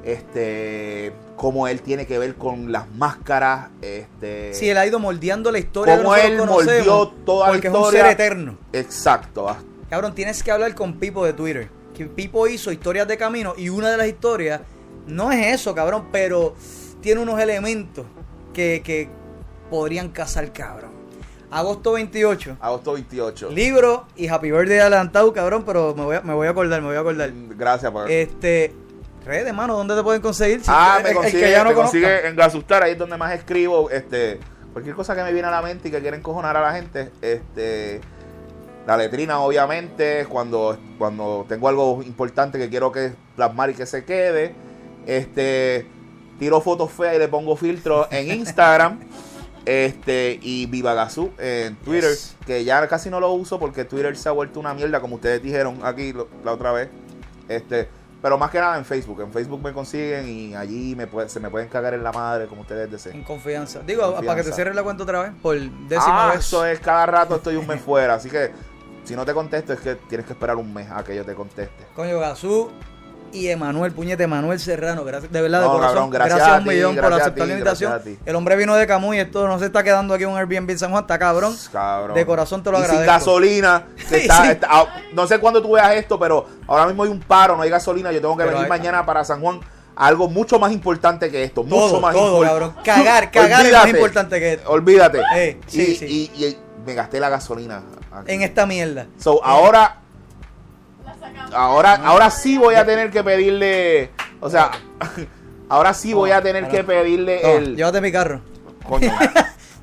Este, cómo él tiene que ver con las máscaras. Este, Sí, él ha ido moldeando la historia. cómo él moldeó toda la Porque es un historia. ser eterno. Exacto. Cabrón, tienes que hablar con Pipo de Twitter. Que Pipo hizo historias de camino y una de las historias no es eso, cabrón, pero tiene unos elementos que, que podrían casar, cabrón. Agosto 28. Agosto 28. Libro y Happy Birthday adelantado, cabrón, pero me voy a, me voy a acordar, me voy a acordar. Gracias por Este, redes, mano, ¿dónde te pueden conseguir? Si ah, el- me consigue, que ya no me consigue en Gasustar, ahí es donde más escribo. Este, cualquier cosa que me viene a la mente y que quiera encojonar a la gente. Este, la letrina, obviamente, cuando, cuando tengo algo importante que quiero que plasmar y que se quede. Este, tiro fotos feas y le pongo filtros en Instagram. [LAUGHS] Este, y Viva Gazú en Twitter, Yes. que ya casi no lo uso porque Twitter se ha vuelto una mierda, como ustedes dijeron aquí lo- la otra vez. Este, pero más que nada en Facebook. En Facebook me consiguen y allí me puede- se me pueden cagar en la madre, como ustedes En deseen. confianza. Digo, Confianza. para que te cierres la cuenta otra vez, por décima Ah, vez. eso es cada rato estoy un mes fuera, así que si no te contesto es que tienes que esperar un mes a que yo te conteste. Coño, Gazú y Emanuel, puñete, Emanuel Serrano, gracias, de verdad, de corazón, cabrón, gracias gracias, a un ti, millón por aceptar ti, la invitación. El hombre vino de Camuy, esto no se está quedando aquí en un Airbnb en San Juan, está cabrón. Cabrón. De corazón te lo y agradezco. sin gasolina. [LAUGHS] que Sí, está- sí. está- ah, no sé cuándo tú veas esto, pero ahora mismo hay un paro, no hay gasolina. Yo tengo que Pero venir hay- mañana para San Juan. Algo mucho más importante que esto. Todo, mucho más todo, cabrón. Cagar, [LAUGHS] cagar es más importante que esto. Olvídate. Eh, sí, y, sí. y- y me gasté la gasolina. aquí. En esta mierda. So, ahora. Ahora, ahora sí voy a tener que pedirle. O sea, [LAUGHS] ahora sí voy a tener que pedirle Toma, el. Llévate mi carro. coño. [LAUGHS]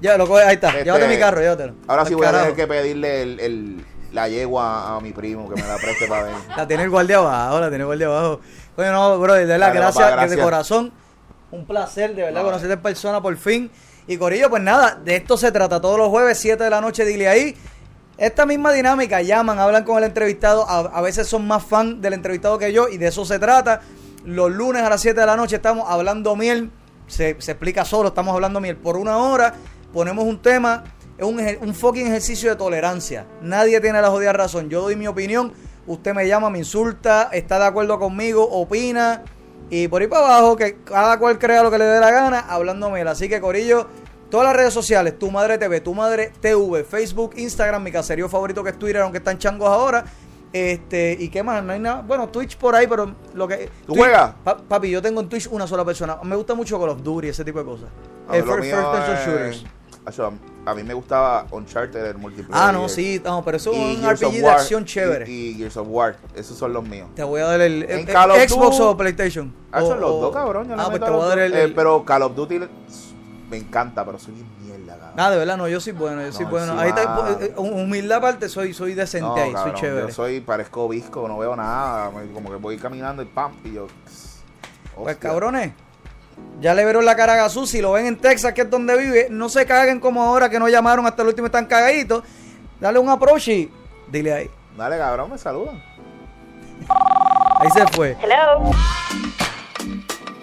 Ya, lo coge, ahí está. Este, llévate mi carro, llévatelo. Ahora sí voy a tener que pedirle el, el- la yegua a mi primo que me la preste para ver. [LAUGHS] La tiene el guardia abajo, la tiene el guardia abajo. Oye, no, bro, de verdad, gracias, de corazón. Un placer, de verdad, No. conocerte en persona por fin. Y Corillo, pues nada, de esto se trata. Todos los jueves, 7 de la noche, dile ahí. Esta misma dinámica, llaman, hablan con el entrevistado. A, veces son más fan del entrevistado que yo, y de eso se trata. Los lunes a las 7 de la noche estamos hablando miel. Se, explica solo, estamos hablando miel por una hora. Ponemos un tema. Es un, un fucking ejercicio de tolerancia. Nadie tiene la jodida razón. Yo doy mi opinión. Usted me llama, me insulta, está de acuerdo conmigo, opina. Y por ahí para abajo, que cada cual crea lo que le dé la gana, hablando miel. Así que, Corillo, todas las redes sociales, Tu Madre TV, Tu Madre TV, Facebook, Instagram, mi caserío favorito que es Twitter, aunque están changos ahora. Este, ¿y qué más? No hay nada. Bueno, Twitch por ahí, pero lo que. ¿Tú Twitch- juegas? Pa- papi, yo tengo en Twitch una sola persona. Me gusta mucho Call of Duty, ese tipo de cosas. A ver, lo first, first person es- shooters. A mí me gustaba Uncharted, el multiplayer. Ah, no, sí, no, pero eso es un Gears RPG de acción chévere. Y, y Gears of War, esos son los míos. Te voy a dar el, el- of Xbox Duty- o PlayStation. Ah, son los dos, cabrón. yo Ah, pues te voy a dar el. Eh, el- pero Call of Duty me encanta, pero soy bien mierda, cabrón. Ah, de verdad, no, yo soy bueno, yo soy No, bueno. sí, Ahí está, va. eh, humildad aparte, soy, soy decente No, ahí, cabrón, soy chévere. Yo soy, parezco visco, no veo nada. Como que voy caminando y pam, y yo. Pues hostia. cabrones, ya le vieron la cara a Gazú. Si lo ven en Texas, que es donde vive, no se caguen como ahora que no llamaron hasta el último y están cagaditos. Dale un approach y dile ahí. Dale, cabrón, me saludan. Ahí se fue. Hello.